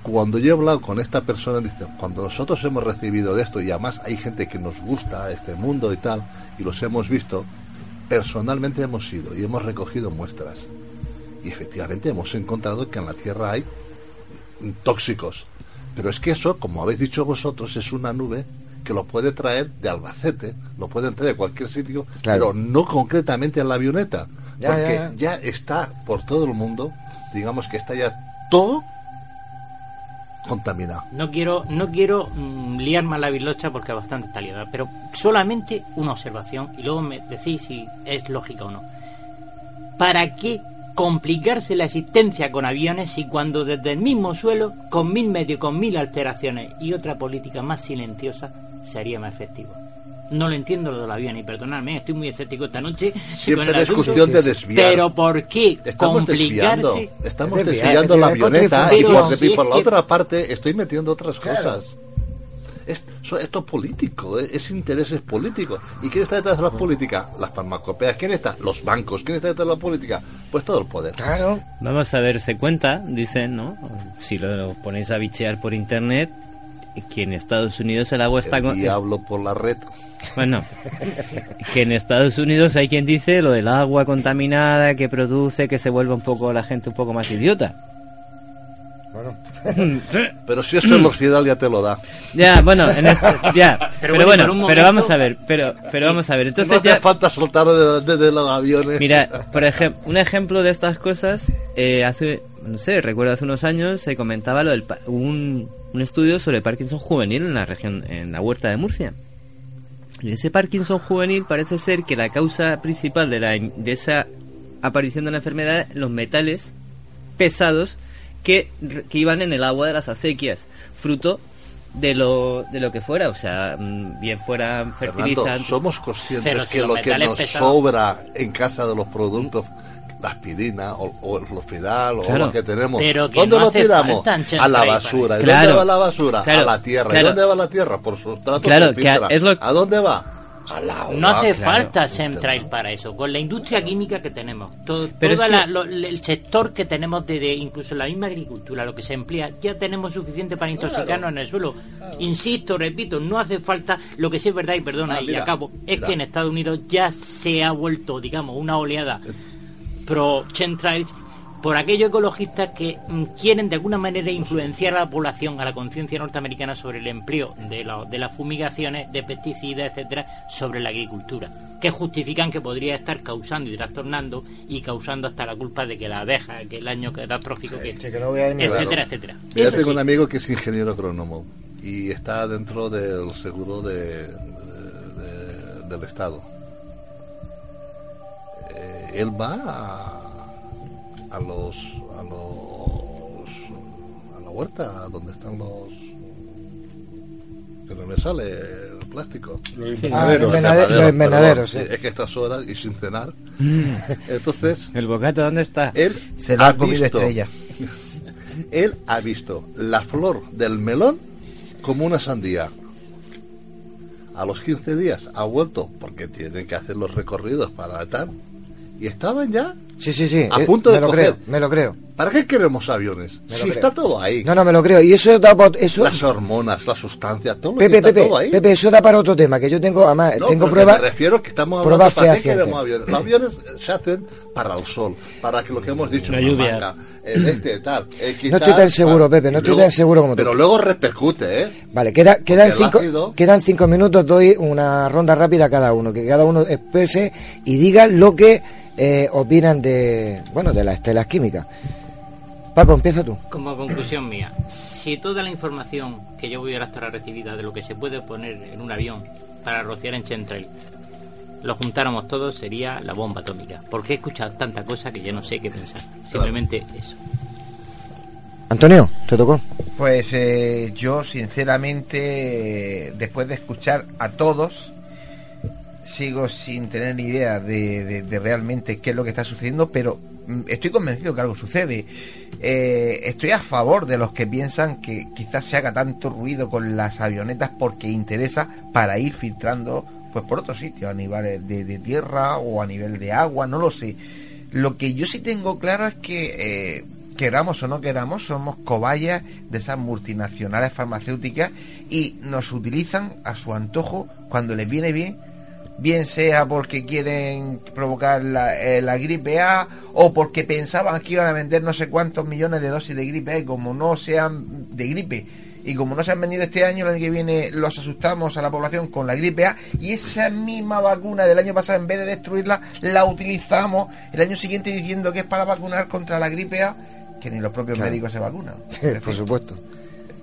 S14: cuando yo he hablado con esta persona, dice, cuando nosotros hemos recibido de esto, y además hay gente que nos gusta este mundo y tal, y los hemos visto, personalmente hemos ido y hemos recogido muestras. Y efectivamente hemos encontrado que en la Tierra hay tóxicos. Pero es que eso, como habéis dicho vosotros, es una nube que lo puede traer de Albacete, lo pueden traer de cualquier sitio,
S4: Claro.
S14: pero no concretamente en la avioneta.
S4: Ya,
S14: porque
S4: ya,
S14: ya está por todo el mundo, digamos que está ya todo contaminado.
S13: No quiero, no quiero mm, liar más la bilocha porque es bastante está liada, pero solamente una observación y luego me decís si es lógica o no. ¿Para qué complicarse la existencia con aviones si cuando desde el mismo suelo, con mil medios, con mil alteraciones y otra política más silenciosa, sería más efectivo? No lo entiendo lo del avión y perdonadme, estoy muy escéptico esta noche.
S14: Siempre
S13: con el
S14: es
S13: asunto,
S14: cuestión de desviar.
S13: Pero ¿por qué
S14: Estamos desviando, estamos
S4: desviar,
S14: desviando
S4: es
S14: la avioneta y por, por la
S13: que-
S14: otra parte estoy metiendo otras
S4: Claro.
S14: cosas. Es, esto es político, es, es intereses políticos. ¿Y quién está detrás de la política? Las farmacopeas. ¿Quién está? Los bancos. ¿Quién está detrás de la política? Pues todo el poder.
S4: claro.
S16: Vamos a ver, se cuenta, dicen, ¿no? Si lo ponéis a bichear por internet, que en Estados Unidos el agua está...
S14: El
S16: con-
S14: diablo por la red.
S16: Bueno, que en Estados Unidos hay quien dice lo del agua contaminada que produce que se vuelva un poco la gente un poco más idiota. (laughs)
S14: Pero si eso el hospital ya te lo da.
S16: Ya, bueno, en este, ya, pero,
S13: Pero bueno,
S16: bueno, pero vamos a ver, pero, pero vamos a ver,
S14: no
S16: entonces
S14: hace
S16: ya,
S14: falta soltar desde de, los aviones.
S16: mira, por ejemplo, un ejemplo de estas cosas, eh, hace, no sé, recuerdo hace unos años se comentaba lo del, pa- un, un estudio sobre Parkinson juvenil en la región, en la huerta de Murcia. Y ese Parkinson juvenil parece ser que la causa principal de, la, de esa aparición de la enfermedad, los metales pesados que, que iban en el agua de las acequias, fruto de lo, de lo que fuera, o sea, mm, bien fuera
S14: Fernando,
S16: fertilizantes.
S14: somos conscientes
S13: Pero si
S14: que lo que nos
S13: pesados-
S14: sobra en casa de los productos, la aspirina o, o el lofidal o
S16: Claro.
S14: lo que tenemos,
S13: Pero que
S14: ¿dónde
S13: no
S14: lo tiramos?
S13: falta,
S14: A la basura. ¿Y
S16: Claro.
S14: dónde va la basura?
S16: Claro,
S14: a la tierra.
S16: claro.
S14: ¿Y dónde va la tierra? Por sustrato
S16: Claro, que
S14: filtra.
S16: es lo-
S14: ¿A dónde va?
S13: No hace
S16: claro.
S13: falta Chemtrail para eso. Con la industria química que tenemos, todo,
S16: Pero
S13: toda
S16: es que-
S13: la- lo- el sector que tenemos de, de- incluso la misma agricultura, lo que se emplea, ya tenemos suficiente para intoxicarnos en el suelo. Insisto, repito, no hace falta. Lo que sí es verdad y perdona
S14: Ah,
S13: y acabo es
S14: mira.
S13: que en Estados Unidos ya se ha vuelto, digamos, una oleada pro Chemtrails por aquellos ecologistas que mm, quieren de alguna manera influenciar a la población, a la conciencia norteamericana sobre el empleo de, la- de las fumigaciones, de pesticidas, etcétera, sobre la agricultura, que justifican que podría estar causando y trastornando y causando hasta la culpa de que la abeja, que el año catastrófico que, etcétera, etcétera.
S14: Yo
S13: Eso
S14: tengo
S13: sí.
S14: un amigo que es ingeniero agrónomo y está dentro del seguro de- del Estado. Eh, él va a, a los a los a la huerta donde están los que no me sale el plástico
S15: Los
S4: Sí. Ah, sí.
S14: es que estas horas y sin cenar entonces
S16: ¿El bocata dónde está?
S14: él
S3: Se lo
S14: ha
S3: comido
S14: visto-
S3: estrella. (laughs)
S14: él ha visto la flor del melón como una sandía. A los 15 días ha vuelto porque tienen que hacer los recorridos para tal y estaban ya
S4: Sí, sí, sí.
S14: a
S4: eh,
S14: punto
S4: me
S14: de
S4: lo
S14: coger.
S4: creo, me lo creo.
S14: ¿Para qué queremos aviones?
S4: Me lo
S14: Si
S4: creo.
S14: está todo ahí.
S4: No, no, me lo creo. Y eso da pa- eso
S14: Las hormonas, las sustancias, todo lo
S4: Pepe,
S14: que está
S4: Pepe,
S14: todo ahí.
S4: Pepe, eso da para otro tema, que yo tengo, además,
S14: No,
S4: tengo pruebas.
S14: Me refiero que estamos hablando
S4: pruebas
S14: para qué queremos aviones. Los aviones se hacen para el sol, para que lo que hemos dicho
S16: La
S14: en
S16: lluvia.
S14: manga, el este tal. el
S4: No estoy tan seguro, Pepe, no estoy
S14: luego-
S4: tan seguro como tú.
S14: Pero luego repercute, ¿eh?
S4: Vale, queda, quedan,
S14: Porque
S4: cinco,
S14: ácido-
S4: quedan cinco minutos, doy una ronda rápida a cada uno, que cada uno exprese y diga lo que eh, opinan de, bueno, de las estelas químicas. Paco, empieza tú.
S13: Como conclusión mía, si toda la información que yo voy a estar recibida de lo que se puede poner en un avión para rociar en Chemtrail, lo juntáramos todos, sería la bomba atómica. Porque he escuchado tanta cosa que ya no sé qué pensar. Simplemente eso.
S4: Antonio, te tocó.
S3: Pues eh, yo, sinceramente, después de escuchar a todos, sigo sin tener ni idea de, realmente qué es lo que está sucediendo, pero mm, estoy convencido que algo sucede. Eh, estoy a favor de los que piensan que quizás se haga tanto ruido con las avionetas porque interesa para ir filtrando pues por otros sitios, a nivel de, de tierra o a nivel de agua, no lo sé. Lo que yo sí tengo claro es que eh, queramos o no queramos, somos cobayas de esas multinacionales farmacéuticas y nos utilizan a su antojo cuando les viene bien, bien sea porque quieren provocar la, eh, la gripe A o porque pensaban que iban a vender no sé cuántos millones de dosis de gripe A y como no sean de gripe y como no se han vendido este año, el año que viene los asustamos a la población con la gripe A y esa misma vacuna del año pasado, en vez de destruirla, la utilizamos el año siguiente diciendo que es para vacunar contra la gripe A, que ni los propios
S4: Claro.
S3: médicos se vacunan. (laughs)
S4: Por supuesto.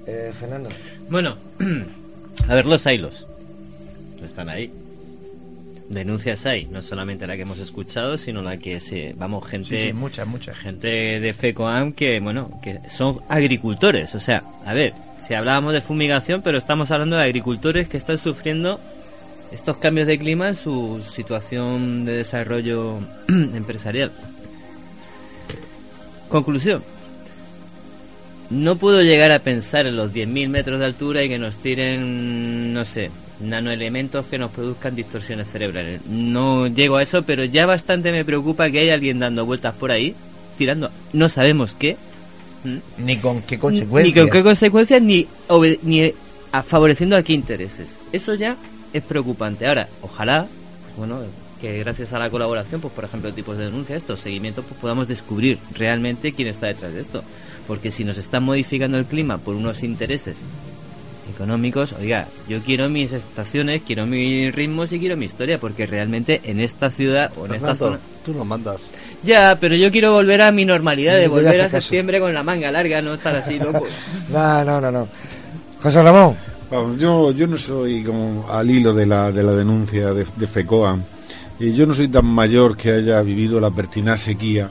S4: Eh, Fernando.
S16: Bueno, (clears throat) a ver los hilos. Están ahí. Denuncias hay, no solamente la que hemos escuchado, sino la que se, vamos, gente,
S3: Sí, sí, muchas, muchas.
S16: gente de FECOAM que, bueno, que son agricultores. O sea, a ver, si hablábamos de fumigación, pero estamos hablando de agricultores que están sufriendo estos cambios de clima en su situación de desarrollo (clears throat) empresarial. Conclusión. No puedo llegar a pensar en los 10.000 metros de altura y que nos tiren, no sé, nanoelementos que nos produzcan distorsiones cerebrales. No llego a eso, pero ya bastante me preocupa que haya alguien dando vueltas por ahí, tirando, no sabemos qué.
S3: Ni con qué
S16: Ni
S3: consecuencias.
S16: con qué consecuencias, ni, ni a- favoreciendo a qué intereses. Eso ya es preocupante. Ahora, ojalá, bueno, que gracias a la colaboración, pues por ejemplo, tipos de denuncia, estos seguimientos, pues podamos descubrir realmente quién está detrás de esto. Porque si nos están modificando el clima por unos intereses económicos, oiga, yo quiero mis estaciones, quiero mis ritmos y quiero mi historia, porque realmente en esta ciudad o en esta zona...
S14: tú lo mandas.
S16: Ya, pero yo quiero volver a mi normalidad, de volver a
S4: caso.
S16: septiembre con la manga larga, no estar así loco. (laughs)
S4: No, no, no, no. José Ramón.
S15: Vamos, yo, yo no soy como al hilo de la, de la denuncia de, de FECOA. Y yo no soy tan mayor que haya vivido la pertinaz sequía,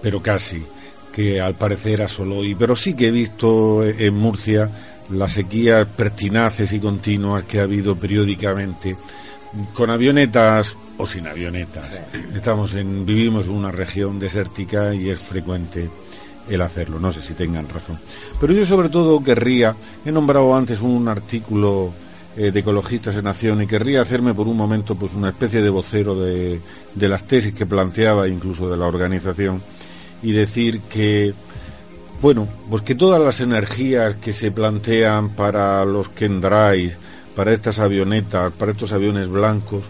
S15: pero casi, que al parecer asoló. Y, pero sí que he visto en Murcia las sequías pertinaces y continuas que ha habido periódicamente, con avionetas o sin avionetas. Estamos en, vivimos en una región desértica y es frecuente el hacerlo. No sé si tengan razón. Pero yo sobre todo querría, he nombrado antes un artículo eh, de Ecologistas en Acción y querría hacerme por un momento pues una especie de vocero de, de las tesis que planteaba incluso de la organización y decir que bueno, pues que todas las energías que se plantean para los Kendrais, para estas avionetas, para estos aviones blancos,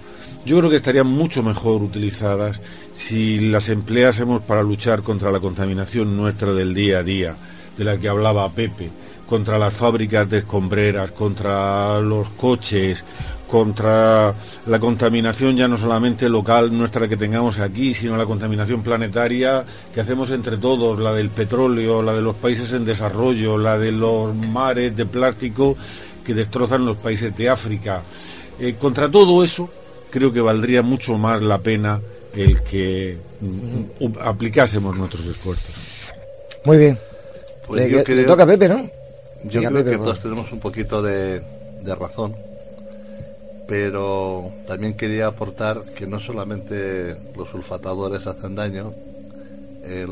S15: yo creo que estarían mucho mejor utilizadas si las empleásemos para luchar contra la contaminación nuestra del día a día, de la que hablaba Pepe, contra las fábricas de escombreras, contra los coches, contra la contaminación ya no solamente local nuestra que tengamos aquí, sino la contaminación planetaria que hacemos entre todos, la del petróleo, la de los países en desarrollo, la de los mares de plástico que destrozan los países de África. Eh, contra todo eso, creo que valdría mucho más la pena el que mm, aplicásemos nuestros esfuerzos.
S4: Muy bien.
S14: Pues
S4: le,
S14: yo
S4: le
S14: creo-
S4: toca a Pepe, ¿no?
S14: Yo creo
S4: Pepe,
S14: que
S4: por
S14: todos tenemos un poquito de, de razón, pero también quería aportar que no solamente los sulfatadores hacen daño, el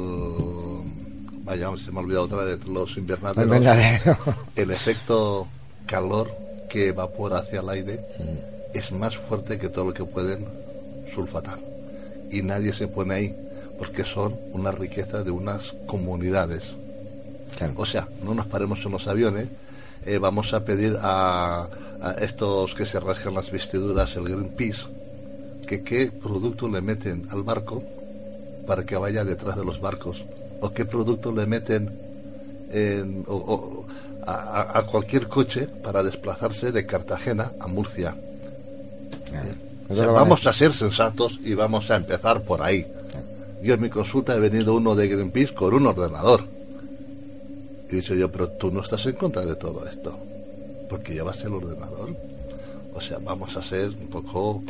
S14: vaya, se me ha olvidado otra vez, los invernaderos,
S4: Invernadero. (laughs)
S14: el efecto calor que evapora hacia el aire
S4: Mm.
S14: es más fuerte que todo lo que pueden sulfatar. Y nadie se pone ahí, porque son una riqueza de unas comunidades. O sea, no nos paremos en los aviones, eh, vamos a pedir a, a estos que se rascan las vestiduras, el Greenpeace, que qué producto le meten al barco para que vaya detrás de los barcos, o qué producto le meten en- o- o a, cualquier coche para desplazarse de Cartagena a Murcia. Eh, o sea, vamos a ser sensatos y vamos a empezar por ahí. Yo en mi consulta he venido uno de Greenpeace con un ordenador. Y he dicho yo, pero tú no estás en contra de todo esto, porque llevas el ordenador. O sea, vamos a ser un poco...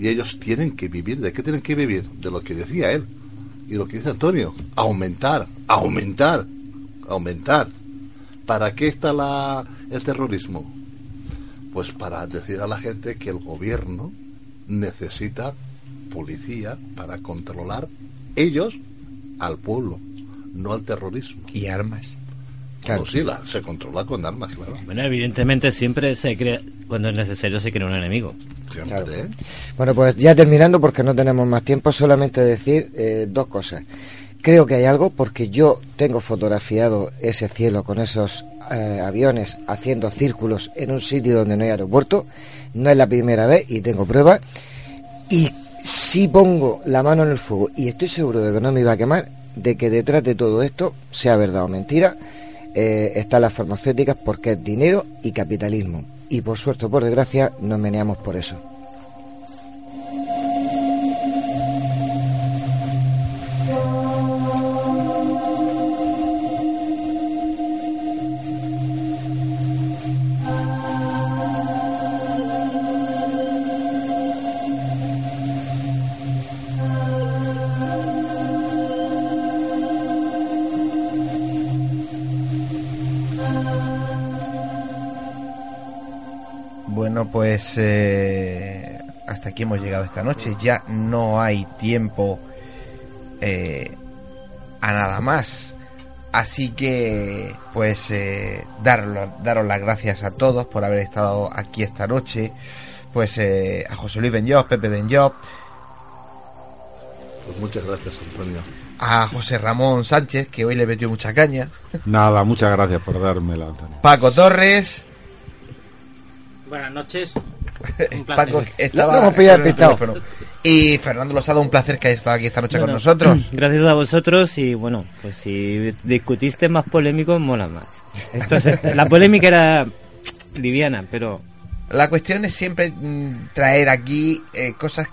S14: Y ellos tienen que vivir, ¿de qué tienen que vivir? De lo que decía él. Y lo que dice Antonio, aumentar, aumentar, aumentar. ¿Para qué está la, el terrorismo? Pues para decir a la gente que el gobierno necesita policía para controlar ellos al pueblo, no al terrorismo.
S3: Y armas.
S14: Claro, sí, la- se controla con armas, claro.
S16: Bueno, evidentemente siempre se crea, cuando es necesario se crea un enemigo.
S14: Siempre, ¿eh?
S4: Bueno, pues ya terminando, porque no tenemos más tiempo, solamente decir eh, dos cosas. Creo que hay algo, porque yo tengo fotografiado ese cielo con esos eh, aviones haciendo círculos en un sitio donde no hay aeropuerto. No es la primera vez y tengo pruebas. Y si pongo la mano en el fuego, y estoy seguro de que no me iba a quemar, de que detrás de todo esto, sea verdad o mentira, eh, están las farmacéuticas porque es dinero y capitalismo. Y por suerte o por desgracia, nos meneamos por eso.
S3: Pues eh, hasta aquí hemos llegado esta noche. Ya no hay tiempo eh, a nada más. Así que, pues, eh, daros, daros las gracias a todos por haber estado aquí esta noche. Pues eh, a José Luis Benjob, Pepe Benjob,
S14: Pues muchas gracias, Antonio.
S3: a José Ramón Sánchez, que hoy le metió mucha caña,
S15: Nada, muchas gracias por dármela, Antonio.
S3: Paco Torres,
S13: Buenas noches. (laughs) Un placer.
S3: Paco estaba
S4: despistado.
S3: teléfono. y Fernando Losada, un placer que haya estado aquí esta noche con nosotros. (clears throat)
S16: Gracias a vosotros y bueno, pues si discutiste más polémico, mola más. Esto es- la polémica era liviana, pero
S3: La cuestión es siempre mm, traer aquí eh, cosas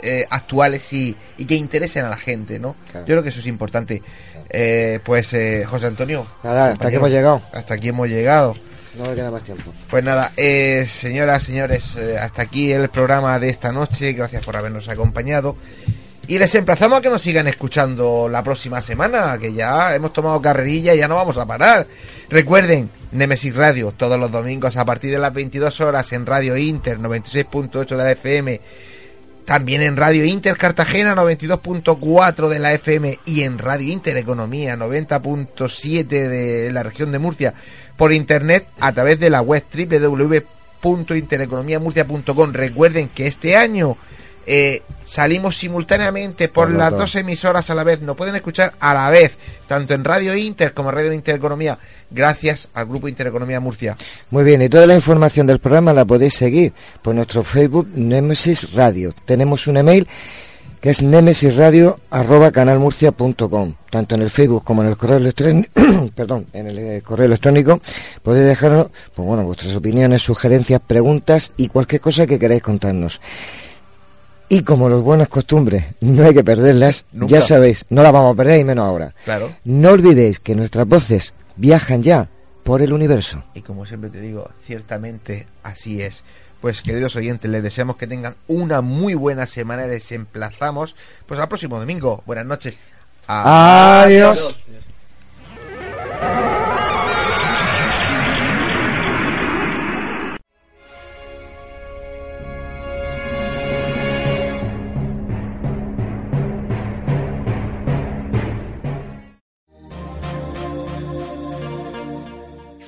S3: eh, actuales y, y que interesen a la gente, ¿no? Yo creo que eso es importante. Eh, pues, eh, José Antonio.
S4: Nada, hasta aquí hemos llegado.
S3: Hasta aquí hemos llegado.
S4: No me queda más tiempo.
S3: Pues nada, eh, señoras, señores, eh, hasta aquí el programa de esta noche. Gracias por habernos acompañado. Y les emplazamos a que nos sigan escuchando la próxima semana, que ya hemos tomado carrerilla y ya no vamos a parar. Recuerden, Nemesis Radio, todos los domingos a partir de las 22 horas en Radio Inter 96.8 de la FM. También en Radio Inter Cartagena 92.4 de la FM y en Radio Inter Economía 90.7 de la región de Murcia por internet a través de la web www.intereconomiamurcia.com. Recuerden que este año eh, salimos simultáneamente por,
S4: las dos
S3: emisoras a la vez. Nos pueden escuchar a la vez, tanto en Radio Inter como en Radio Intereconomía, gracias al Grupo Intereconomía Murcia.
S4: Muy bien, y toda la información del programa la podéis seguir por nuestro Facebook Nemesis Radio. Tenemos un email que es nemesisradio@canalmurcia.com. Tanto en el Facebook como en el correo electrónico, (clears throat) perdón, en el eh, correo electrónico podéis dejarnos, pues bueno, vuestras opiniones, sugerencias, preguntas y cualquier cosa que queráis contarnos. Y como los buenas costumbres, no hay que perderlas,
S3: Nunca.
S4: ya sabéis, no las vamos a perder y menos ahora.
S3: Claro.
S4: No olvidéis que nuestras voces viajan ya por el universo.
S3: Y como siempre te digo, ciertamente así es. Pues queridos oyentes, les deseamos que tengan una muy buena semana y les emplazamos pues al próximo domingo. Buenas noches.
S4: Adiós.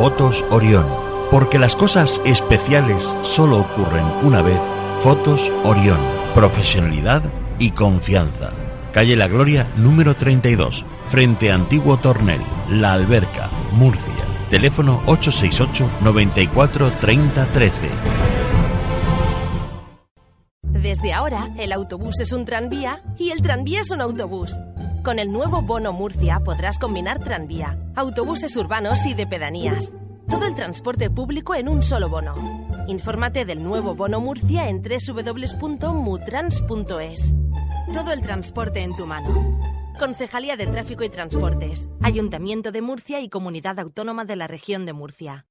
S1: Fotos Orión. Porque las cosas especiales solo ocurren una vez. Fotos Orión. Profesionalidad y confianza. Calle La Gloria, número 32, frente Antiguo Tornel, La Alberca, Murcia. Teléfono 868 94 30 13.
S2: Desde ahora, el autobús es un tranvía y el tranvía es un autobús. Con el nuevo Bono Murcia podrás combinar tranvía, autobuses urbanos y de pedanías. Todo el transporte público en un solo bono. Infórmate del nuevo Bono Murcia en www.mutrans.es. Todo el transporte en tu mano. Concejalía de Tráfico y Transportes, Ayuntamiento de Murcia y Comunidad Autónoma de la Región de Murcia.